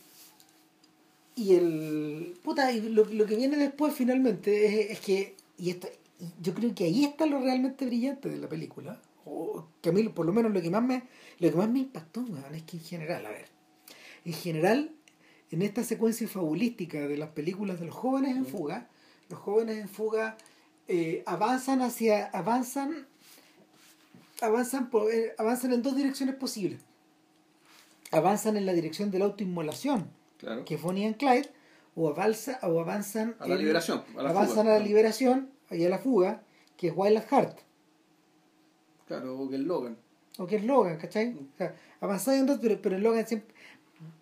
y el. Puta, y lo, lo que viene después finalmente es, es que. Y esto, yo creo que ahí está lo realmente brillante de la película. O que a mí, por lo menos, lo que más me, lo que más me impactó, weón, es que en general, a ver. En general, en esta secuencia fabulística de las películas de los jóvenes en fuga, los jóvenes en fuga eh, avanzan hacia. avanzan. avanzan por, eh, avanzan en dos direcciones posibles. Avanzan en la dirección de la autoinmolación, Claro. que es Bonnie and Clyde, o, avanza, o avanzan A la liberación, a la avanzan fuga. a la liberación y a la fuga, que es Wild at Heart, Claro, o que el Logan. o que es Logan, ¿cachai? O sea, avanzan en dos, pero, pero en Logan siempre,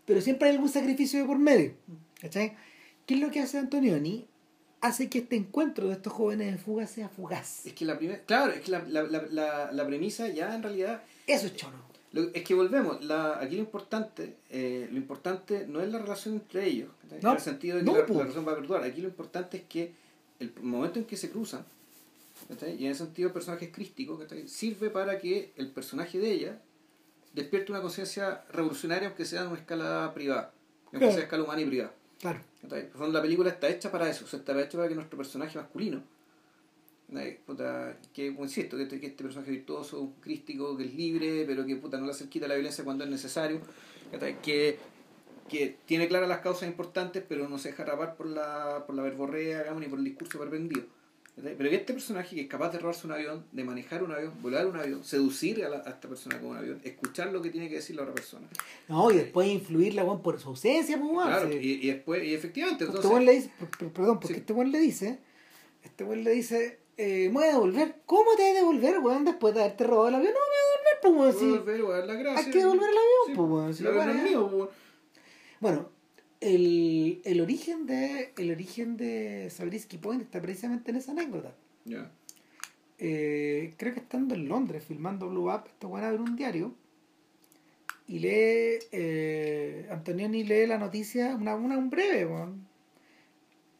pero siempre hay algún sacrificio de por medio, ¿cachai? ¿Qué es lo que hace Antonioni? Hace que este encuentro de estos jóvenes en fuga sea fugaz. Es que la primera. Claro, es que la, la, la, la, la premisa ya en realidad. Eso es choro. Lo- es que volvemos. La, aquí lo importante eh, lo importante no es la relación entre ellos. En el sentido de que No, la, la relación va a perdurar. Aquí lo importante es que el momento en que se cruzan. Y en ese sentido el personaje es crístico. Sirve para que el personaje de ella despierte una conciencia revolucionaria, aunque sea en una escala privada. Aunque Claro. sea escala humana y privada. Claro. ¿cachai? En el fondo, la película está hecha para eso, o sea, está hecha para que nuestro personaje masculino, puta, que insisto, que este, que este personaje virtuoso, un crístico, que es libre, pero que puta, no le hace quita la violencia cuando es necesario, que, que tiene claras las causas importantes, pero no se deja rapar por la, por la verborrea, digamos, ni por el discurso pervendido. Pero que este personaje que es capaz de robarse un avión, de manejar un avión, volar un avión, seducir a, la- a esta persona con un avión, escuchar lo que tiene que decir la otra persona. No, y después influirla weón, por su ausencia, pues, Claro, sí. y, y después, y efectivamente, Porque entonces... este weón le dice, per- per- perdón, porque Sí. este weón le dice, este weón le dice, eh, me voy a devolver. ¿Cómo te vas a devolver, weón, después de haberte robado el avión? No, me voy a devolver, pues, weón, sí. voy a. Hay que devolver el avión, Sí, pues, weón. si es mío, pues. Bueno, el, el origen de el origen de Sabrisky Point está precisamente en esa anécdota. Ya. eh, creo que estando en Londres filmando Blue Up, este weón abre un diario y lee, eh, Antonioni lee la noticia, una, una un breve, weón.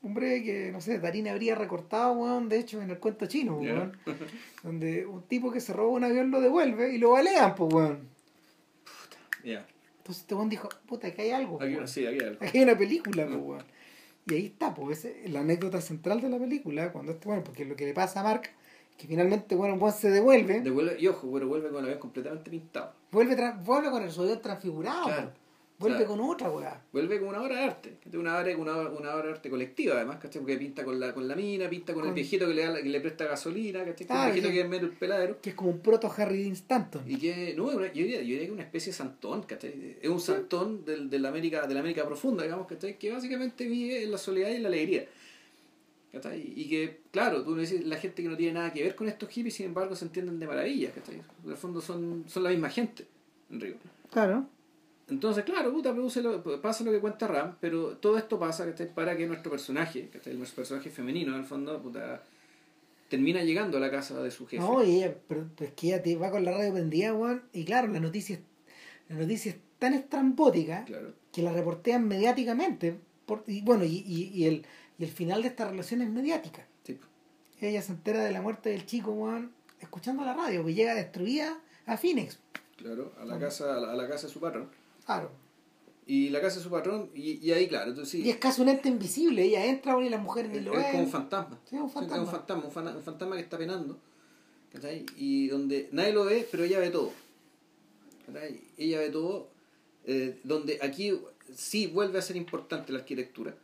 Un breve que, no sé, Darín habría recortado, weón, de hecho, en el cuento chino, weón. donde un tipo que se roba un avión lo devuelve y lo balean, pues, weón. Ya. Entonces este weón dijo, puta, aquí hay algo. Aquí, weón. sí, aquí hay algo. Aquí hay una película, pues, weón. Y ahí está, pues, esa es la anécdota central de la película, cuando este, bueno, porque lo que le pasa a Mark, que finalmente, bueno, weón se devuelve, Devuelve, y ojo, pero vuelve con el avión completamente pintado. vuelve, vuelve con el avión transfigurado, Claro. Vuelve O sea, con otra, weón. Vuelve con una obra de arte, que una obra, una, una obra de arte colectiva además, ¿cachai? Porque pinta con la, con la mina, pinta con, el Con- viejito que le, da, que le presta gasolina, ¿cachai? Con Claro, el viejito sí. que es el peladero. Que es como un proto Harry Dean Stanton. Y que, no, yo diría, yo diría que es una especie de santón, ¿cachai? Es un santón del, de, la América, de la América profunda, digamos, ¿cachai? Que básicamente vive en la soledad y en la alegría. ¿cachai? Y que, claro, tú me dices, la gente que no tiene nada que ver con estos hippies, sin embargo, se entienden de maravilla, ¿cachai? En el fondo son, son la misma gente, en rigor. Claro. Entonces, claro, puta, produce lo- pasa lo que cuenta Ram, pero todo esto pasa ¿cachai? para que nuestro personaje, ¿cachai? nuestro personaje femenino, en el fondo, puta, termina llegando a la casa de su jefe. No, y ella, pero, pero es que ella te va con la radio prendida, weón. Y claro, la noticia, la noticia es tan estrambótica Claro. que la reportean mediáticamente. Por, y bueno, y, y, y el, y el final de esta relación es mediática. Sí. Ella se entera de la muerte del chico, weón, escuchando la radio, que llega destruida a Phoenix. Claro, a la casa, a la, a la casa de su patrón. Claro. Y la casa de su patrón, y, y ahí, claro, entonces sí. Y es casi un ente invisible. Ella entra, y las mujeres ni lo es como un ven. fantasma. Sí, un fantasma. es un fantasma, un fantasma que está penando. ¿cachai? Y donde nadie lo ve, pero ella ve todo. ¿cachai? Ella ve todo. eh, donde aquí sí vuelve a ser importante la arquitectura.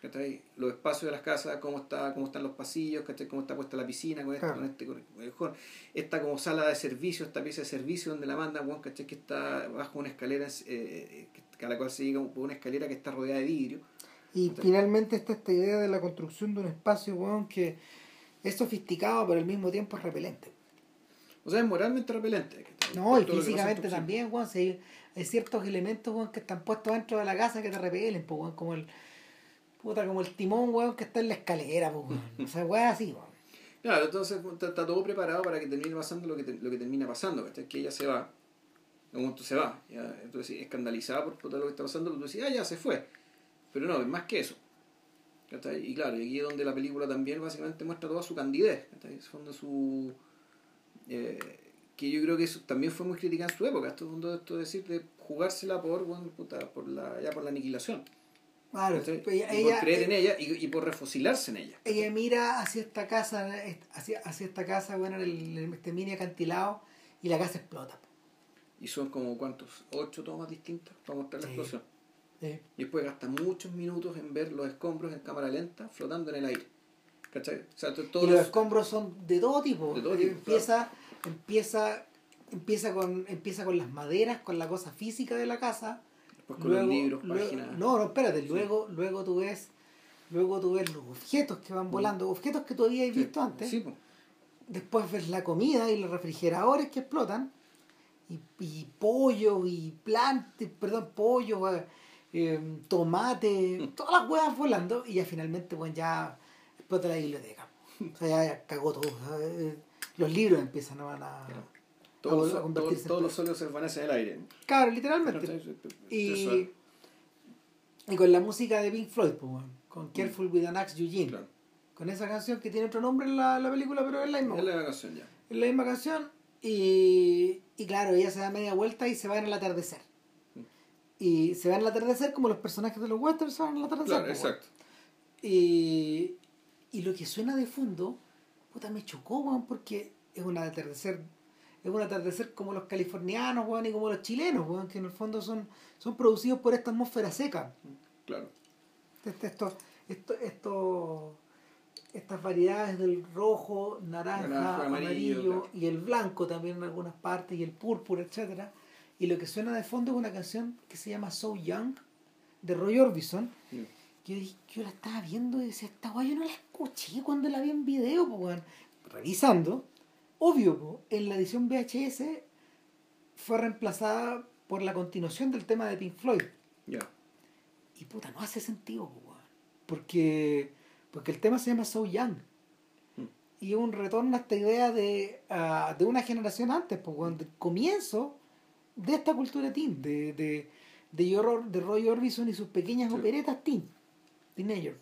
¿Cachai? Los espacios de las casas, cómo está, cómo están los pasillos, ¿cachai? cómo está puesta la piscina con Claro. con este, con con- esta como sala de servicio, esta pieza de servicio donde la mandan, weón, ¿cachai? que está bajo una escalera, eh, que- a la cual se llega por una escalera que está rodeada de vidrio. Y finalmente está esta idea de la construcción de un espacio, weón, que es sofisticado, pero al mismo tiempo es repelente. O sea, es moralmente repelente. No, y físicamente también, weón, si hay, hay ciertos elementos, weón, que están puestos dentro de la casa que te repelen, pues, weón, como el puta, como el timón, weón, que está en la escalera, pues, weón. O sea, weón, así, weón. Claro, entonces está, está todo preparado para que termine pasando lo que, te- lo que termina pasando, ¿cachai? Que ella se va. En un momento se va. Ya, entonces, escandalizada por, por todo lo que está pasando, tú decís, ah, ya se fue. Pero no, es más que eso. Y claro, y aquí es donde la película también básicamente muestra toda su candidez. Es fondo su. eh, que yo creo que eso también fue muy criticada en su época. Esto, esto de decir, de jugársela por, bueno, puta, por, la, ya por la aniquilación. Claro, pues ella, y por creer en ella y, y por refosilarse en ella. ella mira hacia esta casa, hacia, hacia esta casa, bueno, en el, en este mini acantilado, y la casa explota. Y son como, ¿cuántos? Ocho tomas distintas para mostrar la Sí. explosión. Sí. Y después gasta muchos minutos en ver los escombros en cámara lenta flotando en el aire. ¿Cachai? O sea, to- todos y los escombros son de todo tipo. De todo Eh, tipo, empieza, empieza, empieza con, empieza con las maderas, con la cosa física de la casa. Después con los libros, luego- páginas. No, no, espérate, luego, luego tú ves, luego tú ves los objetos que van volando, objetos que tú habías Mm. Sí, visto antes. Sí, po. Después ves la comida y los refrigeradores que explotan. Y, y pollo y plantas, perdón, pollo, eh, eh, tomate, Mm. todas las huevas volando. Y ya finalmente, bueno, ya explota la biblioteca. O sea, ya, cagó todo. eh, los libros empiezan a, Todos, a todos, todos los óleos se desvanecen en el aire. Claro, literalmente. Y, y con la música de Pink Floyd, pues, con Careful with an Axe Eugene. claro. Con esa canción que tiene otro nombre en la, la película, pero es la misma. Es la canción ya. Es la misma canción. Y, y claro, ella se da media vuelta y se va en el atardecer. Mm. Y se va en el atardecer como los personajes de los westerns se van en el atardecer. Claro, pues, exacto. Y, y lo que suena de fondo, puta, me chocó, weón, porque es un atardecer, es un atardecer como los californianos, weón, y como los chilenos, weón, que en el fondo son, son producidos por esta atmósfera seca. Claro. Este- Esto, esto, esto, estas variedades del rojo, naranja, Naranja, amarillo, amarillo, claro. y el blanco también en algunas partes, y el púrpura, etcétera Y lo que suena de fondo es una canción que se llama So Young, de Roy Orbison, Sí. yo, yo la estaba viendo y decía, esta guay yo no la escuché cuando la vi en video, pues, weón. Revisando, obvio, po, en la edición VHS fue reemplazada por la continuación del tema de Pink Floyd. Ya. Y puta, no hace sentido, po. Porque, porque el tema se llama So Young. Mm. y un retorno a esta idea de, de una generación antes, pues, cuando el comienzo de esta cultura teen, de, de, de, de Roy Orbison y sus pequeñas operetas teen, teenager.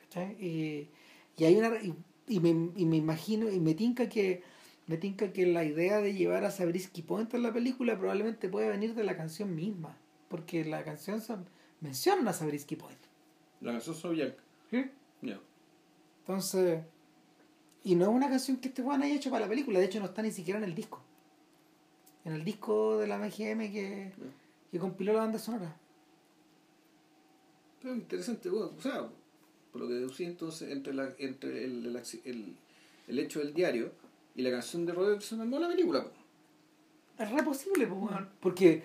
¿cachai? Y, y hay una y, y, me, y me imagino y me tinca que me tinca que la idea de llevar a Sabrisky Point en la película probablemente puede venir de la canción misma, porque la canción menciona a Sabrisky Point. La canción Soviet. ¿Sí? Ya. Entonces, y no es una canción que este Juan haya hecho para la película, de hecho no está ni siquiera en el disco. En el disco de la MGM que, que compiló la banda sonora. Pero interesante, bueno, o sea, por lo que deducí entonces, entre, la, entre el, el, el, hecho del diario y la canción de Robert se armó la película. Es re posible, porque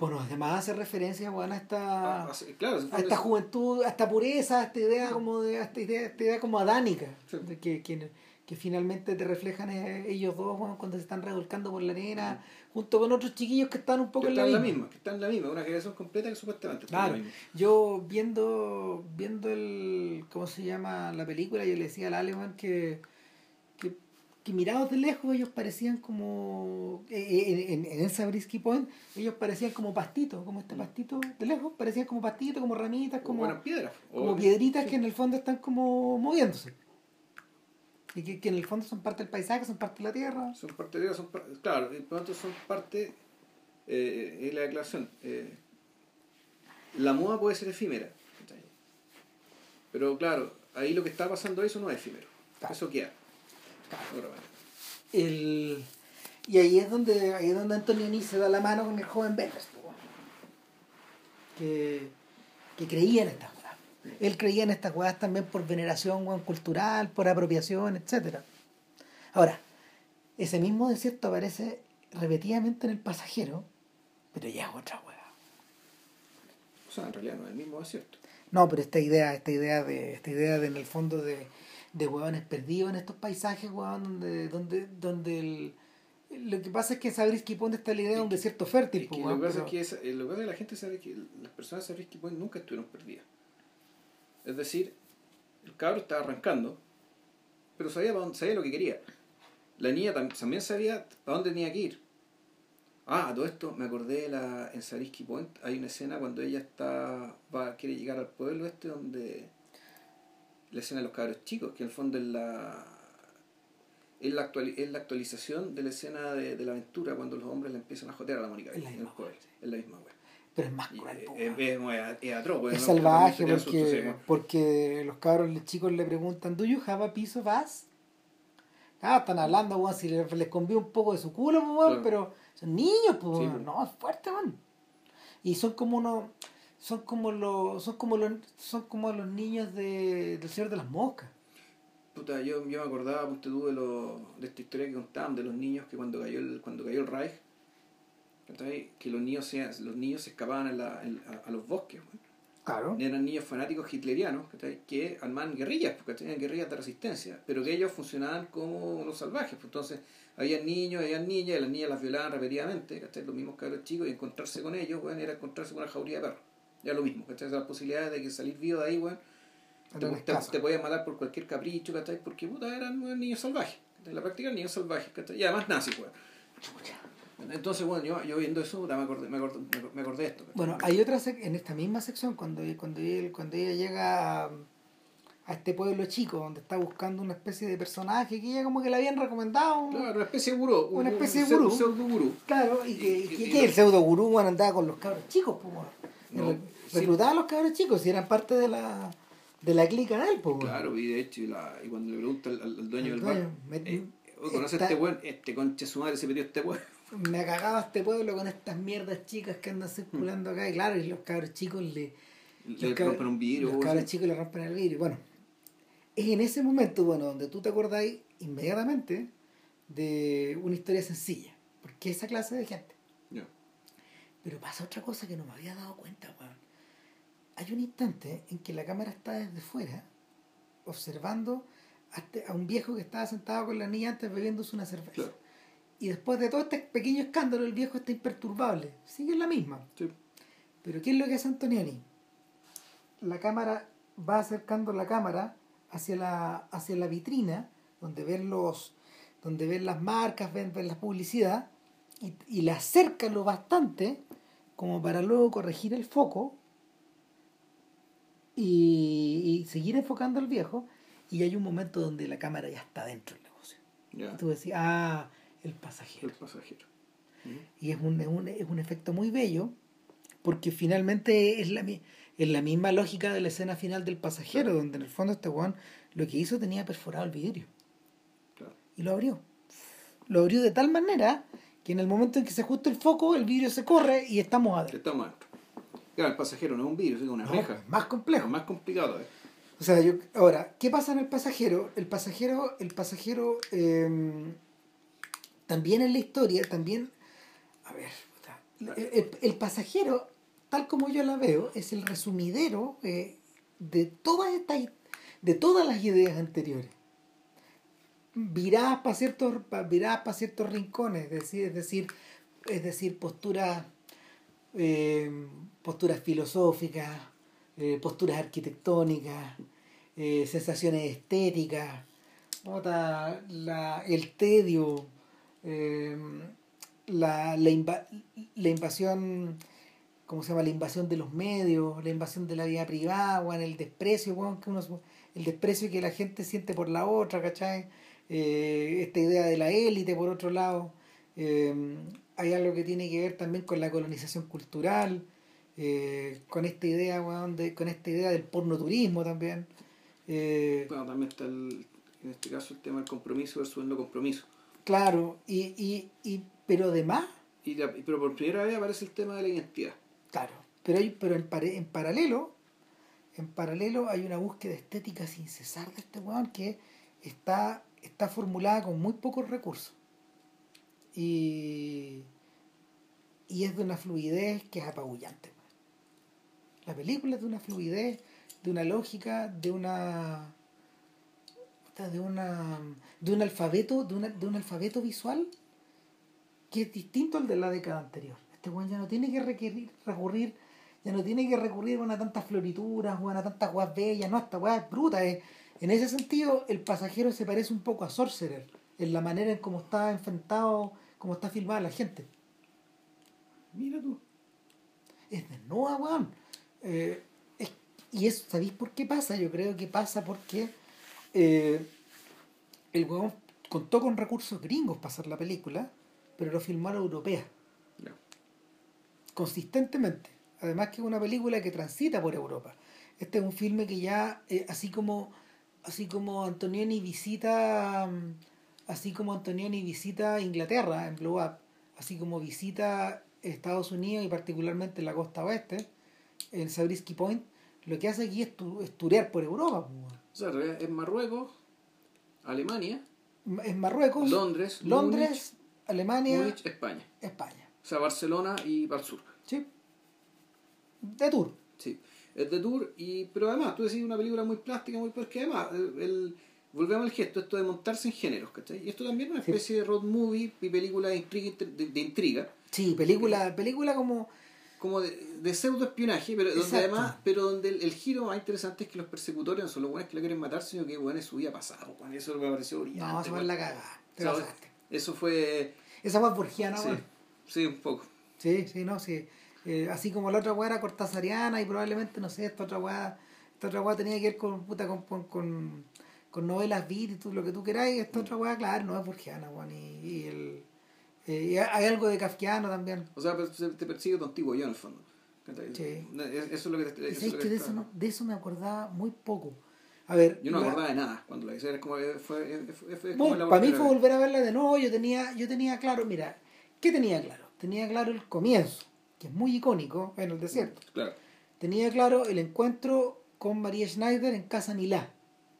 bueno, además hace referencia bueno, a esta ah, claro, a esta juventud, a esta pureza, a esta idea como de, a esta idea, esta idea como adánica, de que, que, que finalmente te reflejan eh, ellos dos cuando se están revolcando por la arena, junto con otros chiquillos que están un poco en la, misma. Que están en la misma, una generación completa que supuestamente está claro. Yo viendo, viendo el, ¿cómo se llama? La película, yo le decía al Alemán que, que, mirados de lejos ellos parecían como, eh, eh, en, en, esa Brisky Point, ellos parecían como pastitos, como este mm. pastito de lejos, parecían como pastitos, como ramitas, como, piedras. como piedritas que en el fondo están como moviéndose. Y que, que, en el fondo son parte del paisaje, son parte de la tierra. Son parte de la son claro, y por lo tanto son parte, eh, es la declaración. Eh, la moda puede ser efímera, pero claro, ahí lo que está pasando eso no es efímero, eso queda. El, y ahí es donde ahí es donde Antonioni se da la mano con el joven Beckers, que, que creía en esta él creía en estas cosas también por veneración cultural, por apropiación, etc. Ahora, ese mismo desierto aparece repetidamente en el pasajero, pero ya es otra hueá. O sea, en realidad no es el mismo desierto. No, pero esta idea, esta idea de, esta idea de en el fondo de, de huevones perdidos en estos paisajes, huevón, donde, donde, donde el, lo que pasa es que Sabrisky Point está la idea de un desierto fértil. lo, que pasa es que lo que pasa es que la gente sabe que las personas de Sabrisky Point nunca estuvieron perdidas. Es decir, el cabro estaba arrancando, pero sabía, sabía lo que quería. La niña también sabía a dónde tenía que ir. Ah, todo esto me acordé de la, en Sarisky Point hay una escena cuando ella está va quiere llegar al pueblo este donde la escena de los cabros chicos, que en el fondo es la es la, es la actualización de la escena de, de, la aventura cuando los hombres le empiezan a jotear a la Mónica en, el. Es la misma wea pero es más cruel. Es, es, pues, es salvaje porque, porque los cabros los chicos le preguntan, ¿Do you have a piece of ass? Ah, están hablando, weón, si les, les conviene un poco de su culo, pues, pero son niños, pues, no, es fuerte, man. Y son como unos, son como los, son como los, son como los niños de, del Señor de las Moscas. Puta, yo, yo me acordaba, pues, tú, de, lo, de esta historia que contaban de los niños que cuando cayó el, cuando cayó el Reich, que los niños se, los niños se escapaban a, la, a, los bosques. Claro. Eran niños fanáticos hitlerianos que armaban guerrillas, porque tenían guerrillas de resistencia, pero que ellos funcionaban como unos salvajes. Pues, entonces, había niños, había niñas, y las niñas las violaban repetidamente, los mismos cabros chicos, y encontrarse con ellos bueno, era encontrarse con una jauría de perros. Ya lo mismo, ¿cachai? las posibilidades de que salir vivo de ahí, bueno, te, te, podían matar por cualquier capricho, ¿cachai? porque puta, eran niños salvajes. En la práctica, niños salvajes, y además nazis, bueno. Entonces, bueno, yo, yo viendo eso me acordé, me acordé, me acordé de esto. Bueno, hay otra en esta misma sección, cuando, cuando, cuando ella llega a, este pueblo chico, donde está buscando una especie de personaje que ella como que le habían recomendado. Claro, una especie de gurú. Una especie de gurú. Un pseudo gurú. Claro, y, que, el pseudo gurú bueno, andaba con los cabros chicos, pues, no, reclutaba a los cabros chicos, si eran parte de la de la clica de él, pues. Claro, y de hecho, y, la, y cuando le pregunta al, dueño del bar, eh, ¿conoce este buen? Este conche su madre se metió este buen me ha cagado este pueblo con estas mierdas chicas que andan circulando acá. Y claro, y los cabros chicos le, le rompen un vidrio. Los cabros chicos le rompen el vidrio. Bueno, es en ese momento, bueno, donde tú te acordáis inmediatamente de una historia sencilla. Porque esa clase de gente. Pero pasa otra cosa que no me había dado cuenta, weón. Hay un instante en que la cámara está desde fuera, observando a, un viejo que estaba sentado con la niña antes bebiéndose una cerveza. Y después de todo este pequeño escándalo, el viejo está imperturbable. Sigue en la misma. Pero ¿qué es lo que hace Antonioni? La cámara va acercando la cámara hacia la, hacia la vitrina donde ven los donde ven las marcas, ven, ven la publicidad y, y la acerca lo bastante como para luego corregir el foco y, y seguir enfocando al viejo y hay un momento donde la cámara ya está dentro del negocio. Y tú decís, ah, el pasajero. El pasajero. Ujú. Y es un, es un, es un efecto muy bello porque finalmente es la, es la misma lógica de la escena final del pasajero, donde en el fondo este weón lo que hizo tenía perforado el vidrio Claro. y lo abrió. Lo abrió de tal manera que en el momento en que se ajusta el foco, el vidrio se corre y estamos adentro. Estamos adentro. Claro, el pasajero no es un vidrio, es una No, reja. es más complejo. Es más complicado. ¿eh? O sea, yo, ahora, ¿qué pasa en el pasajero? El pasajero, el pasajero eh, también en la historia, también, a ver, puta, el, el- el pasajero, tal como yo la veo, es el resumidero eh, de todas estas, de todas las ideas anteriores. Viradas para ciertos, viradas para ciertos rincones, es decir, es decir, es decir, posturas, eh, posturas filosóficas, eh, posturas arquitectónicas, eh, sensaciones estéticas, puta, la, el tedio, la, la, inva- la invasión, ¿cómo se llama? La invasión de los medios, la invasión de la vida privada, weón, el desprecio, weón, que uno, el desprecio que la gente siente por la otra, ¿cachai? Eh, esta idea de la élite, por otro lado. Eh, hay algo que tiene que ver también con la colonización cultural, eh, con esta idea, weón, de, con esta idea del pornoturismo también. Bueno, también está el, en este caso el tema del compromiso versus el no compromiso. claro, y, y, y, pero además, Y la- pero por primera vez aparece el tema de la identidad. claro, pero, hay, pero en, pare- en paralelo, en paralelo hay una búsqueda estética sin cesar de este weón que está, está formulada con muy pocos recursos. Y, y es de una fluidez que es apabullante. La película es de una fluidez, de una lógica, de una de una de un alfabeto, de, una, de un alfabeto visual que es distinto al de la década anterior. Este weón ya no tiene que requerir, recurrir, ya no tiene que recurrir a tantas florituras, a tantas weas bellas, no, esta wea es bruta. eh. En ese sentido, el pasajero se parece un poco a Sorcerer, en la manera en cómo está enfrentado, cómo está filmada la gente. Mira tú. es desnuda, weón. Eh, es- y eso, ¿sabéis por qué pasa? Yo creo que pasa porque eh, el weón contó con recursos gringos para hacer la película, pero lo filmaron europea, consistentemente. Además que es una película que transita por Europa. Este es un filme que ya, eh, así como así como Antonioni visita mm, así como Antonioni visita Inglaterra en Blow Up, así como visita Estados Unidos y particularmente la costa oeste, en Sabrisky Point, lo que hace aquí es, tu- es turear por Europa. O sea, en Marruecos, Alemania, En Marruecos, Londres, Londres, Alemania, Múnich, España. España. O sea, Barcelona y sur. ¿Sí? De tour. Sí. Es de tour, y, pero además, tú decís una película muy plástica, muy porque además, el, el- volvemos al gesto, esto de montarse en géneros, ¿cachai? Y esto también es una Sí. especie de road movie y película de intriga, de, de intriga Sí, película, película como... como de, de pseudo espionaje, pero donde Exacto. además, pero donde el, el giro más interesante es que los persecutores no son los buenos que lo quieren matar, sino que bueno es su vida pasada, weón. eso me pareció brillante. No, se weón. la cagada. Te pasaste. Eso fue. Esa más borgiana, sí, sí, un poco. Sí, sí, no, sí. Eh, así como la otra weá era cortasariana y probablemente, no sé, esta otra weá, esta otra weá tenía que ver con, puta, con, con, con, con novelas beat y tú, lo que tú queráis, esta otra weá, claro, no es borgiana, weón. Y, y el, eh, y hay algo de kafkiano también. O sea, te persigue tu antiguo yo en el fondo. Sí. Es- Eso es lo que te- eso es lo que que de eso, no- de eso me acordaba muy poco. A ver, Yo no me acordaba de nada cuando la hice. Era como, fue, fue, fue- fue Bueno, como para mí fue volver a verla de nuevo. Yo tenía, yo tenía claro, mira, ¿qué tenía claro? Tenía claro el comienzo, que es muy icónico en el desierto. Claro. Tenía claro el encuentro con María Schneider en Casa Nilá,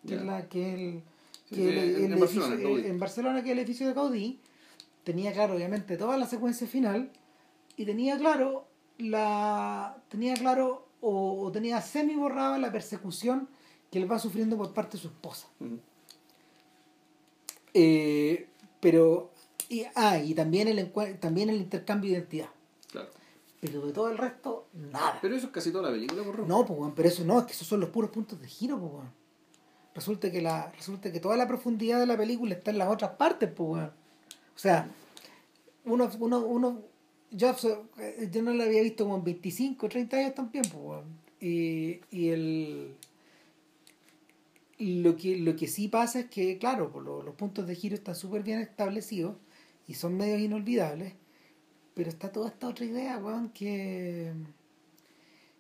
que es la que es el, Sí, que sí, el- en- el edificio- Barcelona, en Barcelona, que es el edificio de Gaudí. Tenía claro, obviamente, toda la secuencia final y tenía claro la tenía claro o, o tenía semi borrada la persecución que él va sufriendo por parte de su esposa. Eh, pero y, ah, y también el también el intercambio de identidad. Claro. Pero de todo el resto, nada. Pero eso es casi toda la película, por No, pues, weón, pero eso no, es que esos son los puros puntos de giro, pues, resulta que la resulta que toda la profundidad de la película está en las otras partes, pues. O sea, uno, uno, uno yo, yo no la había visto como en 25, 30 años también, pues. Y, y el lo que, lo que sí pasa es que, claro, pues, los, los puntos de giro están súper bien establecidos y son medios inolvidables, pero está toda esta otra idea, weón, que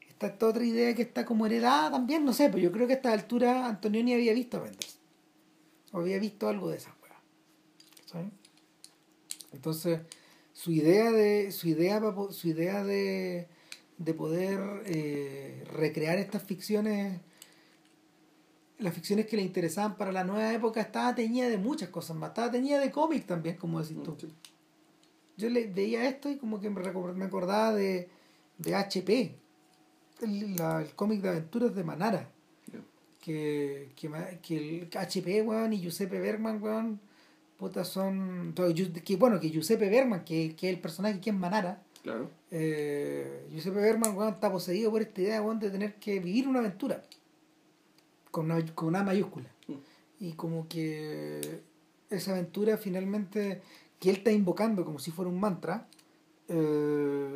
está esta otra idea que está como heredada también, no sé, pues yo creo que a esta altura Antonioni había visto Avengers. O había visto algo de esas. ¿sabes? Entonces, su idea de. su idea, su idea de, de poder eh, recrear estas ficciones. Las ficciones que le interesaban para la nueva época estaba teñida de muchas cosas más. Estaba teñida de cómic también, como decís tú. Yo le veía esto y como que me, me acordaba de, de HP, el, la, el cómic de aventuras de Manara. Yeah. Que, que, que, el HP, weón, y Giuseppe Bergman, weón, puta son. Que, bueno, que Giuseppe Bergman, que, que es el personaje que es Manara. Claro. Eh, Giuseppe Bergman, weón, está poseído por esta idea, weón, de tener que vivir una aventura. Con una, con una mayúscula. Mm. Y como que esa aventura finalmente que él está invocando como si fuera un mantra, eh,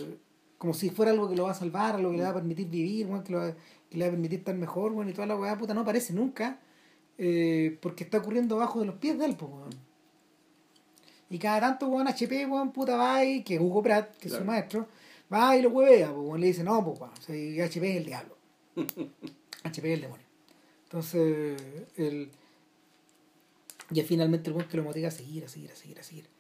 como si fuera algo que lo va a salvar, algo que le va a permitir vivir, bueno, que, lo va, que, le va a permitir estar mejor, bueno, y toda la weá puta no aparece nunca, eh, porque está ocurriendo abajo de los pies de él, pues, weón. Y cada tanto, weón, HP, weón, puta, va y, que Hugo Pratt, que claro. es su maestro, va y lo huevea, pues, weón, le dice, no, pues, HP es el diablo. HP es el demonio. Entonces, el... Y finalmente el weón que lo motiva a seguir, a seguir, a seguir, a seguir.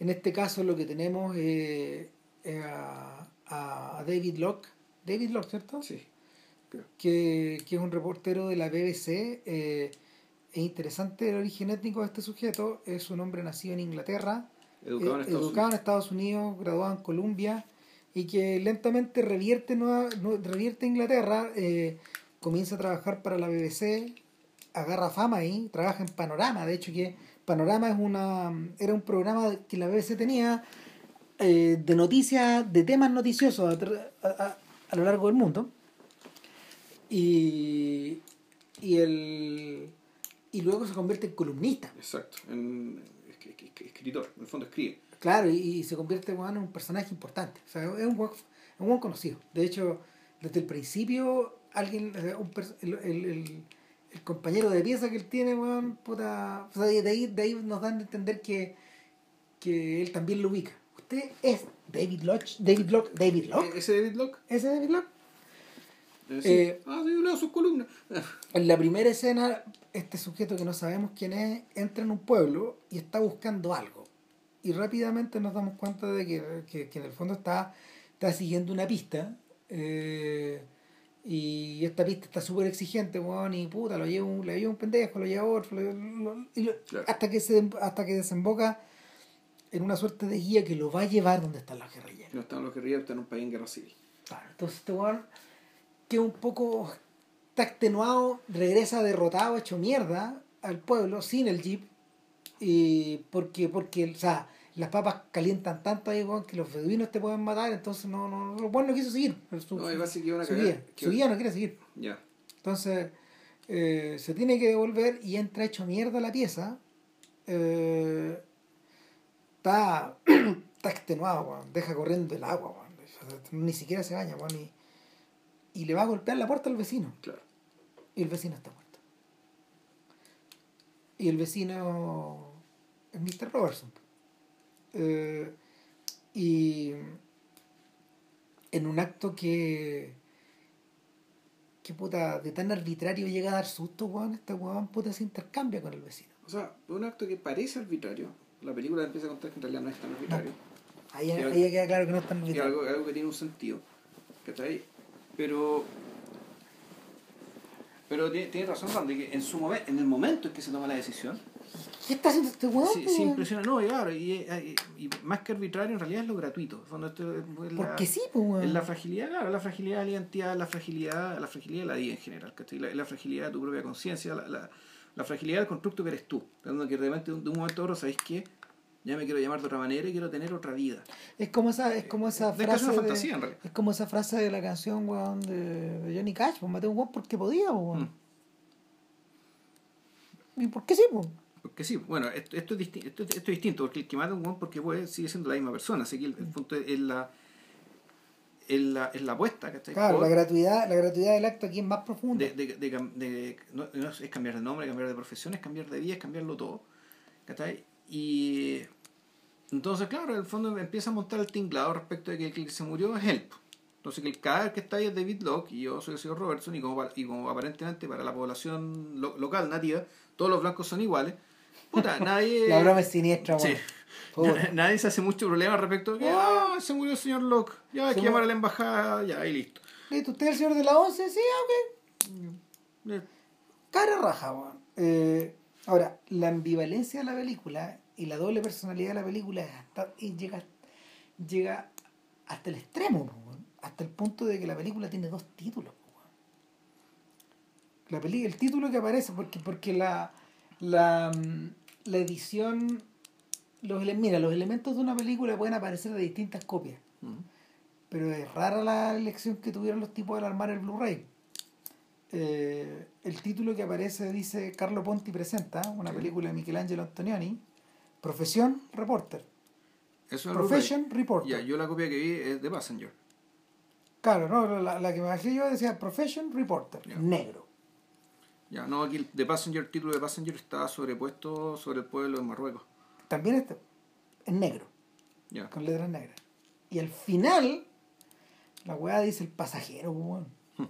En este caso lo que tenemos es eh, a, a, David Locke. David Locke, ¿cierto? Sí. Que, que es un reportero de la BBC. Eh, es interesante el origen étnico de este sujeto. Es un hombre nacido en Inglaterra, educado en, eh, Estados, educado Unidos. en Estados Unidos, graduado en Columbia y que lentamente revierte, nueva, revierte Inglaterra, eh, comienza a trabajar para la BBC, agarra fama ahí, trabaja en Panorama, de hecho que Panorama es una era un programa que la BBC tenía eh, de noticias, de temas noticiosos a, a, a, lo largo del mundo. Y, y, el, y luego se convierte en columnista. Exacto, en escritor, en el fondo escribe. Claro, y, y se convierte bueno, en un personaje importante. O sea, es un buen, un buen conocido. De hecho, desde el principio, alguien, un, el, el, el el compañero de pieza que él tiene, weón, puta. O sea, de ahí, de ahí nos dan a entender que, que él también lo ubica. ¿Usted es David Locke? David Locke, David Locke. ¿Ese David Locke? ¿Ese David Locke? Eh, ah, sí, leo sus columnas. en la primera escena, este sujeto que no sabemos quién es, entra en un pueblo y está buscando algo. Y rápidamente nos damos cuenta de que, que, que en el fondo está, está siguiendo una pista. Eh, y esta pista está súper exigente, weón, y puta, lo lleva un, le lleva un pendejo, lo lleva otro, lo, lo, y lo, claro. hasta, que se, hasta que desemboca en una suerte de guía que lo va a llevar donde están los guerrilleros. No están los guerrilleros, están en un país en guerra civil. Claro, entonces este weón que un poco está extenuado, regresa derrotado, hecho mierda al pueblo, sin el jeep, y porque, porque, o sea, las papas calientan tanto ahí, que los beduinos te pueden matar, entonces no, no, no, bueno, no quiso seguir. Su, no, iba a seguir una su guía, su guía no quiere seguir. Ya. Yeah. Entonces, eh, se tiene que devolver y entra hecho mierda la pieza. Eh, está, está extenuado, weón, deja corriendo el agua, weón. Ni siquiera se baña, weón, y, y le va a golpear la puerta al vecino. Claro. Y el vecino está muerto. Y el vecino es Mr. Robertson. Eh, y en un acto que que puta de tan arbitrario llega a dar susto weón, este weón puta se intercambia con el vecino o sea un acto que parece arbitrario la película empieza a contar que en realidad no es tan arbitrario no. ahí, ahí algo, queda claro que no es tan arbitrario algo, algo que tiene un sentido ¿cachai? pero pero tiene, tiene razón Randy que en su momento en el momento en que se toma la decisión ¿Qué está haciendo este weón? Sí, sí, impresiona. No, y claro, y, y, y, más que arbitrario, en realidad es lo gratuito. Cuando esto es la, Porque sí, pues, weón. Es la fragilidad, claro, la fragilidad de la identidad, la fragilidad, la fragilidad de la vida en general, la, la fragilidad de tu propia conciencia, la, la, la, fragilidad del constructo que eres tú. Cuando que de repente de un momento a otro sabéis que ya me quiero llamar de otra manera y quiero tener otra vida. Es como esa, es como esa de frase. Es, una fantasía, en realidad. es como esa frase de la canción, weón, de, de Johnny Cash, pues maté un weón porque podía, weón. Mm. ¿Y por qué sí? Po? Porque sí, bueno, esto, esto, es, esto, esto es distinto, porque el que mata a un porque puede sigue siendo la misma persona, así que el, el punto es la, es la, es la apuesta, ¿cachai? Claro, Por- la gratuidad, la gratuidad del acto aquí es más profunda. de, de, de, no, no es cambiar de nombre, cambiar de profesión, es cambiar de vida, es cambiarlo todo. ¿cachai? Y entonces, claro, en el fondo empieza a montar el tinglado respecto de que el que se murió es él. Entonces, que el cadáver que está ahí es David Locke y yo soy el señor Robertson, y como, y como aparentemente para la población lo- local, nativa, todos los blancos son iguales, puta, nadie. La broma es siniestra, Sí. weón. Puta. Nadie se hace mucho problema respecto de que ah, se murió el señor Locke, ya hay que llamar a la embajada, ya, y listo. ¿Listo? ¿Usted es el señor de la once? Sí, ok. Eh, Cara raja, weón. Eh, ahora, la ambivalencia de la película y la doble personalidad de la película es hasta- y llega, llega hasta el extremo, weón. hasta el punto de que la película tiene dos títulos. weón. La peli el título que aparece, porque, porque la, la, mm, la edición, los, mira, los elementos de una película pueden aparecer de distintas copias. mm. Pero es rara la elección que tuvieron los tipos al armar el Blu-ray. Eh, el título que aparece dice Carlo Ponti presenta, una Sí. película de Michelangelo Antonioni, Profesión Reporter. Eso Profession. Reporter. Ya, yo la copia que vi es de Passenger. Claro, no, la, la que me bajé yo decía Profession Reporter, Ya. negro. Ya, no, aquí el de Passenger, el título de Passenger está sobrepuesto sobre el pueblo de Marruecos. También este es negro, Ya. con letras negras. Y al final, la weá dice el pasajero, weón. Hmm.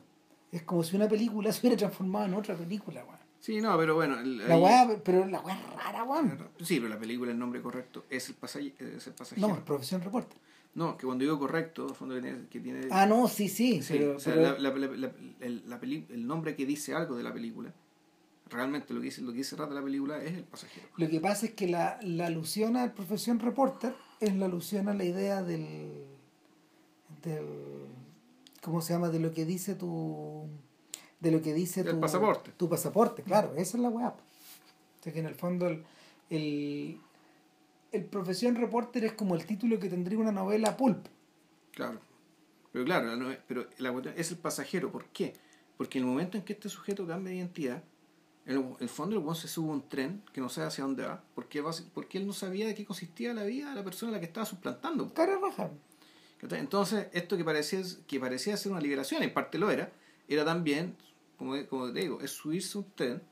Es como si una película se hubiera transformado en otra película, weón. Sí, no, pero bueno. el- La ahí- weá, pero la weá es rara, weón. Sí, pero la película, el nombre correcto es el, pasaje- es el pasajero. No, Profesión Reporter. No, que cuando digo correcto, en el fondo que tiene. Que tiene Ah, no, sí, sí, sí, pero, o sea, pero- la- la- el, peli- el nombre que dice algo de la película, realmente lo que dice, lo que dice trata la película es el pasajero. lo que pasa es que la, la alusión al Profesión Reporter es la alusión a la idea del, del ¿cómo se llama? de lo que dice tu de lo que dice Del tu pasaporte. tu pasaporte, claro, esa es la weá. O sea que en el fondo el, el, el Profesión Reporter es como el título que tendría una novela pulp. Claro. Pero claro, no pero la cuestión es el pasajero. ¿Por qué? Porque en el momento en que este sujeto cambia de identidad, en el, el fondo el weón se sube a un tren que no sabe hacia dónde va, porque, va, porque él no sabía de qué consistía la vida de la persona a la que estaba suplantando. Cara. Entonces, esto que parecía, que parecía ser una liberación, en parte lo era, era también, como, como te digo, es subirse a un tren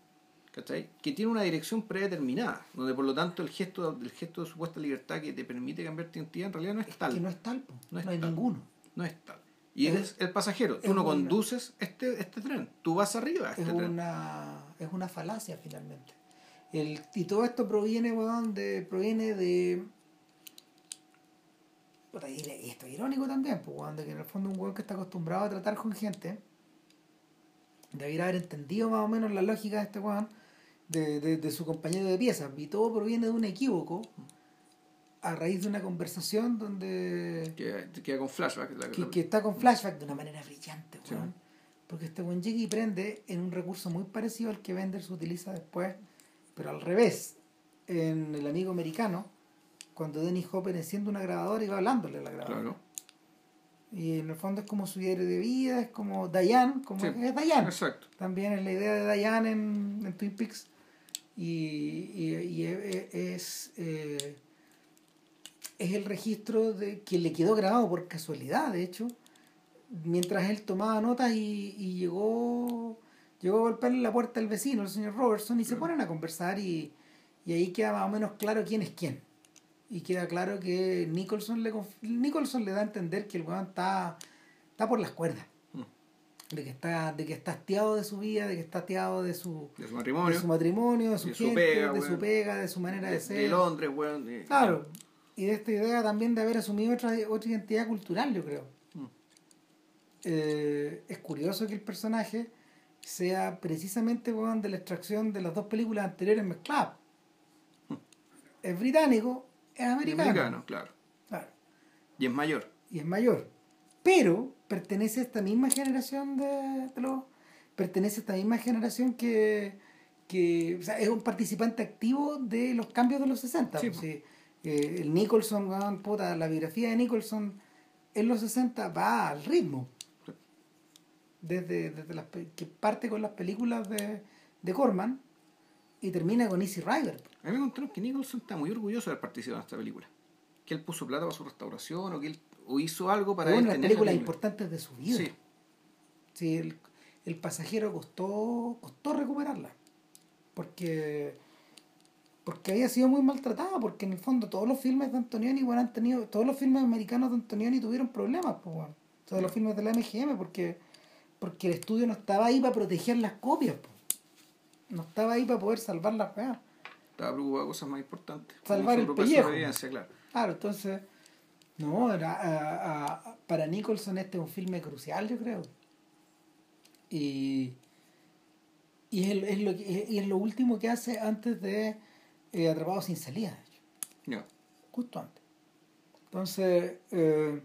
¿cachai? que tiene una dirección predeterminada, donde por lo tanto el gesto, el gesto de supuesta libertad que te permite cambiar tu identidad en realidad no es tal. Que no es tal, po. No no, es hay tal. ninguno. No es tal. Y Es- eres el pasajero. Tú no una- conduces este, este tren. Tú vas arriba a este es tren. una es una falacia finalmente el, y todo esto proviene weón, de proviene de y y esto es irónico también pues, weón, de que en el fondo un weón que está acostumbrado a tratar con gente debiera haber entendido más o menos la lógica de este weón de, de, de su compañero de piezas y todo proviene de un equívoco a raíz de una conversación donde Que, que con flashback. la- que, está con flashback de una manera brillante, Sí. weón. Porque este buen y prende en un recurso muy parecido al que Bender utiliza después, pero al revés. En El Amigo Americano, cuando Dennis Hopper enciende una grabadora y va hablándole a la grabadora. Claro. Y en el fondo es como su diario de vida, es como Diane, como Sí. es Diane. Exacto. También es la idea de Diane en, en Twin Peaks. Y, y, y es, eh, es el registro de que le quedó grabado por casualidad, de hecho, mientras él tomaba notas y, y llegó, llegó a golpearle la puerta al vecino, el señor Robertson, y se ponen a conversar y, y ahí queda más o menos claro quién es quién. Y queda claro que Nicholson le, Nicholson le da a entender que el weón está, está por las cuerdas. De que está de que está hastiado de su vida de que está hastiado de su De su de matrimonio. su matrimonio de su de su gente pega, de weón. su pega de su manera de, de, ser de Londres, weón. de- claro y de esta idea también de haber asumido otra otra identidad cultural yo creo Mm. Eh, es curioso que el personaje sea precisamente weón, de la extracción de las dos películas anteriores mezcladas es británico es de americano, americano, claro. Claro. Y es mayor. y es mayor. Pero pertenece a esta misma generación de, de los. Pertenece a esta misma generación que. que o sea, es un participante activo de los cambios de los 60. Sí, pues, sí. Eh, el Nicholson, weón, puta, la biografía de Nicholson en los 60 va al ritmo. Desde, desde las que parte con las películas de, de Corman y termina con Easy Rider. A mí me contaron que Nicholson está muy orgulloso de haber participado en esta película. Que él puso plata para su restauración o que él o hizo algo para de las películas película. importantes de su vida. Sí, Sí, el, el pasajero costó, costó recuperarla. Porque, porque había sido muy maltratada, porque en el fondo todos los filmes de Antonioni, bueno, han tenido, todos los filmes americanos de Antonioni tuvieron problemas, pues bueno. Todos los filmes de la MGM, porque, porque el estudio no estaba ahí para proteger las copias, pues. No estaba ahí para poder salvar las weas. estaba preocupado de cosas más importantes. Salvar el pellejo. claro. Claro, entonces, no, era, a- a- para Nicholson este es un filme crucial, yo creo. Y, y es, lo, y es lo último que hace antes de eh, Atrapado sin salida, de hecho, justo antes. Entonces, eh,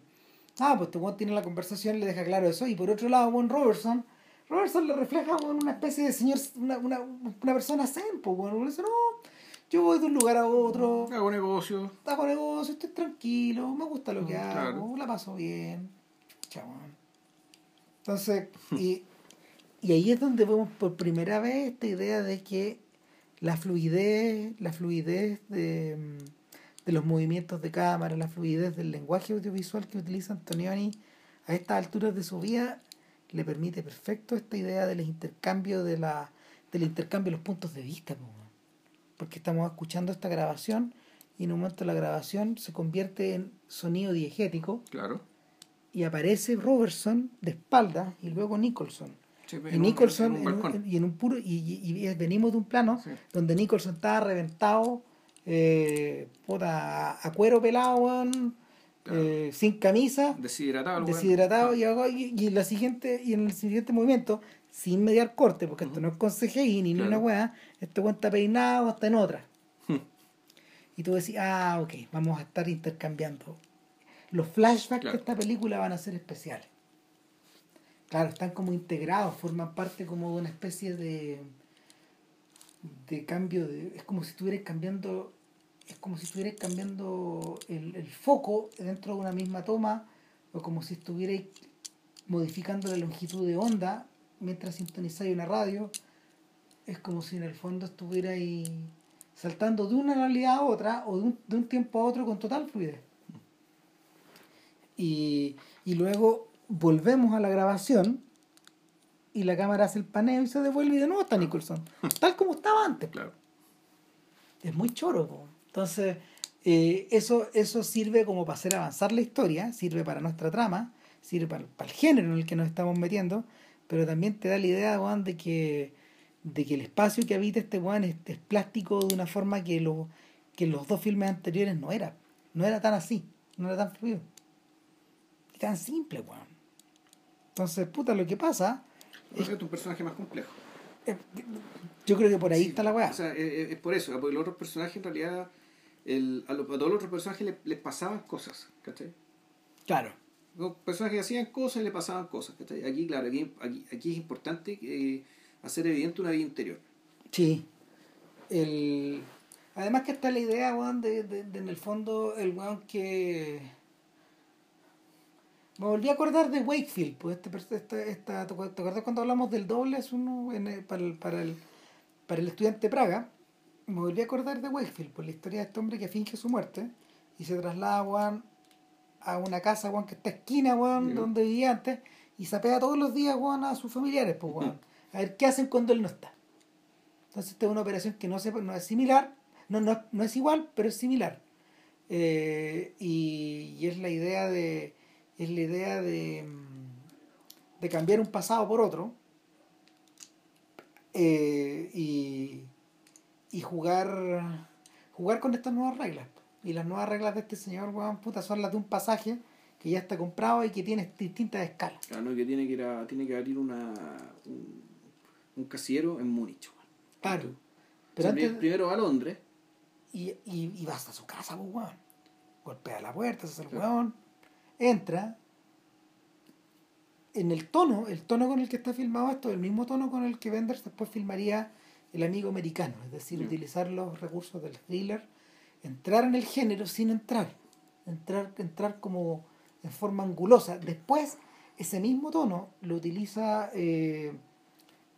ah, pues este weón tiene la conversación, le deja claro eso. Y por otro lado, Juan Robertson, Robertson le refleja una especie de señor, una, una, una persona zen, pues, weón. Le dice, no, yo voy de un lugar a otro Hago negocio. hago negocio, estoy tranquilo, me gusta lo que Mm, hago, claro. la paso bien. Chabón. Entonces, y, y ahí es donde vemos por primera vez esta idea de que la fluidez, la fluidez de, de los movimientos de cámara, la fluidez del lenguaje audiovisual que utiliza Antonioni a estas alturas de su vida le permite perfecto esta idea del intercambio de la del intercambio de los puntos de vista po. Porque estamos escuchando esta grabación y en un momento la grabación se convierte en sonido diegético Claro. y aparece Robertson de espaldas y luego Nicholson Sí, y Nicholson en un en un- balcón. y en un puro y, y- y venimos de un plano Sí. donde Nicholson estaba reventado eh, puta, a, cuero pelado Claro. eh, sin camisa Deshidratado. deshidratado y, hago- y, y la siguiente y en el siguiente movimiento sin mediar corte porque esto no es con CGI ni, ni una weá este weón está peinado hasta en otra. Hmm. y tú decís ah ok vamos a estar intercambiando los flashbacks Claro. de esta película van a ser especiales. Claro están como integrados forman parte como de una especie de de cambio de es como si estuvieras cambiando es como si estuvierais cambiando el, el foco dentro de una misma toma o como si estuvierais modificando la longitud de onda mientras sintonizáis una radio es como si en el fondo estuvierais saltando de una realidad a otra o de un, de un tiempo a otro con total fluidez y, y luego volvemos a la grabación y la cámara hace el paneo y se devuelve y de nuevo está Nicholson tal como estaba antes Claro. es muy choro. po. Entonces, eh, eso, eso sirve como para hacer avanzar la historia, sirve para nuestra trama, sirve para, para el género en el que nos estamos metiendo, pero también te da la idea, Juan, de que, de que el espacio que habita este Juan es, es plástico de una forma que, lo, que los dos filmes anteriores no era. No era tan así, no era tan fluido. Y tan simple, Juan. Entonces, puta, lo que pasa, es un personaje más complejo. yo creo que por ahí Sí, está la weá. O sea, es, es por eso, porque los otros personajes en realidad, el, a, los- a todos los otros personajes les, les pasaban cosas, ¿cachai? claro. Los personajes hacían cosas y le pasaban cosas, ¿cachai? Aquí, claro, aquí, aquí, aquí es importante eh, hacer evidente una vida interior. Sí. El... Además que está la idea, weón, de, de, de en el fondo, el weón que... Me volví a acordar de Wakefield, pues este, esta, esta, ¿te acuer- te acuerdas cuando hablamos del doble? Es uno en el- para, el, para, el, para el estudiante de Praga. Me volví a acordar de Wakefield, por la historia de este hombre que finge su muerte y se traslada, weón, a una casa, weón, que está esquina, weón, donde vivía antes y sapea todos los días, weón, a sus familiares, pues, weón. A ver qué hacen cuando él no está. Entonces, esta es una operación que no, se, no es similar, no, no, no es igual, pero es similar. Eh, y, y es la idea de es la idea de, mm, de cambiar un pasado por otro eh, y, y jugar jugar con estas nuevas reglas. Y las nuevas reglas de este señor, weón, puta, son las de un pasaje que ya está comprado y que tiene distintas escalas. Claro, ¿no? que tiene que ir a, tiene que abrir una, un, un casillero en Múnich. weón. Claro. Pero antes, primero va a Londres, y, y, y va hasta su casa, pues, weón. Golpea la puerta, se hace el Claro. weón, entra. En el tono, el tono con el que está filmado esto, el mismo tono con el que Wenders después filmaría El amigo americano, es decir, utilizar los recursos del thriller, entrar en el género sin entrar, entrar, entrar como en forma angulosa. Después, ese mismo tono lo utiliza eh,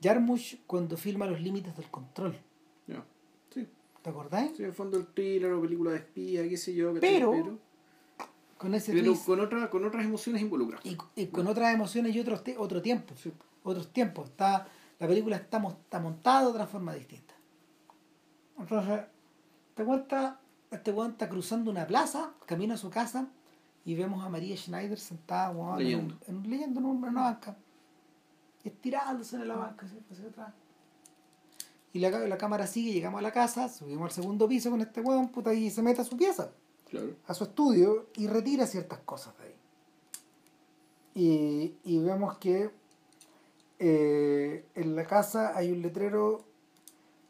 Jarmusch cuando filma Los límites del control ya. ¿Te acordás? Sí, en el fondo el thriller o película de espía, qué sé yo. ¿cachai? Pero, Con ese pero twist con, otra, con otras emociones involucradas. y, y con otras emociones y otros otro tiempo. Otros tiempos. Está, la película está, está montada de otra forma distinta. Entonces, te cuenta, este weón está cruzando una plaza, camino a su casa, y vemos a María Schneider sentada weón, en un- Leyendo. en, leyendo en, un- en una banca. Estirándose en la banca, así, hacia atrás. Y la, cámara sigue, llegamos a la casa, subimos al segundo piso con este weón, puta, y se mete a su pieza Claro. a su estudio y retira ciertas cosas de ahí. Y, y vemos que eh, en la casa hay un letrero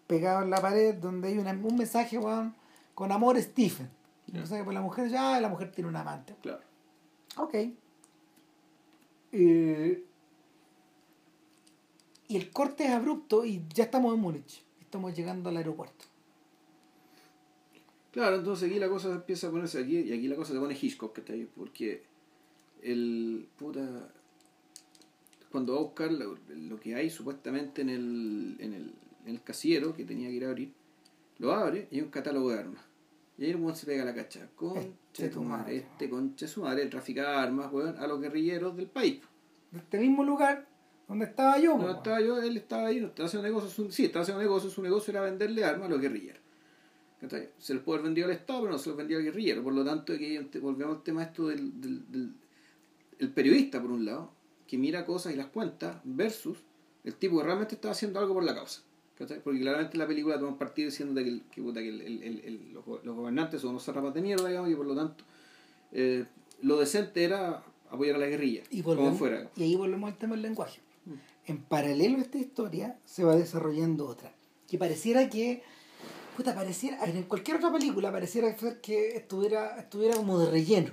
pegado en la pared donde hay una- un mensaje weón, con amor Stephen. Ya. mensaje por la mujer, ya la mujer tiene un amante. Claro. Ok. Eh, y el corte es abrupto y ya estamos en Múnich. Estamos llegando al aeropuerto. Claro, entonces aquí la cosa empieza a ponerse aquí y aquí la cosa se pone Hitchcock, que está ahí, porque el puta cuando va a buscar lo, lo que hay supuestamente en el, en el en el casillero que tenía que ir a abrir, lo abre y hay un catálogo de armas. Y ahí el weón se pega la cacha. Concha Este tu madre, este concha su madre, el traficaba armas, weón, a los guerrilleros del país. De este mismo lugar donde estaba yo. No estaba yo, él estaba ahí, no estaba haciendo negocio, su- sí, estaba haciendo negocio, su negocio era venderle armas a los guerrilleros. ¿Cachai? Se los puede haber vendido al Estado, pero no se los vendía al guerrillero. Por lo tanto, aquí volvemos al tema esto del, del, del- el periodista, por un lado, que mira cosas y las cuenta, versus el tipo que realmente estaba haciendo algo por la causa. ¿Cachai? Porque claramente en la película toman partido diciendo que, que, puta, que el- el- el- el- los, los gobernantes son unos zarrapas de mierda, digamos, y por lo tanto eh, lo decente era apoyar a la guerrilla, Y, como volvemos- fuera. Mm. y ahí volvemos al tema del lenguaje. En paralelo a esta historia se va desarrollando otra. Que pareciera que. Puta, pareciera. En cualquier otra película pareciera que estuviera, estuviera como de relleno.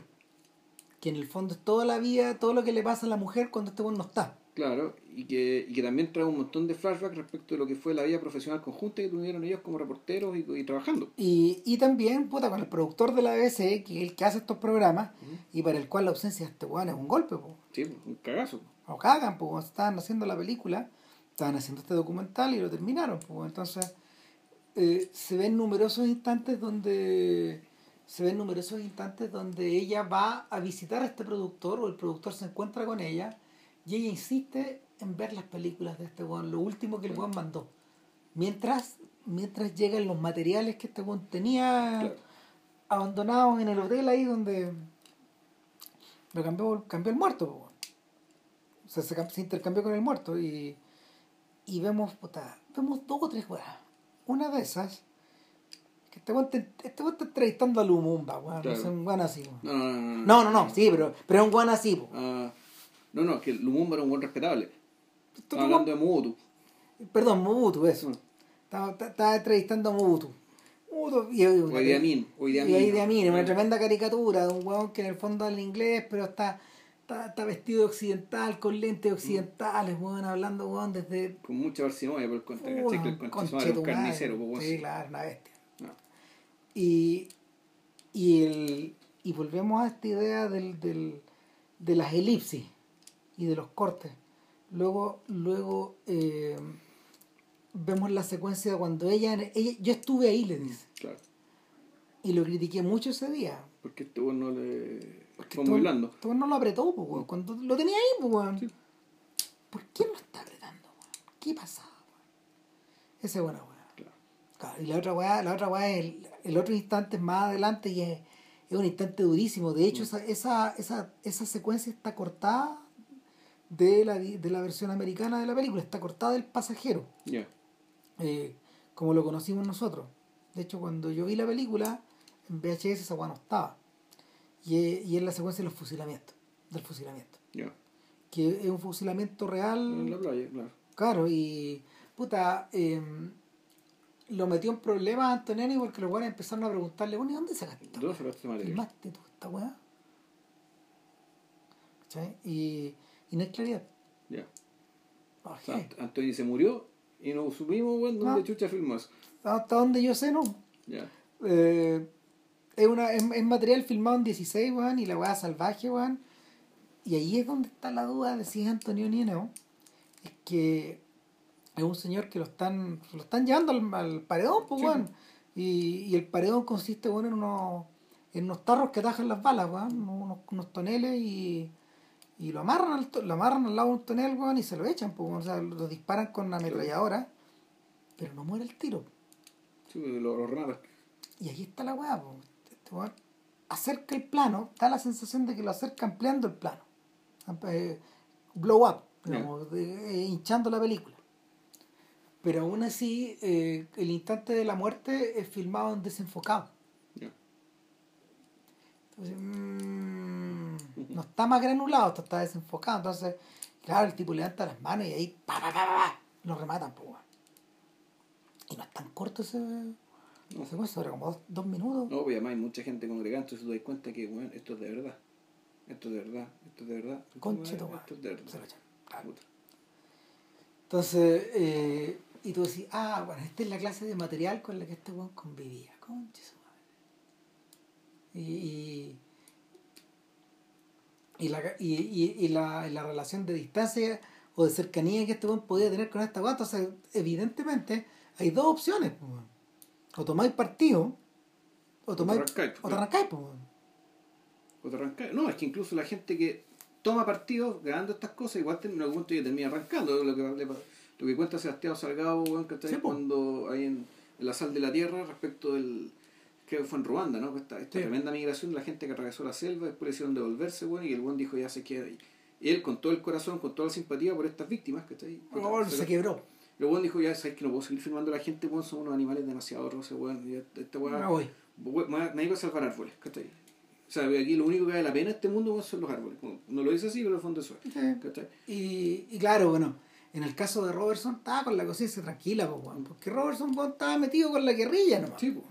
Que en el fondo es toda la vida, todo lo que le pasa a la mujer cuando este no está. Claro, y que, y que también trae un montón de flashbacks respecto de lo que fue la vida profesional conjunta que tuvieron ellos como reporteros y, y trabajando. Y, y también, puta, con el productor de la BBC, que es el que hace estos programas, y para el cual la ausencia de este weón es un golpe, po. Sí, un cagazo. o cagan, pues estaban haciendo la película, estaban haciendo este documental y lo terminaron, pues entonces eh, se ven numerosos instantes donde se ven numerosos instantes donde ella va a visitar a este productor o el productor se encuentra con ella y ella insiste en ver las películas de este weón, lo último que el weón mandó. Mientras, mientras llegan los materiales que este weón tenía Claro. abandonados en el hotel ahí donde lo cambió, cambió el muerto, weón. O sea, se, se intercambió con el muerto y, y vemos, puta, vemos dos o tres weas. Una de esas, que este weón, te- este weón está entrevistando a Lumumba, weón. Claro. No sé, un weón así, weón. No, no, no. Sí, pero, pero es un weón así. Ah, no, no, que Lumumba era un buen respetable. Estaba hablando de Mobutu. Perdón, Mobutu, eso. Mm. Estaba, estaba- entrevistando a Mobutu. Mobutu y, O Idi Amin. O Idi Y Amin. una Ah. tremenda caricatura de un huevón que en el fondo habla inglés, pero está, está, está vestido occidental, con lentes occidentales, huevón, hablando desde. Con mucha parsimonia por el contra, Uy, ¿cachai? Que el un carnicero, pues, Sí, weón. claro, una bestia. No. Y, y, el, y volvemos a esta idea del, del, de las elipsis y de los cortes. Luego, luego eh, vemos la secuencia cuando ella, ella. Yo estuve ahí, le dice. Claro. Y lo critiqué mucho ese día. Porque este no le. Porque Fue muy blando. no lo apretó, pues, weón. Cuando lo tenía ahí, pues, weón. Sí. ¿Por qué no está apretando, weón? ¿Qué pasaba, weón? Esa es buena weón. Claro. Claro, y la otra weá, la otra weá es el, el otro instante es más adelante y es, es un instante durísimo. De hecho, esa, esa, esa, esa secuencia está cortada de la, de la versión americana de la película, está cortada del pasajero, eh, como lo conocimos nosotros. De hecho, cuando yo vi la película, en VHS esa no estaba. Y es, y es la secuencia de los fusilamientos, del fusilamiento. Que es un fusilamiento real. En la playa, claro. Claro, y puta, eh, lo metió en problemas a Antonioni porque los weones empezaron a preguntarle, bueno, ¿y dónde sacaste esta dónde sacaste material? ¿Filmaste tú esta weá? ¿Cachai? Y, y no hay claridad. Ya. Ah, O sea, je. Ant- Antonio se murió y no supimos, weón, dónde No. chucha filmó eso. Hasta donde yo sé, no. Ya. Eh, es, una, es, es material filmado en 16, weón, y la weá salvaje, weón. Y ahí es donde está la duda de si es Antonioni o no. Es que es un señor que lo están, lo están llevando al, al paredón, pues, Sí. weón. Y, y el paredón consiste bueno, en, unos, en unos tarros que tajan las balas, weón, unos, unos toneles y, y lo amarran al, lo amarran al lado de un tonel, weón, y se lo echan, pues, o sea, lo disparan con una ametralladora, pero no muere el tiro. Sí, lo, lo rematan. Y aquí está la weá, po. Este weón acerca el plano, da la sensación de que lo acerca ampliando el plano. Eh, blow up, digamos, de- eh, hinchando la película. Pero aún así, eh, el instante de la muerte es filmado en desenfocado. Ya. Entonces, mm, no está más granulado, esto está desenfocado. Entonces, claro, el tipo levanta las manos y ahí pa, pa, pa, pa, pa, lo rematan, pues. Y no es tan corto ese. No sé, sobre como dos, dos minutos. No, pues además hay mucha gente congregando, entonces te das cuenta que, bueno, esto es de verdad. Esto es de verdad, esto es de verdad. Tu weón, esto es de verdad. Claro. Entonces, eh, y tú decís, ah, bueno, esta es la clase de material con la que este weón convivía. Conche su madre. Y, y, y la, y, y- y la, y la relación de distancia o de cercanía que este weón podía tener con esta weón. Entonces, evidentemente, hay dos opciones. O tomáis partido, o tomáis. O te arrancáis. O te arrancáis. No, es que incluso la gente que toma partidos grabando estas cosas, igual en algún momento ya termina arrancando. Lo que, lo que cuenta Sebastián Salgado, weón, que está ahí Sí, cuando hay en, en la sal de la tierra respecto del. Creo que fue en Ruanda, ¿no? Esta, esta Sí. tremenda migración, la gente que atravesó la selva, después le hicieron devolverse, weón, y el weón dijo ya se queda ahí. Y él, con todo el corazón, con toda la simpatía por estas víctimas, que está ahí. Oh, se quebró. El weón dijo, ya sabes que no puedo seguir filmando a la gente, weón, son unos animales demasiado roces, weón. y Esta esta weá- Me voy. Me digo a salvar árboles, ¿cachai? O sea, aquí lo único que vale la pena en este mundo weón, son los árboles. No lo dice así, pero en el fondo eso es. Sí. Y, y claro, bueno, en el caso de Robertson estaba con la conciencia tranquila, pues, weón, porque Robertson weón, estaba metido con la guerrilla nomás. Sí, pues.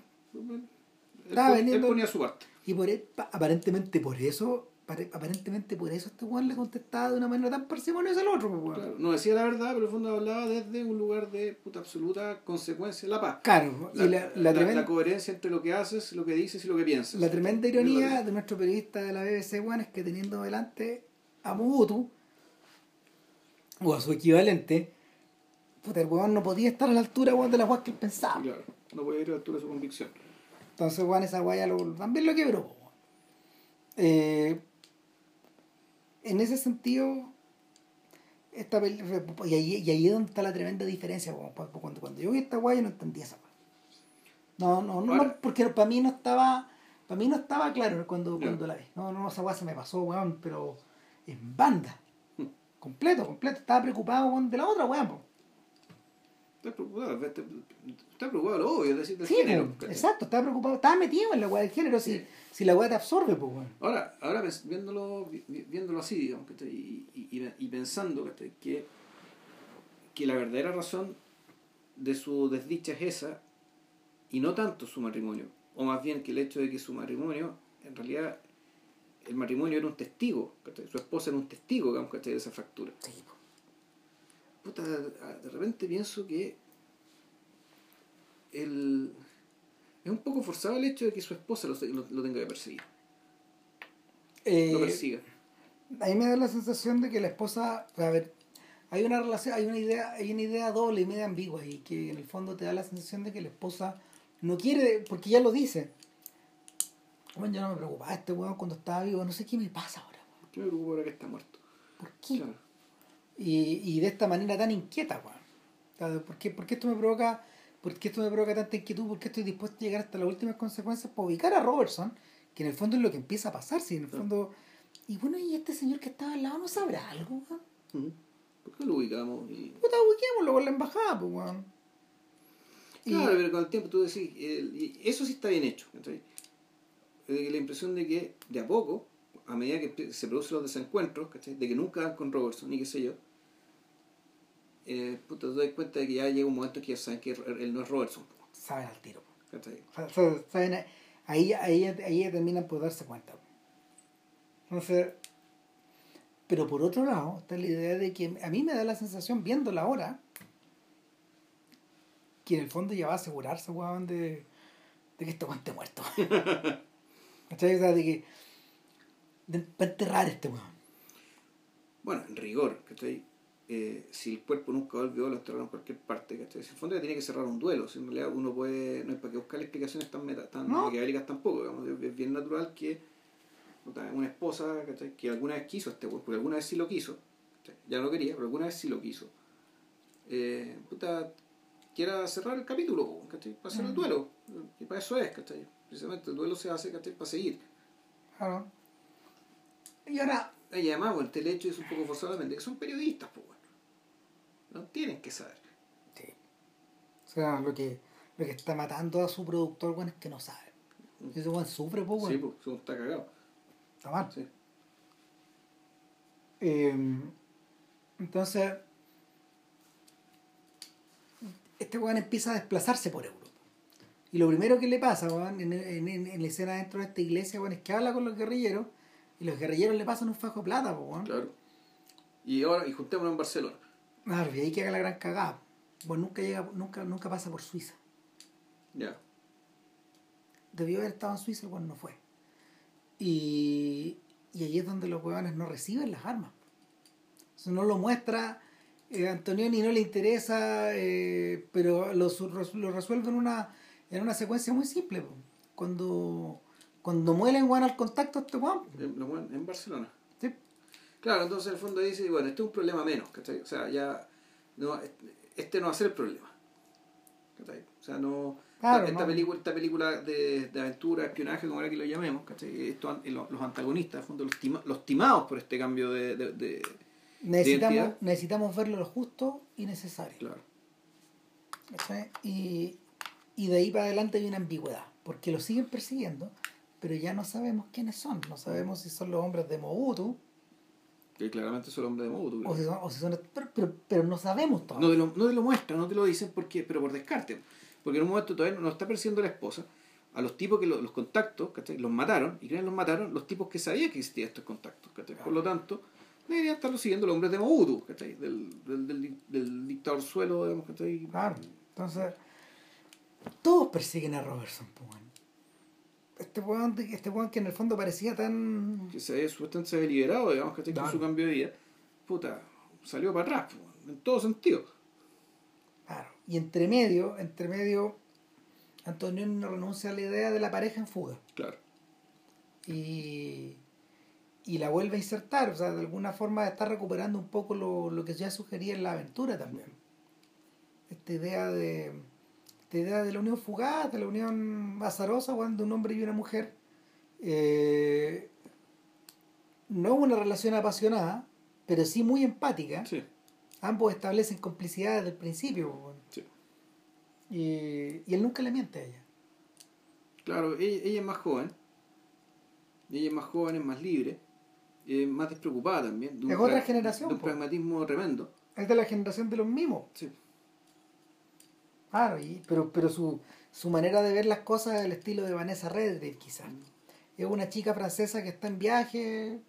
Él, Estaba pon- vendiendo- él ponía su parte. Y por pa- aparentemente por eso, pare- aparentemente por eso este weón le contestaba de una manera tan parsimoniosa al otro, pues, weón. Claro, no decía la verdad, pero en el fondo hablaba desde un lugar de puta absoluta consecuencia, la paz. Claro, La, y la, la la- tremenda, la coherencia entre lo que haces, lo que dices y lo que piensas. la tremenda ironía de nuestro periodista de la BBC, weón, es que teniendo delante a Mobutu, o a su equivalente, puta, el weón no podía estar a la altura, weón, de la weón que él pensaba. Claro, no voy a ir a la altura de su convicción. Entonces, weón, esa guaya lo, también lo quebró. Eh, en ese sentido, esta y ahí, y ahí es donde está la tremenda diferencia. weón. Cuando, cuando, yo vi esta guaya no entendía esa. No, no, no, no, porque para mí no estaba, para mí no estaba claro cuando, cuando la vi. No, no, esa guaya se me pasó, weón, pero en banda. Hmm. Completo, completo. Estaba preocupado, weón, de la otra, weón. Po. Estás preocupado, estás preocupado lo obvio, es decir, del Sí, género. ¿cachai? exacto, estaba preocupado, estaba metido en la weá del género, si, si la weá te absorbe, pues, weón. Ahora, ahora viéndolo, vi- vi- viéndolo así, digamos, ¿cachai? y, y, y- y pensando ¿cachai? que, que la verdadera razón de su desdicha es esa, y no tanto su matrimonio, o más bien que el hecho de que su matrimonio, en realidad, el matrimonio era un testigo, su esposa era un testigo, digamos, de esa fractura. Sí, po. Puta, de repente pienso que el, es un poco forzado el hecho de que su esposa lo, lo- lo tenga que perseguir, Eh, lo persiga. a mí me da la sensación de que la esposa, a ver, hay una relación, hay una idea, hay una idea doble y media ambigua y que en el fondo te da la sensación de que la esposa no quiere, porque ya lo dice. Bueno, yo no me preocupaba este weón cuando estaba vivo, no sé qué me pasa ahora, weón. Yo me preocupo ahora que está muerto. ¿Por qué? Claro. Y, y de esta manera tan inquieta, weón. ¿Por qué, por qué esto me provoca, por qué esto me provoca tanta inquietud? ¿Por qué estoy dispuesto a llegar hasta las últimas consecuencias para ubicar a Robertson? Que en el fondo es lo que empieza a pasar, si en el fondo. Y bueno, y este señor que estaba al lado no sabrá algo, weón. Ujú. ¿Por qué lo ubicamos? Y... Puta, ubiquémoslo con la embajada, pues, weón. Y- Claro, pero con el tiempo tú decís, y eso sí está bien hecho. Eh, La impresión de que de a poco, a medida que se producen los desencuentros, ¿cachai? de que nunca dan con Robertson, ni qué sé yo, eh, puta, te das cuenta de que ya llega un momento que ya saben que él no es Robertson. Saben al tiro. saben, ahí, ahí, ahí ya terminan por darse cuenta. Entonces, pero por otro lado, está la idea de que a mí me da la sensación, viéndola ahora, que en el fondo ya va a asegurarse, weón, de, de que este weón esté muerto. ¿Cachai? O sea, de que. De, para enterrar este weón. Bueno, en rigor, ¿cachai? Eh, si el cuerpo nunca volvió, lo enterraron en cualquier parte, ¿cachai? Si en el fondo ya tiene que cerrar un duelo, si en realidad uno puede, no hay para qué buscar explicaciones tan, meta, tan No. tampoco, digamos, es- es bien natural que una esposa, ¿cachai? Que alguna vez quiso a este weón, porque alguna vez sí lo quiso, ¿cachai? ya no lo quería, pero alguna vez sí lo quiso, eh, puta, quiera cerrar el capítulo, ¿cachai? Para hacer el Mm. duelo, y para eso es, ¿cachai? Precisamente el duelo se hace, ¿cachai? Para seguir. Claro. Y ahora, Y además, bueno, el hecho es un poco forzadamente que son periodistas, pues. No tienen que saber. Sí. O sea, lo que, lo que está matando a su productor, bueno, es que no sabe. Ese weón sufre, pues, Sí, bueno. pues, está cagado. Está mal. Sí. Eh, entonces, este weón empieza a desplazarse por Europa. Y lo primero que le pasa, weón, en, en, en- en la escena dentro de esta iglesia, weón, es que habla con los guerrilleros y los guerrilleros le pasan un fajo de plata, pues, weón. Claro. Y ahora, y juntémonos en Barcelona. Claro, y ahí que haga la gran cagada. Bueno, nunca llega, nunca, nunca pasa por Suiza. Ya. Debió haber estado en Suiza, el weón no fue. Y, y ahí es donde los huevones no reciben las armas. Eso no lo muestra, eh, Antonioni no le interesa, eh, pero lo, lo resuelve en una, en una secuencia muy simple. po. Cuando, cuando muelen weón al contacto este. En, bueno, en Barcelona. Claro, entonces en el fondo dice, bueno, este es un problema menos, ¿cachai? O sea, ya, no, este no va a ser el problema. ¿cachai? O sea, no... Claro, esta, no. película, esta película de, de aventura, espionaje, como era que lo llamemos, ¿cachai? Esto, los, los antagonistas, en el fondo, los, tima- los timados por este cambio de... de, de- Necesitamos, necesitamos verlo lo justo y necesario. claro. ¿cachai? Y, y de ahí para adelante hay una ambigüedad, porque lo siguen persiguiendo, pero ya no sabemos quiénes son. No sabemos si son los hombres de Mobutu Que claramente es el hombre de Mobutu. o si son, o si son pero, pero, pero no sabemos todo. No te, lo, no te lo muestran, no te lo dicen porque, pero por descarte. Porque en un momento todavía no está persiguiendo la esposa. A los tipos que lo- los contactos, ¿cachai? Los mataron. ¿Y quiénes los mataron? Los tipos que sabían que existían estos contactos, ¿cachai? Por lo tanto, deberían estarlo siguiendo los hombres de Mobutu, ¿cachai? Del, del, del, del dictador suelo, digamos, ¿cachai? Claro. Entonces, todos persiguen a Robertson, pues. Este weón, este weón que en el fondo parecía tan. Que se había, supuestamente se había liberado, digamos, ¿cachai? Con su cambio de vida. Puta, salió para atrás, en todo sentido. Claro. Y entre medio, entre medio, Antonio no renuncia a la idea de la pareja en fuga. Claro. y, y la vuelve a insertar, o sea, de alguna forma está recuperando un poco lo, lo que ya sugería en la aventura también. Esta idea de esta idea de la unión fugaz, de la unión azarosa cuando un hombre y una mujer eh, no una relación apasionada, pero sí muy empática. Sí, Ambos establecen complicidad desde el principio. sí. Y, y él nunca le miente a ella. Claro, ella, ella es más joven. Ella es más joven, es más libre. Es más despreocupada también. de Es otra generación, De un pragmatismo tremendo. Es de la generación de los mimos. Sí. Claro, y, pero, pero su, su manera de ver las cosas es el estilo de Vanessa Redgrave, quizás. Es una chica francesa que está en viaje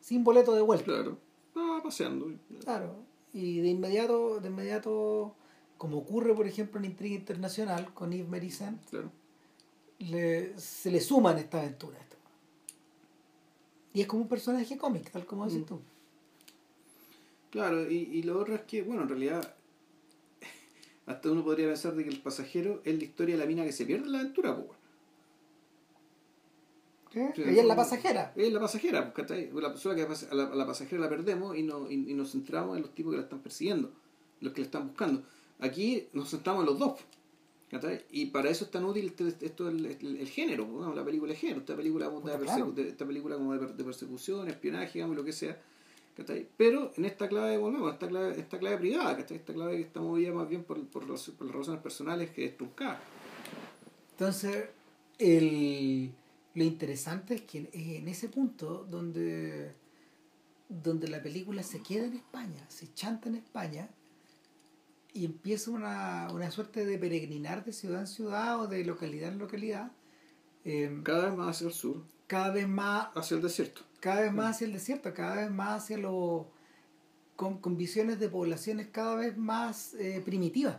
sin boleto de vuelta. Claro. Ah, paseando. Claro. Y de inmediato, de inmediato, como ocurre, por ejemplo, en Intriga Internacional con Yves Merissan, Claro. le, se le suman esta aventura. Y es como un personaje cómic, tal como dices Mm. tú. Claro, y, y lo otro es que, bueno, en realidad, hasta uno podría pensar de que el pasajero es la historia de la mina que se pierde en la aventura, pues. ¿Sí? Sí, Ella es la pasajera. Es la pasajera, pues. La persona que a la, a la pasajera la perdemos y, no, y, y nos centramos en los tipos que la están persiguiendo, los que la están buscando. Aquí nos centramos en los dos. Y para eso es tan útil este- esto el, el, el género, ¿no? la película de género, esta película, de claro. esta película como de, de persecución, espionaje, digamos, lo que sea. ¿Cachai? Pero en esta clave, volvemos, esta clave, esta clave privada, ¿cachai? esta clave que está movida más bien por, por, las, por las razones personales que es truncada. Entonces, el, lo interesante es que en, en ese punto donde, donde la película se queda en España, se chanta en España y empieza una, una suerte de peregrinar de ciudad en ciudad o de localidad en localidad, eh, Cada vez más hacia el sur, cada vez más hacia el desierto. Cada vez más hacia el desierto, cada vez más hacia lo con, con visiones de poblaciones cada vez más eh, primitivas.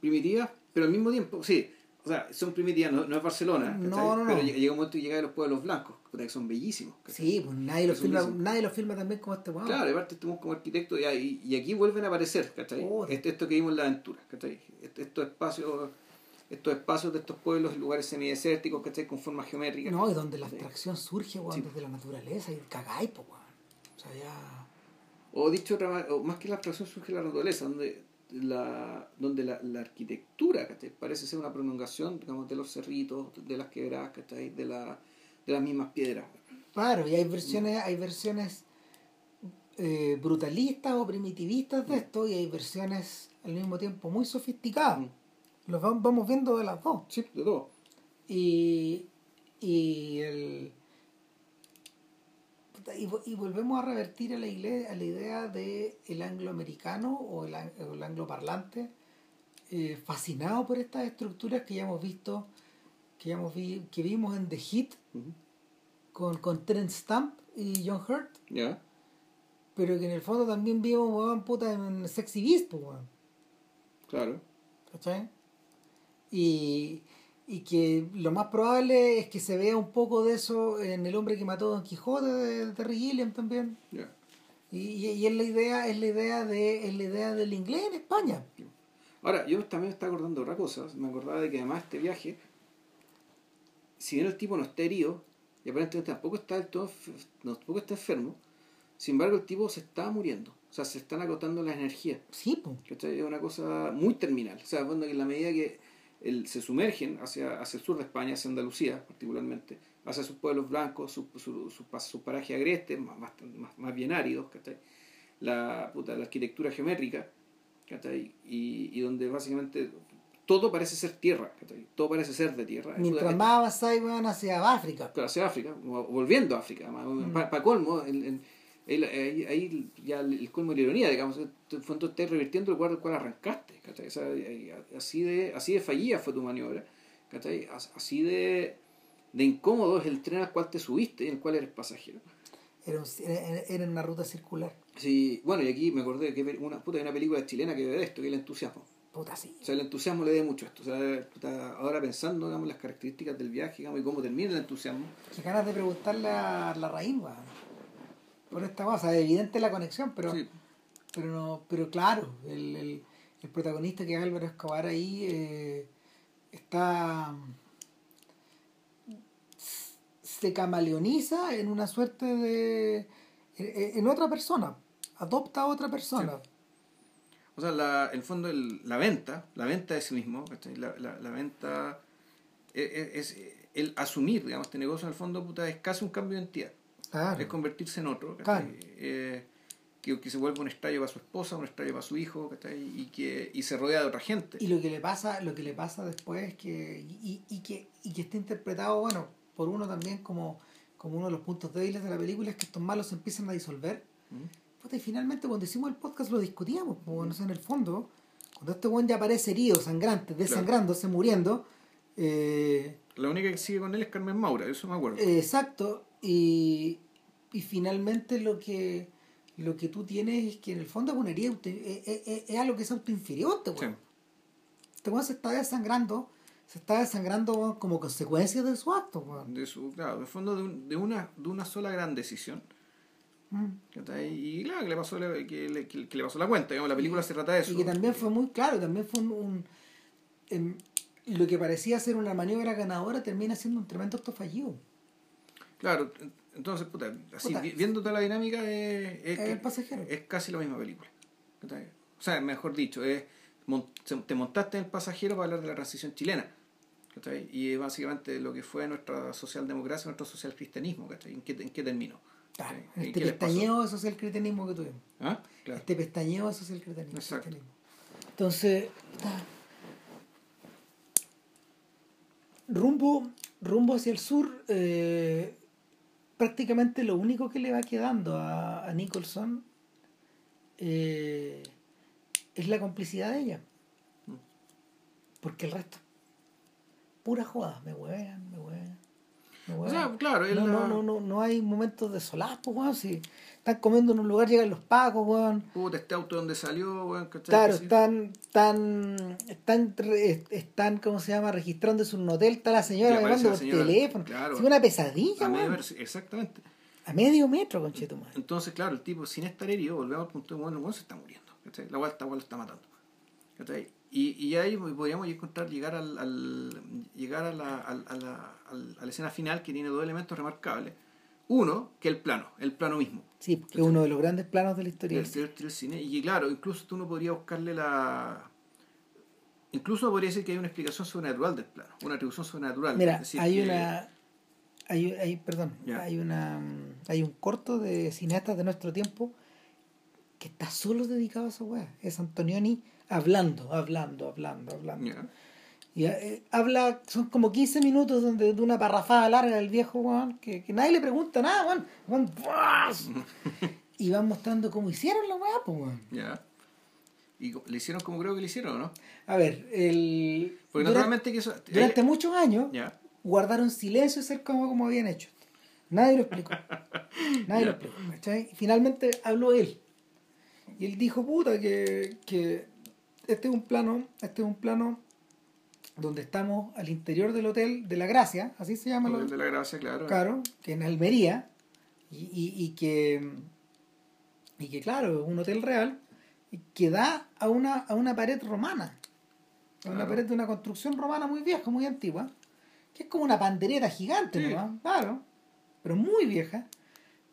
primitivas, pero al mismo tiempo, sí, o sea, son primitivas, no, no es Barcelona. No, no, pero llega un momento que llega a los pueblos blancos, que son bellísimos. ¿cachai? Sí, pues nadie lo, Eso filma, nadie lo filma también como este weón. Claro, y aparte estuvimos como arquitectos y, y, y aquí vuelven a aparecer, ¿cachai? Esto, esto que vimos en la aventura, ¿cachai? Est- Estos espacios, estos espacios de estos pueblos lugares semidesérticos, ¿cachai? Con formas geométricas. No, y donde la abstracción surge, weón, Sí. desde la naturaleza y cagáis, weón. O sea, ya. O dicho otra o más que la abstracción surge la naturaleza, donde la, donde la, la arquitectura ¿cachai? parece ser una prolongación digamos, de los cerritos, de las quebradas, ¿cachai? de, la, de las mismas piedras. Claro, y hay versiones, hay versiones eh, brutalistas o primitivistas de esto, y hay versiones al mismo tiempo muy sofisticadas. Los vam- vamos viendo de las dos. Sí, de todo. Y, y, el, y, vo- y volvemos a revertir a la, igle- a la idea de el angloamericano o el, el angloparlante eh, fascinado por estas estructuras que ya hemos visto, que ya hemos vi, que vimos en The Hit con, con Terence Stamp y John Hurt, ¿Ya? pero que en el fondo también vimos weón, puta, en Sexy Beast, pues, weón. Claro. ¿cachai? Y, y que lo más probable es que se vea un poco de eso en El hombre que mató a Don Quijote de Terry Gilliam también. Ya. Y, y, y es la idea, es la idea de, es la idea del inglés en España. Ahora, yo también me estaba acordando de otra cosa. Me acordaba de que además este viaje, si bien el tipo no está herido, y aparentemente tampoco está del todo, tampoco está enfermo, sin embargo el tipo se está muriendo. O sea, se están agotando las energías. Sí, pues. Es una cosa muy terminal. O sea, cuando en la medida que el- se sumergen hacia, hacia el sur de España, hacia Andalucía particularmente, hacia sus pueblos blancos, sus su, su, pa- sus parajes agrestes, más, más, más, bien áridos, ¿cachai? La, puta, la arquitectura geométrica, ¿cachai? Y, y donde básicamente todo parece ser tierra, ¿cachai? Todo parece ser de tierra. Mientras más avanzáis, weón, hacia África. hacia África, volviendo a África, Mm. para colmo, en- en- ahí, ahí ya el, colmo de la ironía, digamos, en fondo estás revirtiendo el lugar del cual arrancaste. O sea, así, de, así de fallida fue tu maniobra, ¿cachai? As- Así de, de incómodo es el tren al cual te subiste y en el cual eres pasajero. Era, era, era una ruta circular. Sí, bueno, y aquí me acordé que una, puta, hay una película chilena que ve de esto, que es el entusiasmo. Puta, sí. O sea, el entusiasmo le dé mucho a esto. O sea, puta, ahora pensando, digamos, las características del viaje, digamos, y cómo termina el entusiasmo. Qué ganas de preguntarle a la raíz, weón. Por esta cosa, es evidente la conexión, pero, Sí. pero no, pero claro, el, el, el protagonista que es Álvaro Escobar ahí eh, está se camaleoniza en una suerte de en, en otra persona, adopta a otra persona. O sea, la, el fondo, el- la venta, la venta de sí mismo. La, la, la venta es el asumir, digamos, este negocio en el fondo, puta, es casi un cambio de identidad. Claro. Es convertirse en otro. Eh, que, que se vuelve un extraño para su esposa, un extraño para su hijo, ¿cachai? Y que y se rodea de otra gente. Y lo que le pasa, lo que le pasa después es que, y, y que, y que está interpretado, bueno, por uno también como, como uno de los puntos débiles de la película, es que estos malos se empiezan a disolver. ¿Mm? Y finalmente cuando hicimos el podcast lo discutíamos, bueno, en el fondo, cuando este buen ya aparece herido, sangrante, desangrándose, muriendo, eh, La única que sigue con él es Carmen Maura, eso me acuerdo. eh, exacto, y, y finalmente lo que lo que tú tienes es que en el fondo es una herida, es, es- es algo que es autoinferior, este Sí. weón. Este weón se está desangrando, se está desangrando como consecuencia de su acto, weón. De su, claro, de fondo de, un- de una, de una sola gran decisión. Mm. Y claro, que le pasó, la- que le, que, que le pasó la cuenta. Digamos, la película se trata de eso. Y que también fue muy claro, también fue un, un- lo que parecía ser una maniobra ganadora termina siendo un tremendo acto fallido. Claro, entonces, puta, así, Puta. vi- viendo toda la dinámica, es, es, el pasajero. es casi la misma película. O sea, mejor dicho, es, te montaste en el pasajero para hablar de la transición chilena. ¿cachai? Y es básicamente lo que fue nuestra socialdemocracia, nuestro social cristianismo. ¿cachai? ¿En qué, en qué terminó? Claro, ¿cachai? ¿Y este pestañeo de social cristianismo que tuvimos. ¿Ah? Claro. Este pestañeo de social cristianismo. Exacto. Entonces, ah, rumbo, rumbo hacia el sur, eh, prácticamente lo único que le va quedando a, a Nicholson eh, es la complicidad de ella. Mm. Porque el resto, pura joda, me huevean, me huevean. O sea, claro, no, la- no, no, no, no hay momentos de solapo, weón. Si están comiendo en un lugar, llegan los pacos, weón. Puta, este auto donde salió, weón, ¿cachai? Claro, están, están, están, están, ¿cómo se llama? Registrándose en un hotel, está la señora llamando la por señora, teléfono. claro. Es una pesadilla, A weón. exactamente. A medio metro, conchetumadre. Entonces, claro, el tipo, sin estar herido, volvemos al punto de bueno, weón se está muriendo. ¿cachai? La vuelta lo está matando. ¿cachai? Y, y ahí podríamos encontrar, llegar al, al- llegar a la, al- a, la, al- a la escena final que tiene dos elementos remarcables. Uno, que el plano, el plano mismo. Sí, porque es uno de los grandes planos de la historia. del, del- del cine. Y claro, incluso tú no podrías buscarle la. Incluso podría decir que hay una explicación sobrenatural del plano, una atribución sobrenatural. Mira, decir, hay que- una, hay, hay, perdón, hay una, hay un corto de cineastas de nuestro tiempo que está solo dedicado a esa weá. Es Antonioni hablando, hablando, hablando, hablando. Ya. Y eh, habla, son como 15 minutos donde, de una parrafada larga del viejo weón, que, que nadie le pregunta nada, weón. Weón, y van mostrando cómo hicieron la weá, pues weón. Ya. Y le hicieron como creo que le hicieron, ¿no? A ver, el Porque durante, naturalmente que eso. durante eh, muchos años guardaron silencio acerca como, como habían hecho. Nadie lo explicó. Nadie lo explicó. ¿cachai? Finalmente habló él. Y él dijo, puta, que, que este es un plano, este es un plano donde estamos al interior del hotel de la Gracia, así se llama el Hotel de la gracia, claro. claro, que en Almería, y, y, y que y que claro, es un hotel real que da a una, a una pared romana. A una Claro. pared de una construcción romana muy vieja, muy antigua, que es como una pandereta gigante, Sí. ¿no? Claro, pero muy vieja.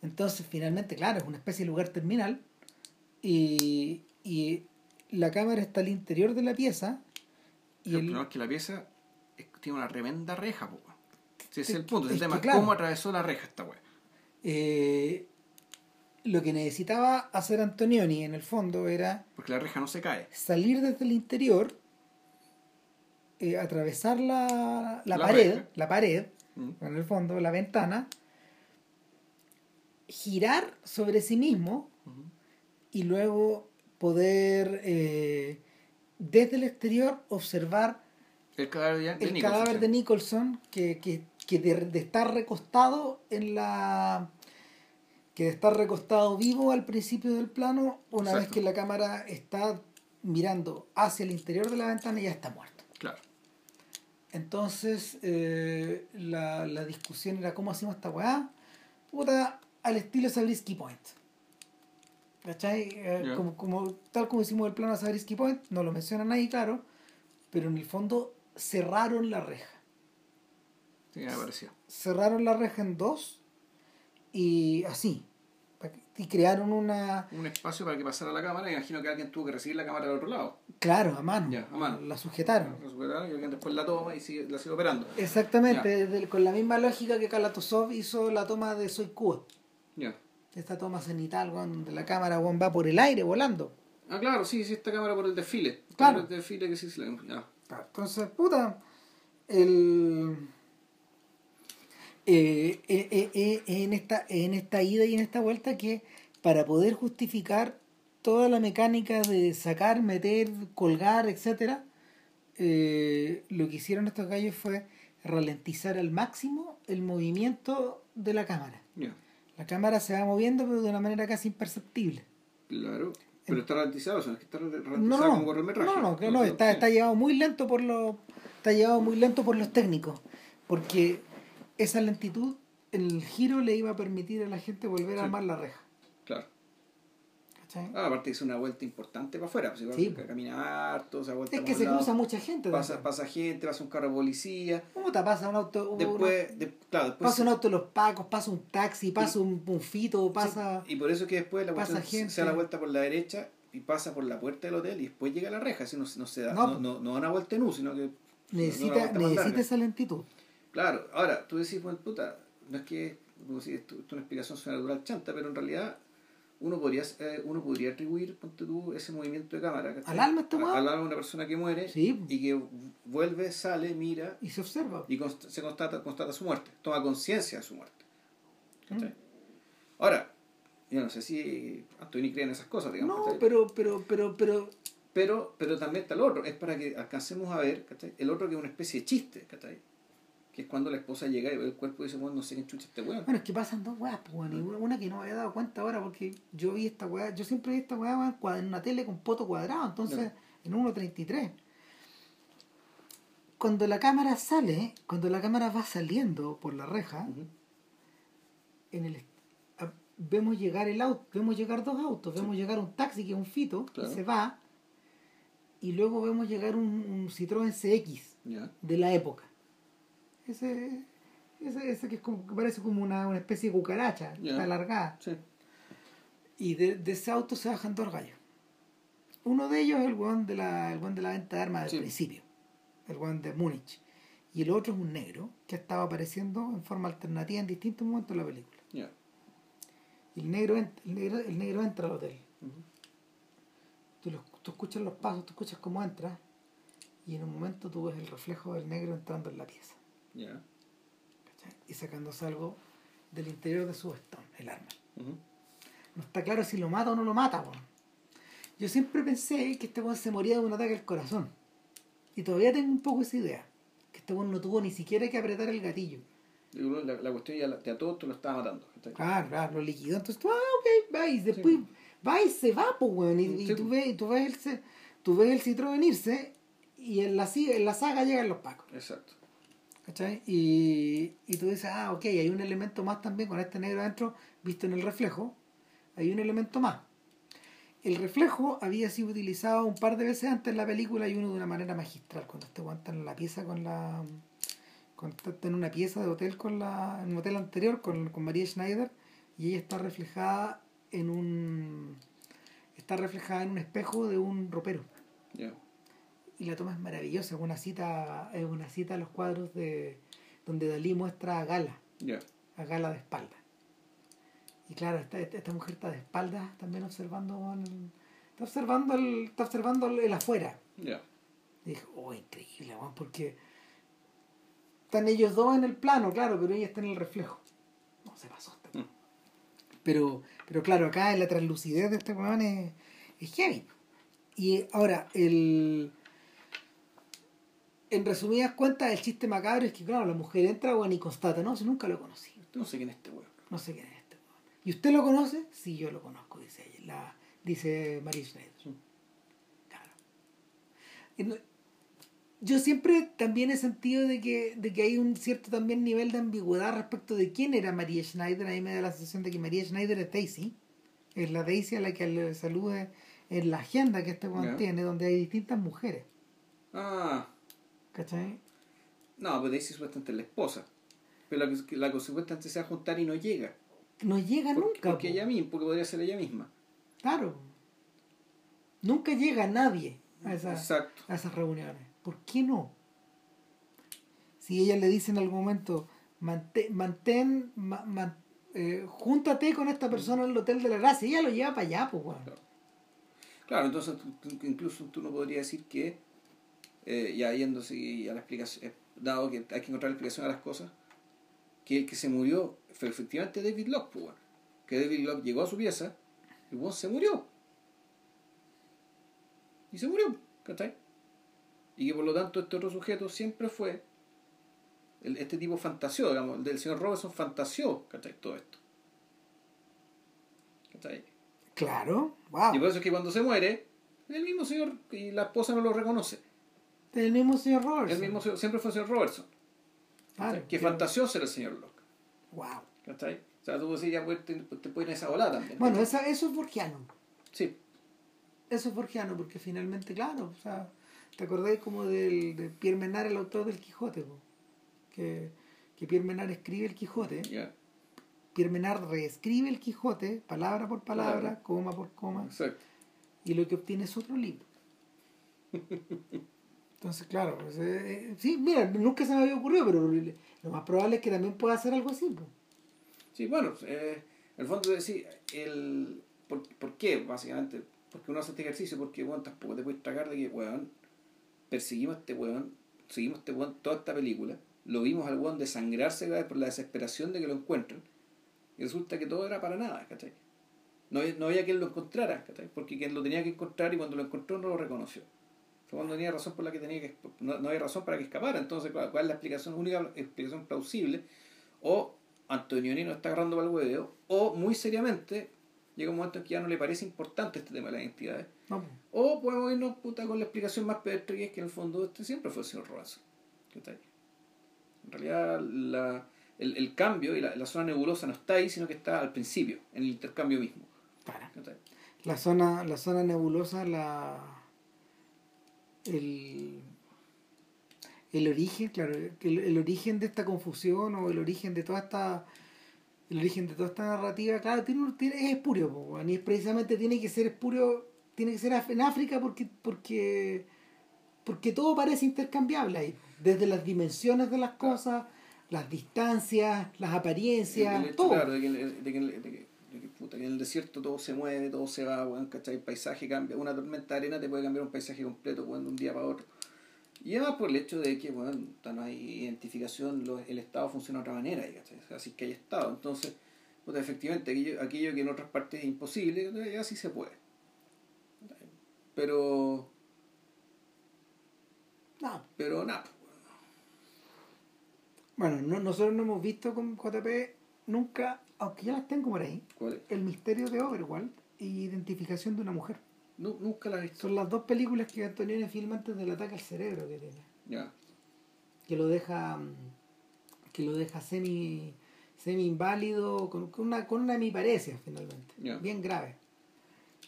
Entonces, finalmente, claro, es una especie de lugar terminal y, y la cámara está al interior de la pieza y el el, problema es que la pieza es- tiene una tremenda reja, po. Si ese es Es el punto, que- el es tema es claro. cómo atravesó la reja esta weá. eh, lo que necesitaba hacer Antonioni en el fondo era Porque la reja no se cae. salir desde el interior, eh, atravesar la, la La pared, reja. la pared, Mm. en el fondo, la ventana, girar sobre sí mismo y luego poder eh, desde el exterior observar El cadáver de, el Nicholson, cadáver sí. de Nicholson que, que, que de, de estar recostado en la que de estar recostado vivo al principio del plano una vez que la cámara está mirando hacia el interior de la ventana ya está muerto Claro. entonces eh, la, la discusión era cómo hacemos esta weá puta al estilo Sabrisky Point ¿cachai? Eh, como, como, tal como hicimos el plano de Sabrisky Point no lo mencionan ahí claro pero en el fondo cerraron la reja Sí, me pareció. cerraron la reja en dos y así y crearon una Un espacio para que pasara la cámara. y Imagino que alguien tuvo que recibir la cámara del otro lado. claro a mano, Ya, a mano. la sujetaron La superaron y alguien después la toma y sigue, la sigue operando. exactamente del- con la misma lógica que Kalatozov hizo la toma de Soy Cuba Ya. Esta toma cenital weón, donde la cámara weón, va por el aire volando Ah, claro, sí, sí, esta cámara por el desfile. Claro. Por el desfile que sí se la. Ya. entonces puta el eh, eh, eh, eh, en esta en esta ida y en esta vuelta que para poder justificar toda la mecánica de sacar, meter, colgar, etcétera, eh, lo que hicieron estos gallos fue ralentizar al máximo el movimiento de la cámara. La cámara se va moviendo pero de una manera casi imperceptible. Claro. Pero está ralentizado, o sea, es que está ralentizado No, no, como no, cortometraje. no, no, que no, está, está llevado muy lento por los está llevado muy lento por los técnicos, porque esa lentitud, el giro le iba a permitir a la gente volver a Sí. armar la reja. ¿Cachai? Ah, aparte hizo una vuelta importante para afuera. Pues, igual Sí. camina harto, o sea, vuelta es que se lado, cruza mucha gente. Pasa, pasa gente, pasa un carro de policía. ¿Cómo te pasa un auto? Después, de- claro, después. pasa un auto de los pacos, pasa un taxi, pasa un, un fito, pasa... Y por eso que después la pasa gente. se da la vuelta por la derecha y pasa por la puerta del hotel y después llega a la reja. Así no, no se da, No, no, no, no da una vuelta en U, sino que. necesita, necesita esa lentitud. Claro, ahora tú decís, bueno, puta, no es que como si esto, esto es una explicación sobrenatural chanta, pero en realidad uno podría eh, uno podría atribuir, ponte tú, ese movimiento de cámara. ¿Al alma weón? Al alma de una persona que muere Sí. y que vuelve, sale, mira Y se observa. y const- se constata, constata su muerte, toma conciencia de su muerte. Mm. Ahora, yo no sé si Anthony cree en esas cosas, digamos. No, pero, pero, pero, pero, pero, pero también está el otro, es para que alcancemos a ver ¿cachai? el otro que es una especie de chiste, ¿cachai? Que es cuando la esposa llega y ve el cuerpo y dice, bueno, no sé qué chucha este weón. Bueno, es que pasan dos weas, pues, weón, y una, una que no me había dado cuenta ahora porque yo vi esta wea, yo siempre vi esta cua- en una tele con poto cuadrado, entonces Ya. en 1.33. Cuando la cámara sale, cuando la cámara va saliendo por la reja, en el a- vemos llegar el auto, vemos llegar dos autos, vemos llegar un taxi que es un fito, Claro. que se va, y luego vemos llegar un, un Citroën CX de la época. Ese, ese, ese que, es como, que parece como una, una especie de cucaracha, está alargada. Sí. Y de, de ese auto se bajan dos gallos. Uno de ellos es el weón de la, el de la venta de armas del Sí. principio, el weón de Múnich. Y el otro es un negro que estaba apareciendo en forma alternativa en distintos momentos de la película. Y el negro, el negro, el negro entra al hotel. Tú, lo- tú escuchas los pasos, tú escuchas cómo entra. Y en un momento tú ves el reflejo del negro entrando en la pieza. ¿Cachai? Y sacándose algo del interior de su bastón, el arma. No está claro si lo mata o no lo mata, weón. Yo siempre pensé que este weón se moría de un ataque al corazón. Y todavía tengo un poco esa idea. Que este weón no tuvo ni siquiera que apretar el gatillo. La, la cuestión ya la- de a todos tú lo estaba matando. Claro, claro, lo liquidó. Entonces tú, ah, ok, va. Y después va y se va, pues, weón. Y, y Sí. tú, ves, y tú, ves el, tú ves el Citroën venirse. Y en la, en la saga llegan los pacos. Exacto. ¿Cachai? Y, y tú dices, ah, ok, hay un elemento más también con este negro adentro, visto en el reflejo. Hay un elemento más. El reflejo había sido utilizado un par de veces antes en la película y uno de una manera magistral. Cuando este weón está en la pieza con la. Cuando en una pieza de hotel con la. En un hotel anterior con, con María Schneider y ella está reflejada en un. Está reflejada en un espejo de un ropero. Y la toma es maravillosa, es una cita, es una cita a los cuadros de donde Dalí muestra a Gala, a Gala de espalda. Y claro, esta, esta mujer está de espaldas también observando el, está observando el, está observando el, el afuera. Ya. Y dije, oh, increíble, weón, porque están ellos dos en el plano, claro, pero ella está en el reflejo. No, se pasó. este weón. Mm. Pero, pero claro, acá la translucidez de este weón es, es heavy. Y ahora, el... En resumidas cuentas, el chiste macabro es que, claro, la mujer entra weón, y constata, no, si nunca lo conocí. No sé quién es este weón. No sé quién es este weón. ¿Y usted lo conoce? Sí, yo lo conozco, dice ella. La, dice Marie Schneider. Sí. Claro. Yo siempre también he sentido de que, de que hay un cierto también nivel de ambigüedad respecto de quién era María Schneider. A mí me da la sensación de que María Schneider es Daisy. Es la Daisy a la que le salude en la agenda que este weón tiene, donde hay distintas mujeres. Ah. ¿Cachai? No, pues Daisy supuestamente es la esposa. Pero la la que supuestamente se va a juntar y no llega. No llega Porque, nunca. porque po. ella misma, porque podría ser ella misma. Claro. Nunca llega nadie a esas, Exacto. a esas reuniones. ¿Por qué no? Si ella le dice en algún momento, mantén, mantén ma- ma- eh, júntate con esta persona en el Hotel de la Gracia, ella lo lleva para allá, pues. Claro. Claro, entonces tú- incluso tú no podrías decir que, eh, ya yéndose y a la explicación, eh, dado que hay que encontrar la explicación a las cosas, que el que se murió fue efectivamente David Locke, pues, que David Locke llegó a su pieza y weón se murió. Y se murió, ¿cachai? Y que por lo tanto este otro sujeto siempre fue, el- este tipo fantaseó, digamos, el del señor Robertson fantaseó, ¿cachai? Todo esto. ¿Cachai? Claro, wow. Y por eso es que cuando se muere, el mismo señor y la esposa no lo reconoce. El mismo señor Robertson. El mismo siempre fue el señor Robertson. Claro, ¿cachai? que que- fantaseó ser el señor Locke. Wow. ¿cachai? O sea, tú decís, ya pues, te, te pones esa ola también. Bueno, esa, eso es borgiano. Sí, Eso es borgiano, porque finalmente, claro, o sea, ¿te acordás como del, de Pierre Menard, el autor del Quijote? po? Que, que Pierre Menard escribe el Quijote, Pierre Menard reescribe el Quijote, palabra por palabra, Palabra. coma por coma, exacto. y lo que obtiene es otro libro. Entonces, claro, pues, eh, eh, sí, mira, nunca se me había ocurrido, pero lo más probable es que también pueda hacer algo así. po. Sí, bueno, eh, en el fondo decir, el, ¿por, ¿por qué? Básicamente, porque uno hace este ejercicio, porque bueno, tampoco te puedes tragar de que, weón, perseguimos a este weón, seguimos a este weón toda esta película, lo vimos al weón desangrarse por la desesperación de que lo encuentren, y resulta que todo era para nada, ¿cachai? No, no había quien lo encontrara, ¿cachai? Porque quien lo tenía que encontrar y cuando lo encontró no lo reconoció. Cuando tenía razón por la que tenía que no, no había razón para que escapara. Entonces, ¿cuál, es la explicación única, explicación plausible? O Antonioni no está agarrando para el hueveo, o muy seriamente llega un momento en que ya no le parece importante este tema de las identidades. No. O podemos irnos puta, con la explicación más pedestre que es que en el fondo este siempre fue el señor Robinson. ¿Cachai? En realidad la, el, el cambio y la, la zona nebulosa no está ahí, sino que está al principio, en el intercambio mismo. para. La zona, la zona nebulosa, la el, el origen, claro, el, el origen de esta confusión o el origen de toda esta el origen de toda esta narrativa, claro, tiene, tiene- es espurio, po, y precisamente tiene que ser espurio, tiene que ser en África porque porque porque todo parece intercambiable ahí, desde las dimensiones de las cosas, las distancias, las apariencias, El hecho, todo. claro, de que, de que- de que- de en el desierto todo se mueve, todo se va, weón, ¿cachai? El paisaje cambia. Una tormenta de arena te puede cambiar un paisaje completo, weón, de un día para otro. Y además por el hecho de que, bueno, no hay identificación, lo- el Estado funciona de otra manera, ¿cachai? Así que hay Estado. Entonces, puta, efectivamente, aquello, aquello que en otras partes es imposible, eh, así se puede. Pero, No, pero nada. Bueno, no- nosotros no hemos visto con JP nunca, aunque ya las tengo por ahí. El misterio de Overwald y Identificación de una mujer. Nu- nunca la he visto. Son las dos películas que Antonioni filma antes del ataque al cerebro que tiene. Ya. Que lo deja mm, que lo deja semi semi inválido con, con una con una hemiparesia finalmente, Ya. bien grave.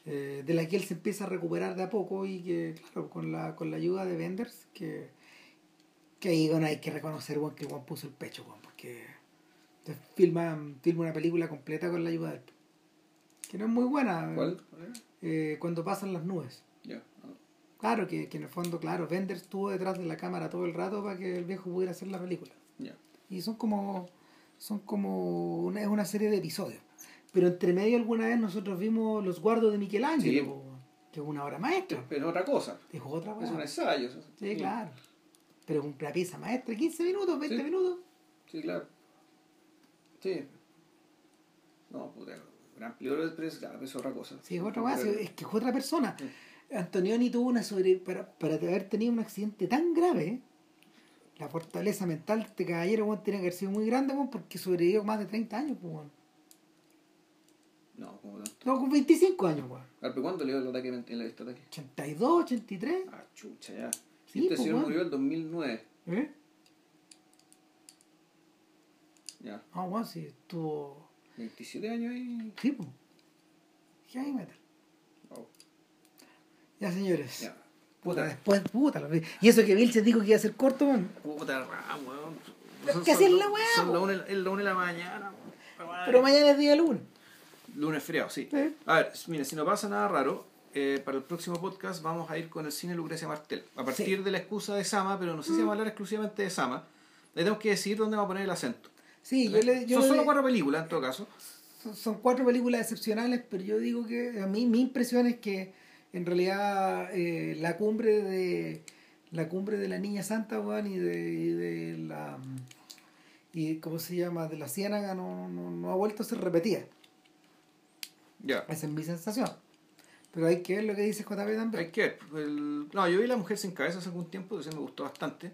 Eh, de la que él se empieza a recuperar de a poco y que claro, con la con la ayuda de Benders que que ahí bueno, hay que reconocer bueno, que Juan puso el pecho, bueno, porque filma, filma una película completa con la ayuda de él. Que no es muy buena. ¿Cuál? Eh, cuando pasan las nubes. Claro, que, que en el fondo, claro, Bender estuvo detrás de la cámara todo el rato para que el viejo pudiera hacer la película. Y son como, son como una, es una serie de episodios. Pero entre medio alguna vez nosotros vimos Los Guardos de Michelangelo, Sí. que es una obra maestra. Pero otra cosa. Dijo otra Es un ensayo. eso. Sí, claro. Pero es una pieza maestra, 15 minutos, 20 Sí. minutos. Sí, claro. Sí. No, puta, gran pero es, claro, es otra cosa. Sí, es otra Pero- es que es otra persona. Sí. Antonioni tuvo una sobre. Para, para haber tenido un accidente tan grave, la fortaleza mental de este caballero weón, tiene que haber sido muy grande weón, porque sobrevivió más de 30 años. Pues, weón. No, como tanto. No, con 25 años, ¿pero ¿cuándo le dio el ataque en el este ataque? 82, 83. Ah, chucha, ya. Sí, este pues, señor bueno. murió en 2009. ¿Eh? Ya. Ah, weón, sí, estuvo. 27 años y. Sí, pues. Heavy metal. Wow. Ya, señores. Ya. Puta, Puta, después, puta. la- Y eso que Vilches dijo que iba a ser corto, weón. puta, weón. Así es la weá, Son la una, la una de la mañana, weón. Pero mañana es día lunes. Lunes feriado, sí. Sí. A ver, mira, si no pasa nada raro, eh, para el próximo podcast vamos a ir con el cine Lucrecia Martel. A partir Sí. Mm. de la excusa de Sama, pero no sé si vamos a hablar exclusivamente de Sama. Le tenemos que decidir dónde vamos a poner el acento. Sí, yo le. Yo Son le- solo cuatro películas en todo caso. son, son cuatro películas excepcionales, pero yo digo que a mí mi impresión es que en realidad eh, la cumbre de la cumbre de la niña santa weón, y de, y de la y cómo se llama de la ciénaga no, no, no ha vuelto a ser repetida Ya. esa es mi sensación pero hay que ver lo que dice JP Hay también que ver. el- No, yo vi La Mujer Sin Cabeza hace algún tiempo, eso me gustó bastante.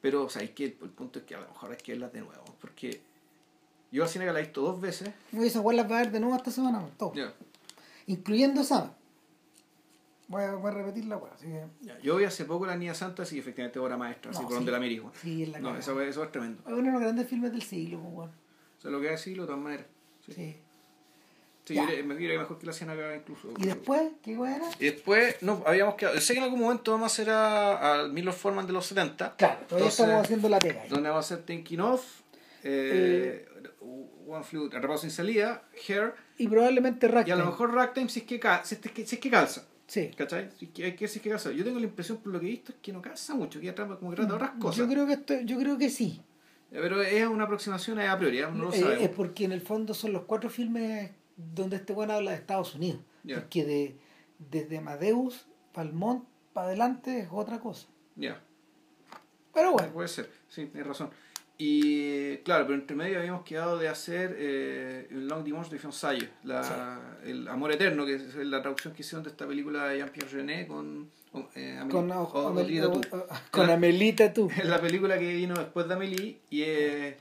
Pero, o sea, hay que, el punto es que a lo mejor hay que verlas de nuevo. Porque yo al cine que la he visto dos veces. voy a igual las va a ver de nuevo esta semana todo. Ya. incluyendo Sama voy a, voy a repetir la weá, así que Yo vi hace poco La Niña Santa, sí, efectivamente obra maestra, así por sí. donde la weón. sí es la No, eso, eso es tremendo. es uno de los grandes filmes del siglo pues, weón. O sea, lo que a decirlo de todas maneras. Sí, sí. Yo me diría mejor que la Ciénaga incluso. y después ¿qué weá era? Y después, no, habíamos quedado. Sé que en algún momento vamos a hacer a, a Milo Forman de los 70. Claro, todavía Entonces, estamos haciendo la pega. Donde vamos a hacer Thinking Of, eh, One Flew, Atrapado sin salida, Hair, Y probablemente y a Ragtime. lo mejor Ragtime si es que, si es que, si es que calza. Sí. ¿Cachai? Si es que, hay que ver si es que calza. Yo tengo la impresión, por lo que he visto, es que no calza mucho, que trata, como que trata de otras cosas. Yo creo que esto, yo creo que sí. Pero es una aproximación a priori, ¿eh? no lo Eh, sabemos. es porque en el fondo son los cuatro filmes donde este bueno habla de Estados Unidos. Ya. Porque de, desde Amadeus, Palmont, para adelante es otra cosa. Ya. Pero bueno, Puede ser, sí, tienes razón. Y claro, pero entre medio habíamos quedado de hacer eh, un Long Dimanche de Fiançailles, la, el Amor Eterno, que es la traducción que hicieron de esta película de Jean-Pierre René con, eh, Amel- Con, o- Amel- Amelita tú. con tú. Es la película que vino después de Amélie y, eh,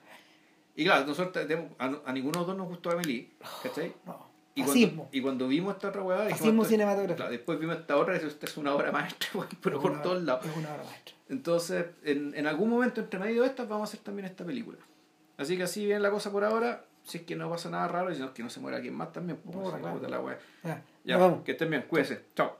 y claro, nosotros a ninguno de los dos nos gustó Amélie, ¿cachai? No. Y cuando, y cuando vimos esta otra hueá, Fascismo cinematográfico. claro, después vimos esta otra y dijimos, esta es una obra maestra, pero por todos lados. Es una obra maestra. Entonces, en, en algún momento entre medio de estas vamos a hacer también esta película. Así que así viene la cosa por ahora, si es que no pasa nada raro, y si no es que no se muera alguien más también. pues, si claro. puta la wea. Ya, Ya, vamos. que estén bien, cuídense, chao.